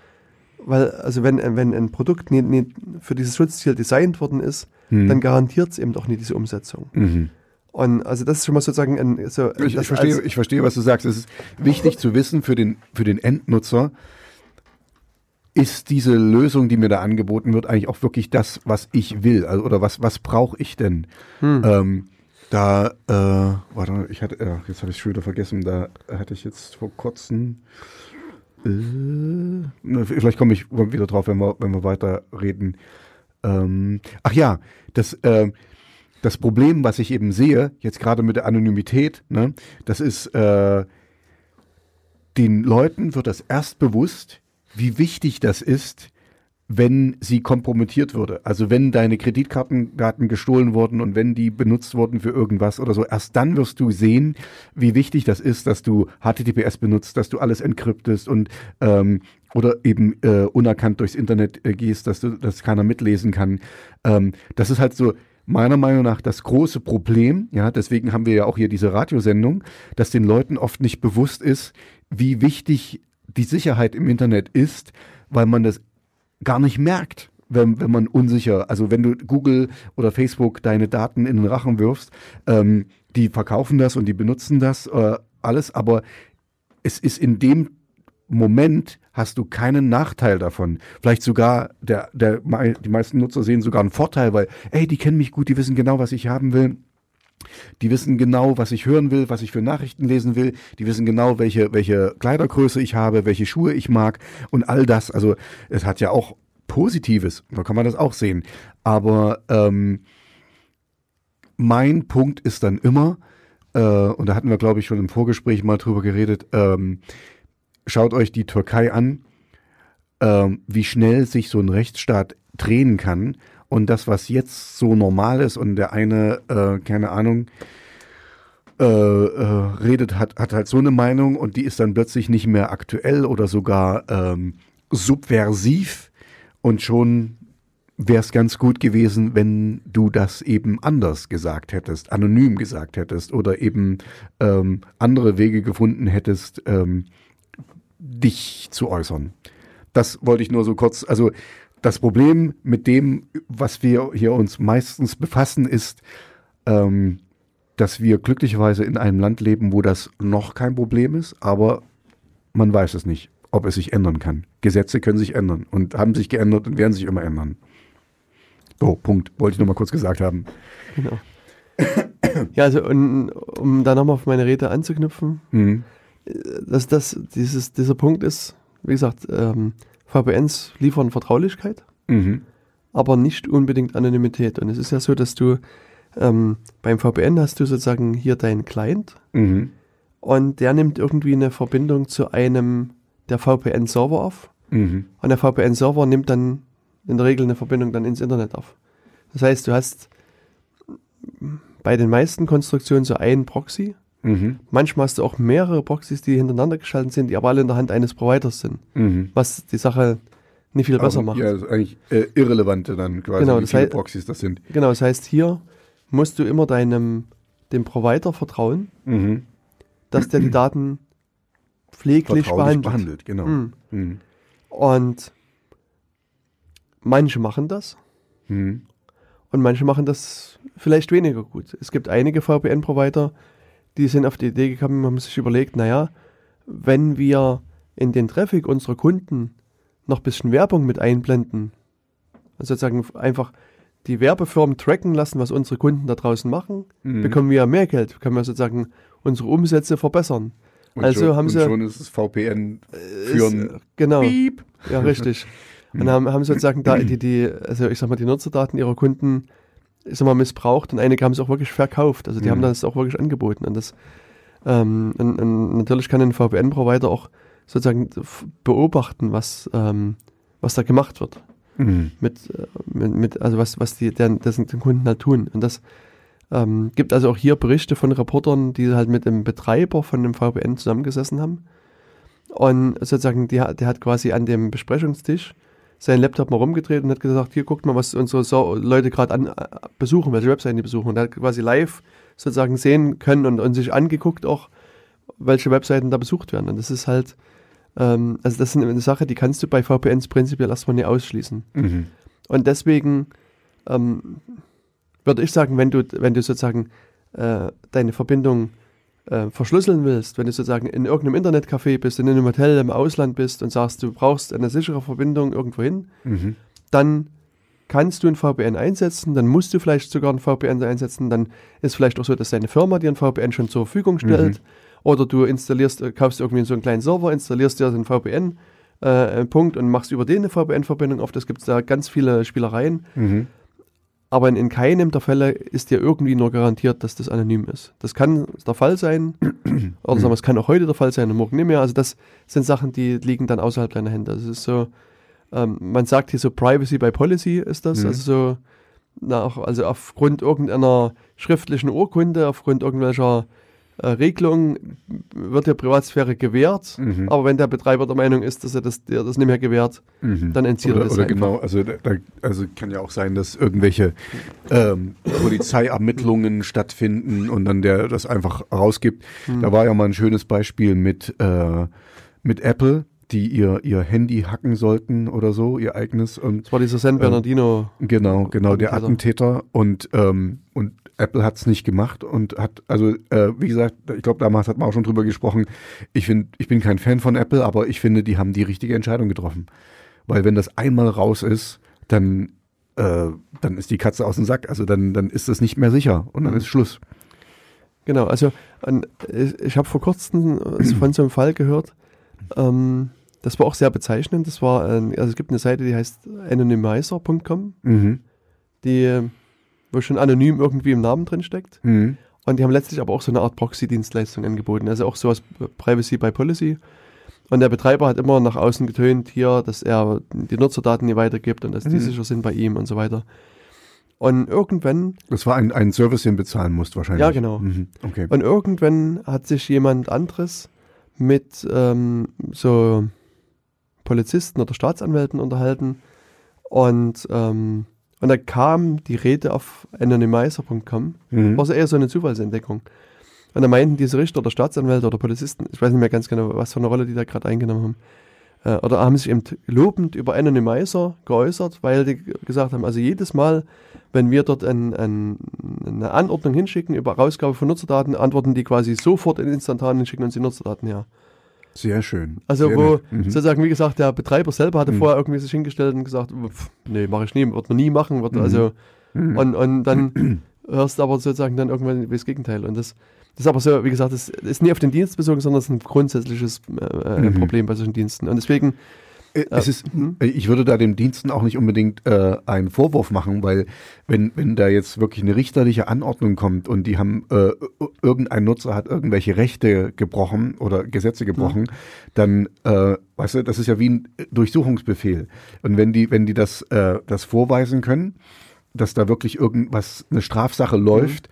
Weil, also wenn, wenn ein Produkt nicht, nicht für dieses Schutzziel designt worden ist, Mhm. dann garantiert es eben doch nicht diese Umsetzung. Mhm. Und also das ist schon mal sozusagen ein, so, Ich, ich, verstehe, ich verstehe, was du sagst. Es ist wichtig zu wissen für den, für den Endnutzer, ist diese Lösung, die mir da angeboten wird, eigentlich auch wirklich das, was ich will? Also, oder was, was brauche ich denn? Hm. Ähm, da, äh, warte mal, ich hatte, äh, jetzt habe ich schon wieder vergessen, da hatte ich jetzt vor kurzem, äh, vielleicht komme ich wieder drauf, wenn wir, wenn wir weiter reden. Ähm, ach ja, das, ähm, das Problem, was ich eben sehe, jetzt gerade mit der Anonymität, ne, das ist, äh, den Leuten wird das erst bewusst, wie wichtig das ist, wenn sie kompromittiert würde. Also wenn deine Kreditkartendaten gestohlen wurden und wenn die benutzt wurden für irgendwas oder so, erst dann wirst du sehen, wie wichtig das ist, dass du HTTPS benutzt, dass du alles entkryptest und ähm, oder eben äh, unerkannt durchs Internet äh, gehst, dass du, dass keiner mitlesen kann. Ähm, das ist halt so meiner Meinung nach das große Problem. Ja, deswegen haben wir ja auch hier diese Radiosendung, dass den Leuten oft nicht bewusst ist, wie wichtig die Sicherheit im Internet ist, weil man das gar nicht merkt, wenn, wenn man unsicher, also wenn du Google oder Facebook deine Daten in den Rachen wirfst, ähm, die verkaufen das und die benutzen das äh, alles, aber es ist in dem Moment hast du keinen Nachteil davon. Vielleicht sogar der, der, die meisten Nutzer sehen sogar einen Vorteil, weil, ey, die kennen mich gut, die wissen genau, was ich haben will. Die wissen genau, was ich hören will, was ich für Nachrichten lesen will. Die wissen genau, welche, welche Kleidergröße ich habe, welche Schuhe ich mag und all das. Also es hat ja auch Positives, da kann man das auch sehen. Aber ähm, mein Punkt ist dann immer, äh, und da hatten wir, glaube ich, schon im Vorgespräch mal drüber geredet, ähm, schaut euch die Türkei an, ähm, wie schnell sich so ein Rechtsstaat drehen kann. Und das, was jetzt so normal ist und der eine, äh, keine Ahnung, äh, äh, redet, hat, hat halt so eine Meinung und die ist dann plötzlich nicht mehr aktuell oder sogar ähm, subversiv und schon wäre es ganz gut gewesen, wenn du das eben anders gesagt hättest, anonym gesagt hättest oder eben ähm, andere Wege gefunden hättest, ähm, dich zu äußern. Das wollte ich nur so kurz, also das Problem mit dem, was wir hier uns meistens befassen, ist, ähm, dass wir glücklicherweise in einem Land leben, wo das noch kein Problem ist, aber man weiß es nicht, ob es sich ändern kann. Gesetze können sich ändern und haben sich geändert und werden sich immer ändern. So, Punkt. Wollte ich nur mal kurz gesagt haben. Genau. Ja, also und, um da nochmal auf meine Rede anzuknüpfen, Mhm. dass das, dieses, dieser Punkt ist, wie gesagt, ähm, VPNs liefern Vertraulichkeit Mhm. aber nicht unbedingt Anonymität. Und es ist ja so, dass du ähm, beim VPN hast du sozusagen hier deinen Client Mhm. und der nimmt irgendwie eine Verbindung zu einem der VPN-Server auf Mhm. und der VPN-Server nimmt dann in der Regel eine Verbindung dann ins Internet auf. Das heißt, du hast bei den meisten Konstruktionen so einen Proxy. Mhm. Manchmal hast du auch mehrere Proxys, die hintereinander geschaltet sind, die aber alle in der Hand eines Providers sind, Mhm. was die Sache nicht viel besser Also, macht. Ja, das ist eigentlich äh, irrelevante dann quasi, Genau, wie das viele heißt- Proxys das sind. Genau, das heißt, hier musst du immer deinem dem Provider vertrauen, Mhm. dass der die Daten pfleglich behandelt. behandelt, genau. Mhm. Mhm. Und manche machen das Mhm. und manche machen das vielleicht weniger gut. Es gibt einige VPN-Provider, die sind auf die Idee gekommen, haben sich überlegt, naja, wenn wir in den Traffic unserer Kunden noch ein bisschen Werbung mit einblenden, also sozusagen einfach die Werbefirmen tracken lassen, was unsere Kunden da draußen machen, Mhm. bekommen wir mehr Geld, können wir sozusagen unsere Umsätze verbessern. Und also schon, haben sie- schon ist es VPN für Ist, ein äh, genau. Piep. Ja, richtig. Und haben, haben sozusagen da die, die, also ich sag mal, die Nutzerdaten ihrer Kunden, ich sag mal, missbraucht und einige haben es auch wirklich verkauft. Also die Mhm. haben das auch wirklich angeboten. Und das, ähm, und, und natürlich kann ein VPN-Provider auch sozusagen beobachten, was, ähm, was da gemacht wird. Mhm. Mit, äh, mit, mit also was, was die, deren, das den Kunden halt tun. Und das ähm, gibt also auch hier Berichte von Reportern, die halt mit dem Betreiber von dem VPN zusammengesessen haben. Und sozusagen, die, der hat quasi an dem Besprechungstisch seinen Laptop mal rumgedreht und hat gesagt, hier guckt mal, was unsere so Leute gerade an äh, besuchen, welche Webseiten die besuchen. Und er hat quasi live sozusagen sehen können und, und sich angeguckt auch, welche Webseiten da besucht werden. Und das ist halt, ähm, also das ist eine Sache, die kannst du bei VPNs prinzipiell erstmal nicht ausschließen. Mhm. Und deswegen ähm, würde ich sagen, wenn du, wenn du sozusagen äh, deine Verbindung äh, verschlüsseln willst, wenn du sozusagen in irgendeinem Internetcafé bist, in einem Hotel im Ausland bist und sagst, du brauchst eine sichere Verbindung irgendwo hin, Mhm. dann kannst du ein VPN einsetzen, dann musst du vielleicht sogar ein VPN einsetzen, dann ist vielleicht auch so, dass deine Firma dir ein VPN schon zur Verfügung stellt oder du installierst, äh, kaufst irgendwie so einen kleinen Server, installierst dir den VPN äh, Punkt und machst über den eine VPN-Verbindung auf. Das gibt es da ganz viele Spielereien. Mhm. Aber in, in keinem der Fälle ist dir irgendwie nur garantiert, dass das anonym ist. Das kann der Fall sein, oder sagen wir, es kann auch heute der Fall sein und morgen nicht mehr. Also das sind Sachen, die liegen dann außerhalb deiner Hände. Das ist so, ähm, man sagt hier so Privacy by Policy ist das. Mhm. Also so, nach, also aufgrund irgendeiner schriftlichen Urkunde, aufgrund irgendwelcher Regelung wird der Privatsphäre gewährt. Mhm. Aber wenn der Betreiber der Meinung ist, dass er das, der das nicht mehr gewährt, Mhm. dann entzieht er oder, das oder einfach. genau, also, da, also kann ja auch sein, dass irgendwelche ähm, Polizeiermittlungen stattfinden und dann der das einfach rausgibt. Hm. Da war ja mal ein schönes Beispiel mit, äh, mit Apple, die ihr, ihr Handy hacken sollten oder so, ihr eigenes. Und das war dieser San Bernardino. Genau, genau, der Attentäter. Attentäter und, ähm, und Apple hat es nicht gemacht und hat, also äh, wie gesagt, ich glaube, damals hat man auch schon drüber gesprochen, ich, find, ich bin kein Fan von Apple, aber ich finde, die haben die richtige Entscheidung getroffen. Weil wenn das einmal raus ist, dann, äh, dann ist die Katze aus dem Sack, also dann, dann ist das nicht mehr sicher und dann ist Schluss. Genau, also an, ich, habe vor kurzem äh, von so einem Fall gehört. Ähm, das war auch sehr bezeichnend. Das war, ein, also es gibt eine Seite, die heißt anonymizer.com, Mhm. die, wo schon anonym irgendwie im Namen drin steckt. Mhm. Und die haben letztlich aber auch so eine Art Proxy-Dienstleistung angeboten. Also auch sowas äh, Privacy by Policy. Und der Betreiber hat immer nach außen getönt hier, dass er die Nutzerdaten nie weitergibt und dass die Mhm. sicher sind bei ihm und so weiter. Und irgendwann Das war ein, ein Service, den bezahlen musst wahrscheinlich. Ja, genau. Mhm. Okay. Und irgendwann hat sich jemand anderes mit ähm, so Polizisten oder Staatsanwälten unterhalten und, ähm, und da kam die Rede auf anonymizer.com. Mhm. War so eher so eine Zufallsentdeckung. Und da meinten diese Richter oder Staatsanwälte oder Polizisten, ich weiß nicht mehr ganz genau, was für eine Rolle die da gerade eingenommen haben, äh, oder haben sich eben lobend über Anonymizer geäußert, weil die gesagt haben, also jedes Mal, wenn wir dort ein, ein, eine Anordnung hinschicken über Rausgabe von Nutzerdaten, antworten die quasi sofort in instantan und schicken uns die Nutzerdaten her. Sehr schön. Also Sehr wo. Mhm. sozusagen, wie gesagt, der Betreiber selber hatte Mhm. vorher irgendwie sich hingestellt und gesagt, pff, nee, mache ich nie, wird man nie machen, wird Mhm. also Mhm. und, und dann hörst du aber sozusagen dann irgendwann das Gegenteil. Und das, das ist aber so, wie gesagt, das ist nie auf den Dienst bezogen, sondern es ist ein grundsätzliches äh, äh, Mhm. Problem bei solchen Diensten. Und deswegen Es ist, äh, ich würde da den Diensten auch nicht unbedingt äh, einen Vorwurf machen, weil wenn, wenn da jetzt wirklich eine richterliche Anordnung kommt und die haben, äh, irgendein Nutzer hat irgendwelche Rechte gebrochen oder Gesetze gebrochen, dann, äh, weißt du, das ist ja wie ein Durchsuchungsbefehl. Und wenn die, wenn die das, äh, das vorweisen können, dass da wirklich irgendwas, eine Strafsache läuft,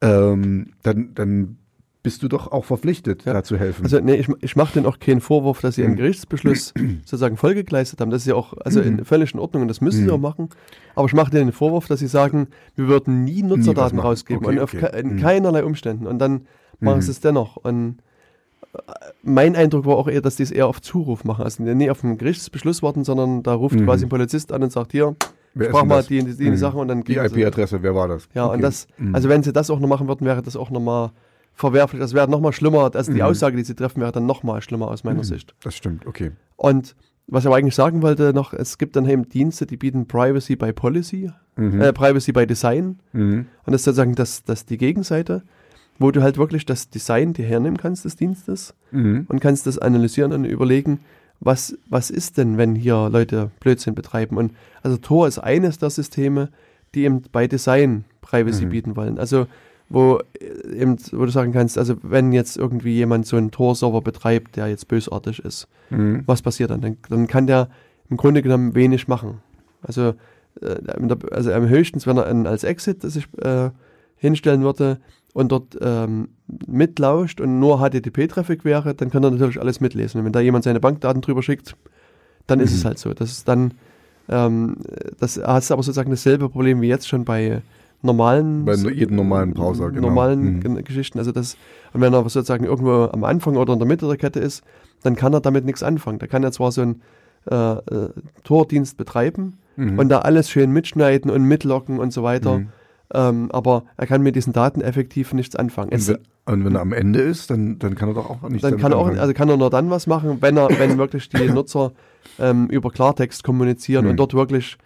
ähm, dann, dann bist du doch auch verpflichtet, da zu helfen. Also nee, ich, ich mache denen auch keinen Vorwurf, dass sie Mhm. im Gerichtsbeschluss sozusagen Folge geleistet haben. Das ist ja auch also in völlig in Ordnung und das müssen sie Mhm. auch machen. Aber ich mache denen den Vorwurf, dass sie sagen, wir würden nie Nutzerdaten machen. rausgeben Okay, und auf okay. ke in Mhm. keinerlei Umständen. Und dann machen Mhm. sie es dennoch. Und äh, mein Eindruck war auch eher, dass die es eher auf Zuruf machen. Also nie auf einen Gerichtsbeschluss warten, sondern da ruft Mhm. quasi ein Polizist an und sagt, hier, Wer ich ist brauche denn mal die, die, die Mhm. Sache und dann die IP-Adresse, wer war das? Ja, Okay. und das, Mhm. also wenn sie das auch noch machen würden, wäre das auch nochmal verwerflich. Das wäre nochmal schlimmer. Also die Mhm. Aussage, die sie treffen, wäre dann nochmal schlimmer aus meiner Sicht. Das stimmt, okay. Und was ich aber eigentlich sagen wollte noch, es gibt dann eben Dienste, die bieten Privacy by Policy, Mhm. äh, Privacy by Design. Mhm. Und das ist sozusagen das, das die Gegenseite, wo du halt wirklich das Design dir hernehmen kannst des Dienstes Mhm. und kannst das analysieren und überlegen, was, was ist denn, wenn hier Leute Blödsinn betreiben. Und also Tor ist eines der Systeme, die eben bei Design Privacy Mhm. bieten wollen. Also wo äh, eben, wo du sagen kannst, also wenn jetzt irgendwie jemand so einen Tor-Server betreibt, der jetzt bösartig ist, Mhm. was passiert dann? dann? Dann kann der im Grunde genommen wenig machen. Also, äh, der, also am höchstens, wenn er einen als Exit sich äh, hinstellen würde und dort ähm, mitlauscht und nur HTTP-Traffic wäre, dann kann er natürlich alles mitlesen. Und wenn da jemand seine Bankdaten drüber schickt, dann ist Mhm. es halt so. Das ist dann, ähm, das hast aber sozusagen dasselbe Problem wie jetzt schon bei normalen Bei jedem normalen Browser, genau. normalen Mhm. Geschichten. Also das, und wenn er sozusagen irgendwo am Anfang oder in der Mitte der Kette ist, dann kann er damit nichts anfangen. Da kann er zwar so einen äh, äh, Tordienst betreiben Mhm. und da alles schön mitschneiden und mitlocken und so weiter, Mhm. ähm, aber er kann mit diesen Daten effektiv nichts anfangen. Und wenn, und wenn er am Ende ist, dann, dann kann er doch auch nicht dann kann er auch, also kann er nur dann was machen, wenn er, wenn wirklich die Nutzer ähm, über Klartext kommunizieren Mhm. und dort wirklich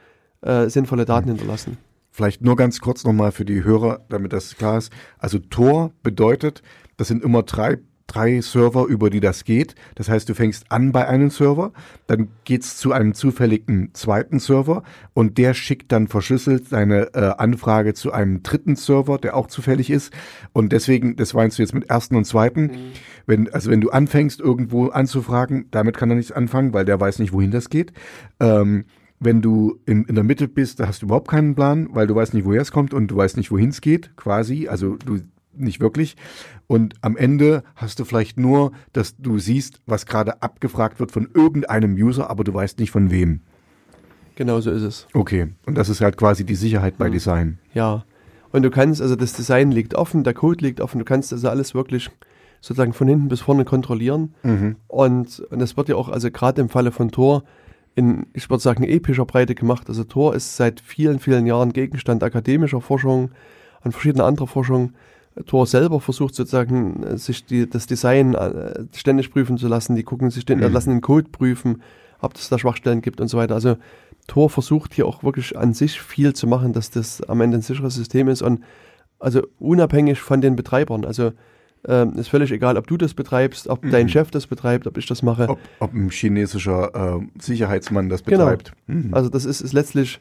äh, sinnvolle Daten hinterlassen. Vielleicht nur ganz kurz nochmal für die Hörer, damit das klar ist. Also Tor bedeutet, das sind immer drei, drei Server, über die das geht. Das heißt, du fängst an bei einem Server, dann geht's zu einem zufälligen zweiten Server und der schickt dann verschlüsselt seine äh, Anfrage zu einem dritten Server, der auch zufällig ist. Und deswegen, das meinst du jetzt mit ersten und zweiten. Wenn, also wenn du anfängst, irgendwo anzufragen, damit kann er nichts anfangen, weil der weiß nicht, wohin das geht. Ähm, wenn du in, in der Mitte bist, da hast du überhaupt keinen Plan, weil du weißt nicht, woher es kommt und du weißt nicht, wohin es geht, quasi. Also du nicht wirklich. Und am Ende hast du vielleicht nur, dass du siehst, was gerade abgefragt wird von irgendeinem User, aber du weißt nicht von wem. Genau so ist es. Okay. Und das ist halt quasi die Sicherheit bei Mhm. Design. Ja. Und du kannst, also das Design liegt offen, der Code liegt offen, du kannst also alles wirklich sozusagen von hinten bis vorne kontrollieren. Mhm. Und, und das wird ja auch, also gerade im Falle von Tor, in, ich würde sagen, epischer Breite gemacht. Also Tor ist seit vielen, vielen Jahren Gegenstand akademischer Forschung und verschiedener anderer Forschung. Tor selber versucht sozusagen, äh, sich die, das Design äh, ständig prüfen zu lassen. Die gucken sich den, äh, Mhm. lassen den Code prüfen, ob es da Schwachstellen gibt und so weiter. Also Tor versucht hier auch wirklich an sich viel zu machen, dass das am Ende ein sicheres System ist und also unabhängig von den Betreibern. Also ähm, ist völlig egal, ob du das betreibst, ob dein Mhm. Chef das betreibt, ob ich das mache. Ob, ob ein chinesischer äh, Sicherheitsmann das Genau. betreibt. Mhm. Also das ist, ist letztlich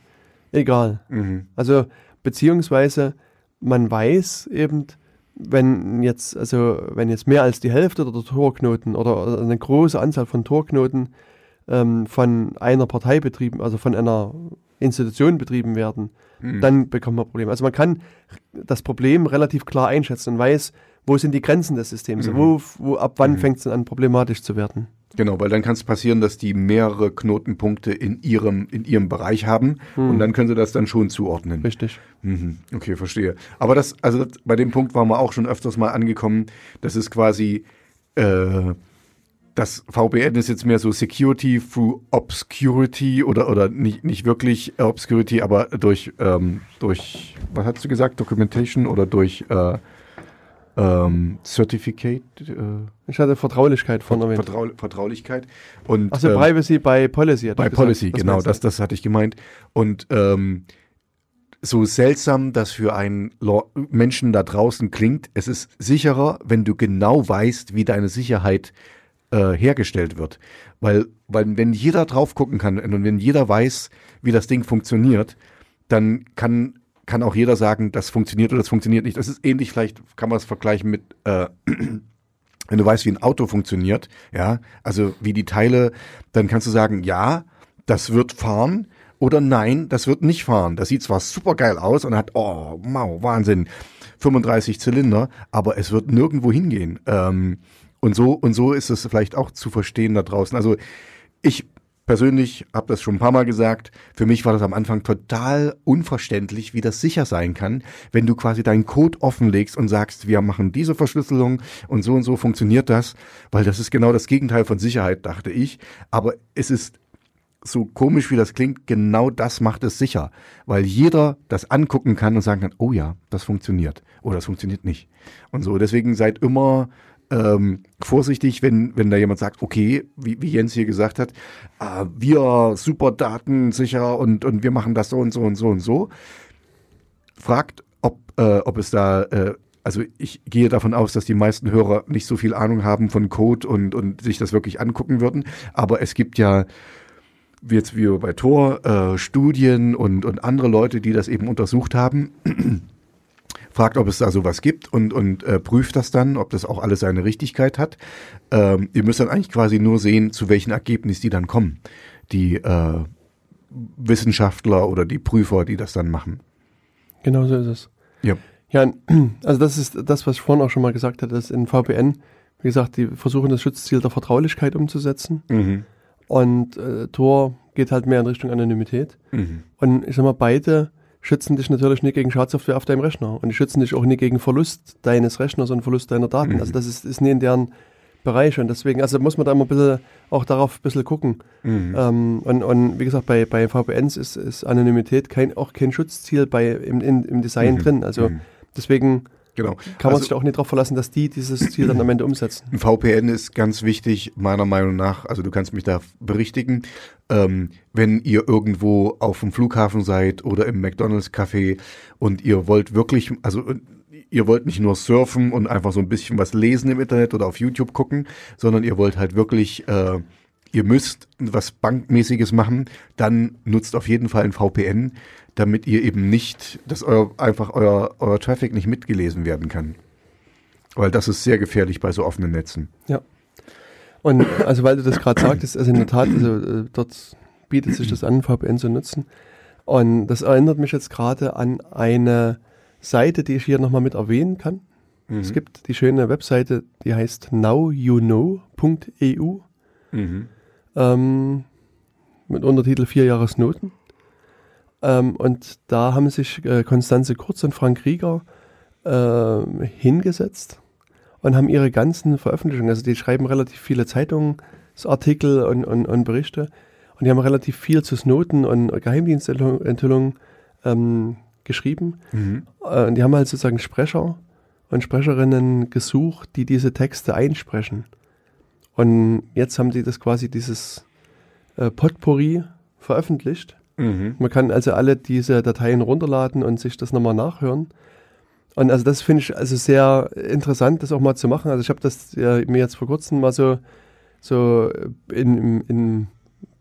egal. Mhm. Also beziehungsweise man weiß eben, wenn jetzt, also wenn jetzt mehr als die Hälfte der Torknoten oder eine große Anzahl von Torknoten ähm, von einer Partei betrieben, also von einer Institution betrieben werden, Mhm. dann bekommt man Probleme. Also man kann das Problem relativ klar einschätzen und weiß, wo sind die Grenzen des Systems, Mhm. wo, wo, ab wann Mhm. fängt es denn an problematisch zu werden. Genau, weil dann kann es passieren, dass die mehrere Knotenpunkte in ihrem, in ihrem Bereich haben Hm. und dann können sie das dann schon zuordnen. Richtig. Mhm. Okay, verstehe. Aber das, also das, bei dem Punkt waren wir auch schon öfters mal angekommen. Das ist quasi, äh, das VPN ist jetzt mehr so Security through Obscurity oder, oder nicht, nicht wirklich Obscurity, aber durch, ähm, durch, was hast du gesagt, Documentation oder durch äh, ähm, Certificate, äh, Ich hatte Vertraulichkeit von erwähnt. Vertrau Vertraulichkeit. Und, Achso, ähm, Privacy by Policy. bei. Policy, genau, meinst du? das, das hatte ich gemeint. Und ähm, so seltsam das für einen Menschen da draußen klingt, es ist sicherer, wenn du genau weißt, wie deine Sicherheit äh, hergestellt wird. Weil, weil wenn jeder drauf gucken kann und wenn jeder weiß, wie das Ding funktioniert, dann kann, kann auch jeder sagen, das funktioniert oder das funktioniert nicht. Das ist ähnlich, vielleicht kann man es vergleichen mit, äh, wenn du weißt, wie ein Auto funktioniert, ja, also wie die Teile, dann kannst du sagen, ja, das wird fahren oder nein, das wird nicht fahren. Das sieht zwar super geil aus und hat, oh, wow, Wahnsinn, 35 Zylinder, aber es wird nirgendwo hingehen. Ähm, und so, und so ist es vielleicht auch zu verstehen da draußen. Also ich persönlich habe das schon ein paar Mal gesagt. Für mich war das am Anfang total unverständlich, wie das sicher sein kann, wenn du quasi deinen Code offenlegst und sagst, wir machen diese Verschlüsselung und so und so funktioniert das, weil das ist genau das Gegenteil von Sicherheit, dachte ich. Aber es ist so komisch wie das klingt, genau das macht es sicher, weil jeder das angucken kann und sagen kann, oh ja, das funktioniert oder das funktioniert nicht. Und so, deswegen seid immer ähm, vorsichtig, wenn, wenn da jemand sagt, okay, wie, wie Jens hier gesagt hat, äh, wir super datensicher und, und wir machen das so und so und so und so. Fragt, ob, äh, ob es da, äh, also ich gehe davon aus, dass die meisten Hörer nicht so viel Ahnung haben von Code und, und sich das wirklich angucken würden. Aber es gibt ja wie jetzt wie bei Tor, äh, Studien und, und andere Leute, die das eben untersucht haben. Fragt, ob es da sowas gibt und, und äh, prüft das dann, ob das auch alles seine Richtigkeit hat. Ähm, ihr müsst dann eigentlich quasi nur sehen, zu welchen Ergebnis die dann kommen. Die äh, Wissenschaftler oder die Prüfer, die das dann machen. Genau so ist es. Ja. Ja, also das ist das, was ich vorhin auch schon mal gesagt hatte, dass in VPN, wie gesagt, die versuchen das Schutzziel der Vertraulichkeit umzusetzen. Mhm. Und äh, Tor geht halt mehr in Richtung Anonymität. Mhm. Und ich sag mal, beide schützen dich natürlich nicht gegen Schadsoftware auf deinem Rechner. Und die schützen dich auch nicht gegen Verlust deines Rechners und Verlust deiner Daten. Mhm. Also das ist, ist nie in deren Bereich. Und deswegen, also muss man da immer ein bisschen auch darauf ein bisschen gucken. Mhm. Ähm, und, und wie gesagt, bei, bei VPNs ist, ist Anonymität kein, auch kein Schutzziel bei, im, in, im Design Mhm. drin. Also Mhm. deswegen Genau. kann man Also- sich auch nicht darauf verlassen, dass die dieses Ziel dann am Ende umsetzen. Ein VPN ist ganz wichtig, meiner Meinung nach. Also du kannst mich da berichtigen. Ähm, wenn ihr irgendwo auf dem Flughafen seid oder im McDonalds-Café und ihr wollt wirklich, also äh, ihr wollt nicht nur surfen und einfach so ein bisschen was lesen im Internet oder auf YouTube gucken, sondern ihr wollt halt wirklich, äh, ihr müsst was Bankmäßiges machen, dann nutzt auf jeden Fall ein VPN, damit ihr eben nicht, dass euer, einfach euer, euer Traffic nicht mitgelesen werden kann. Weil das ist sehr gefährlich bei so offenen Netzen. Ja. Und also weil du das gerade sagtest, also in der Tat, also äh, dort bietet sich das an, VPN zu nutzen. Und das erinnert mich jetzt gerade an eine Seite, die ich hier nochmal mit erwähnen kann. Es gibt die schöne Webseite, die heißt nowyouKnow.eu Mhm. Ähm, mit Untertitel Vier Jahresnoten. Ähm, und da haben sich äh, Konstanze Kurz und Frank Rieger äh, hingesetzt und haben ihre ganzen Veröffentlichungen, also die schreiben relativ viele Zeitungsartikel und, und, und Berichte und die haben relativ viel zu Snowden und Geheimdienstenthüllungen ähm, geschrieben. Mhm. Äh, und die haben halt sozusagen Sprecher und Sprecherinnen gesucht, die diese Texte einsprechen. Und jetzt haben die das quasi dieses äh, Potpourri veröffentlicht. Mhm. Man kann also alle diese Dateien runterladen und sich das nochmal nachhören. Und also das finde ich also sehr interessant, das auch mal zu machen. Also ich habe das äh, mir jetzt vor kurzem mal so, so in, in, in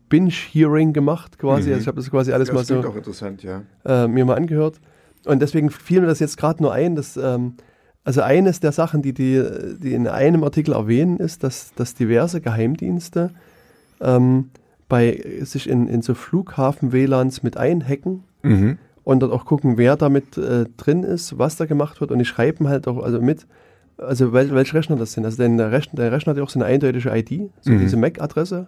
Binge-Hearing gemacht quasi. Mhm. Also ich habe das quasi alles Das mal so auch interessant, ja. äh, mir mal angehört. Und deswegen fiel mir das jetzt gerade nur ein, dass ähm, also eines der Sachen, die, die, die in einem Artikel erwähnen, ist, dass, dass diverse Geheimdienste ähm, bei sich in, in so Flughafen-WLANs mit einhacken Mhm. und dort auch gucken, wer damit äh, drin ist, was da gemacht wird. Und die schreiben halt auch also mit, also wel, welche Rechner das sind. Also denn der Rechner, der Rechner hat ja auch so eine eindeutige ID, so Mhm. diese MAC-Adresse.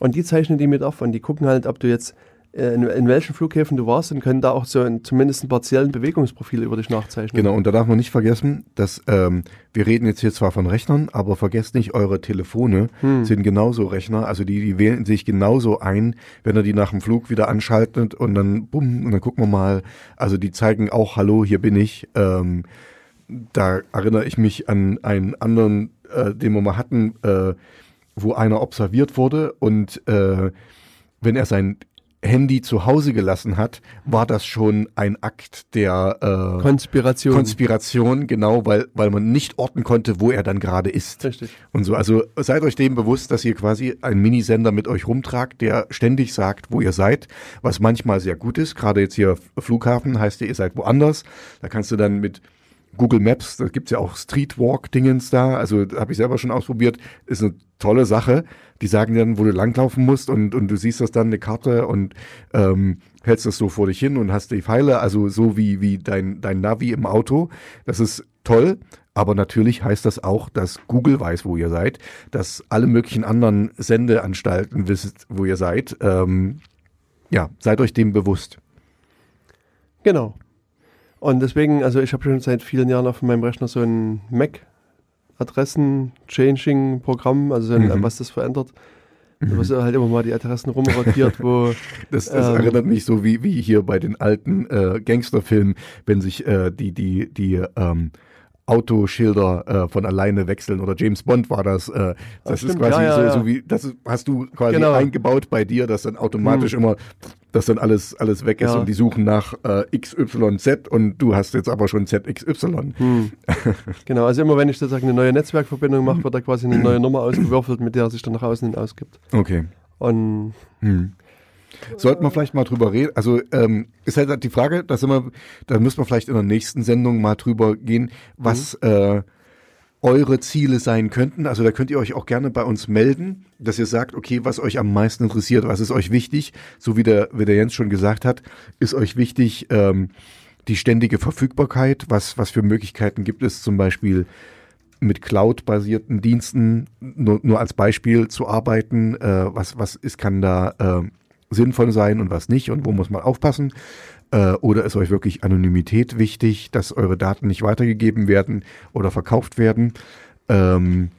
Und die zeichnen die mit auf und die gucken halt, ob du jetzt in, in welchen Flughäfen du warst und können da auch so ein, zumindest einen partiellen Bewegungsprofil über dich nachzeichnen. Genau, und da darf man nicht vergessen, dass ähm, wir reden jetzt hier zwar von Rechnern, aber vergesst nicht, eure Telefone Hm. sind genauso Rechner, also die, die wählen sich genauso ein, wenn er die nach dem Flug wieder anschaltet und dann bumm, und dann gucken wir mal, also die zeigen auch, hallo, hier bin ich. Ähm, da erinnere ich mich an einen anderen, äh, den wir mal hatten, äh, wo einer observiert wurde und äh, wenn er sein Handy zu Hause gelassen hat, war das schon ein Akt der äh, Konspiration. Konspiration, genau, weil, weil man nicht orten konnte, wo er dann gerade ist. Richtig. Und so, also seid euch dem bewusst, dass ihr quasi einen Minisender mit euch rumtragt, der ständig sagt, wo ihr seid, was manchmal sehr gut ist. Gerade jetzt hier Flughafen heißt ja, ihr seid woanders. Da kannst du dann mit Google Maps, da gibt's ja auch Streetwalk-Dingens da, also habe ich selber schon ausprobiert, ist eine tolle Sache. Die sagen dir dann, wo du langlaufen musst und, und du siehst das dann, eine Karte und ähm, hältst das so vor dich hin und hast die Pfeile, also so wie, wie dein, dein Navi im Auto. Das ist toll, aber natürlich heißt das auch, dass Google weiß, wo ihr seid, dass alle möglichen anderen Sendeanstalten wissen, wo ihr seid. Ähm, ja, seid euch dem bewusst. Genau. Und deswegen, also ich habe schon seit vielen Jahren auf meinem Rechner so ein Mac-Adressen-Changing-Programm, also Mhm. was das verändert. Was halt immer mal die Adressen rumrotiert, wo Das, das Ähm. erinnert mich so wie, wie hier bei den alten äh, Gangsterfilmen, wenn sich äh, die, die, die ähm, Autoschilder äh, von alleine wechseln oder James Bond war das. Äh, das ist stimmt, quasi ja, ja, so, so wie, das hast du quasi Genau. eingebaut bei dir, dass dann automatisch immer, dass dann alles, alles weg ist Ja. und die suchen nach äh, XYZ und du hast jetzt aber schon ZXY. Hm. genau, also immer wenn ich sozusagen eine neue Netzwerkverbindung mache, wird da quasi eine neue Nummer ausgewürfelt, mit der er sich dann nach außen hin ausgibt. Okay. Und Hm. Sollten wir vielleicht mal drüber reden? Also ähm, ist halt die Frage, da sind wir, da müssen wir vielleicht in der nächsten Sendung mal drüber gehen, was äh, eure Ziele sein könnten. Also da könnt ihr euch auch gerne bei uns melden, dass ihr sagt, okay, was euch am meisten interessiert, was ist euch wichtig, so wie der, wie der Jens schon gesagt hat, ist euch wichtig ähm, die ständige Verfügbarkeit, was, was für Möglichkeiten gibt es zum Beispiel mit Cloud-basierten Diensten nur, nur als Beispiel zu arbeiten, äh, was, was ist, kann da äh, sinnvoll sein und was nicht und wo muss man aufpassen? Äh, oder ist euch wirklich Anonymität wichtig, dass eure Daten nicht weitergegeben werden oder verkauft werden? Ähm,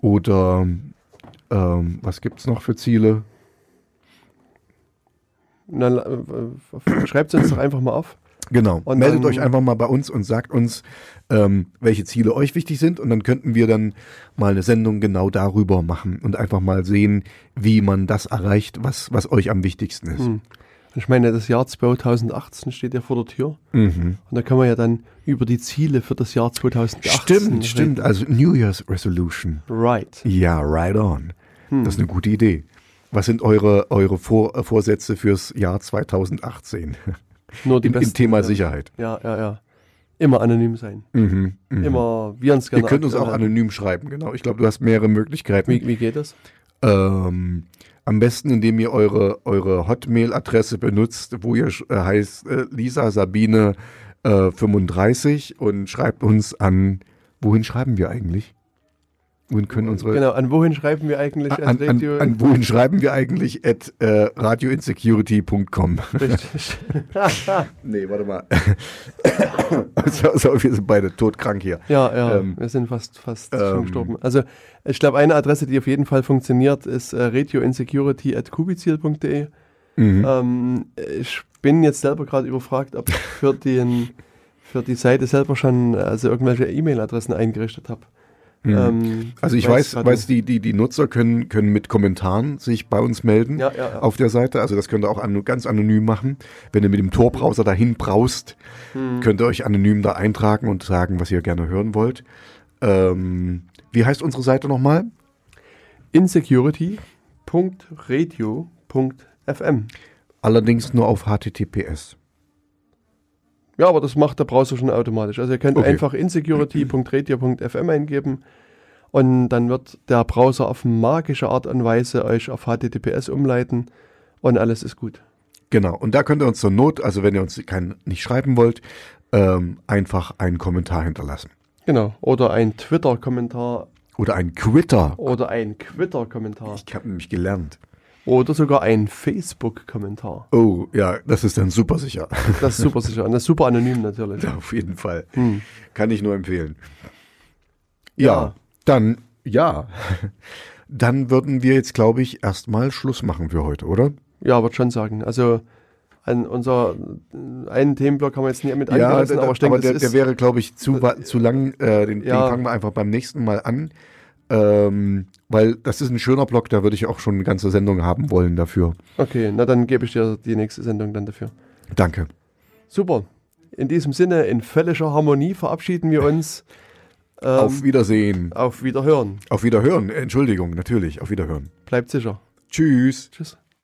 oder ähm, was gibt's noch für Ziele? dann äh, schreibt es uns doch einfach mal auf. Genau. Und Meldet dann- euch einfach mal bei uns und sagt uns, ähm, welche Ziele euch wichtig sind und dann könnten wir dann mal eine Sendung genau darüber machen und einfach mal sehen, wie man das erreicht, was, was euch am wichtigsten ist. Hm. Ich meine, das Jahr 2018 steht ja vor der Tür. Mhm. Und da kann man ja dann über die Ziele für das Jahr 2018 Stimmt, reden. stimmt. Also New Year's Resolution. Right. Ja, right on. Hm. Das ist eine gute Idee. Was sind eure, eure Vor Vorsätze fürs Jahr 2018 Nur die im, im besten, Thema ja. Sicherheit? Ja, ja, ja. Immer anonym sein. Mhm, mhm. Immer wir uns Ihr gerne könnt uns auch anonym schreiben, genau. Ich glaube, du hast mehrere Möglichkeiten. Wie, wie geht das? Ähm, am besten, indem ihr eure, eure Hotmail-Adresse benutzt, wo ihr äh, heißt äh, Lisa Sabine äh, 35 und schreibt uns an, wohin schreiben wir eigentlich? Wohin können unsere Genau, an wohin schreiben wir eigentlich an, an, Radio? an wohin schreiben wir eigentlich at äh, radioinsecurity.com? Richtig. nee, warte mal. so, so, wir sind beide todkrank hier. ja, ja, Ähm, wir sind fast, fast ähm, schon gestorben. Also ich glaube, eine Adresse, die auf jeden Fall funktioniert, ist äh, radioinsecurity.kubizil.de. Mhm. Ähm, ich bin jetzt selber gerade überfragt, ob ich für, den, für die Seite selber schon äh, also irgendwelche E-Mail-Adressen eingerichtet habe. Mhm. Ähm, Also ich weiß, grad weiß die, die, die Nutzer können, können mit Kommentaren sich bei uns melden Ja, ja, ja. auf der Seite. Also das könnt ihr auch an, ganz anonym machen. Wenn ihr mit dem Tor-Browser dahin braust, Hm. könnt ihr euch anonym da eintragen und sagen, was ihr gerne hören wollt. Ähm, wie heißt unsere Seite nochmal? insecurity.radio.fm. Allerdings nur auf HTTPS. Ja, aber das macht der Browser schon automatisch. Also ihr könnt Okay. einfach insecurity.radio.fm eingeben und dann wird der Browser auf magische Art und Weise euch auf HTTPS umleiten und alles ist gut. Genau. Und da könnt ihr uns zur Not, also wenn ihr uns kein, nicht schreiben wollt, ähm, einfach einen Kommentar hinterlassen. Genau. Oder ein Twitter-Kommentar Oder ein Quitter. oder ein Twitter-Kommentar Ich habe nämlich gelernt. Oder sogar ein Facebook-Kommentar. Oh, ja, das ist dann super sicher. Das ist super sicher und das ist super anonym natürlich. Ja, auf jeden Fall. Hm. Kann ich nur empfehlen. Ja, Ja. dann, ja. Dann würden wir jetzt, glaube ich, erstmal Schluss machen für heute, oder? Ja, würde schon sagen. Also an unser äh, einen Themenblock haben wir jetzt nie mit angerissen, der, aber ich denke, der, das der ist, wäre, glaube ich, zu, wa- zu lang. Äh, den, Ja. den fangen wir einfach beim nächsten Mal an. Ähm, weil das ist ein schöner Blog, da würde ich auch schon eine ganze Sendung haben wollen dafür. Okay, na dann gebe ich dir die nächste Sendung dann dafür. Danke. Super. In diesem Sinne, in völliger Harmonie verabschieden wir uns. Ähm, auf Wiedersehen. auf Wiederhören. Auf Wiederhören. Entschuldigung, natürlich. Auf Wiederhören. Bleibt sicher. Tschüss. Tschüss.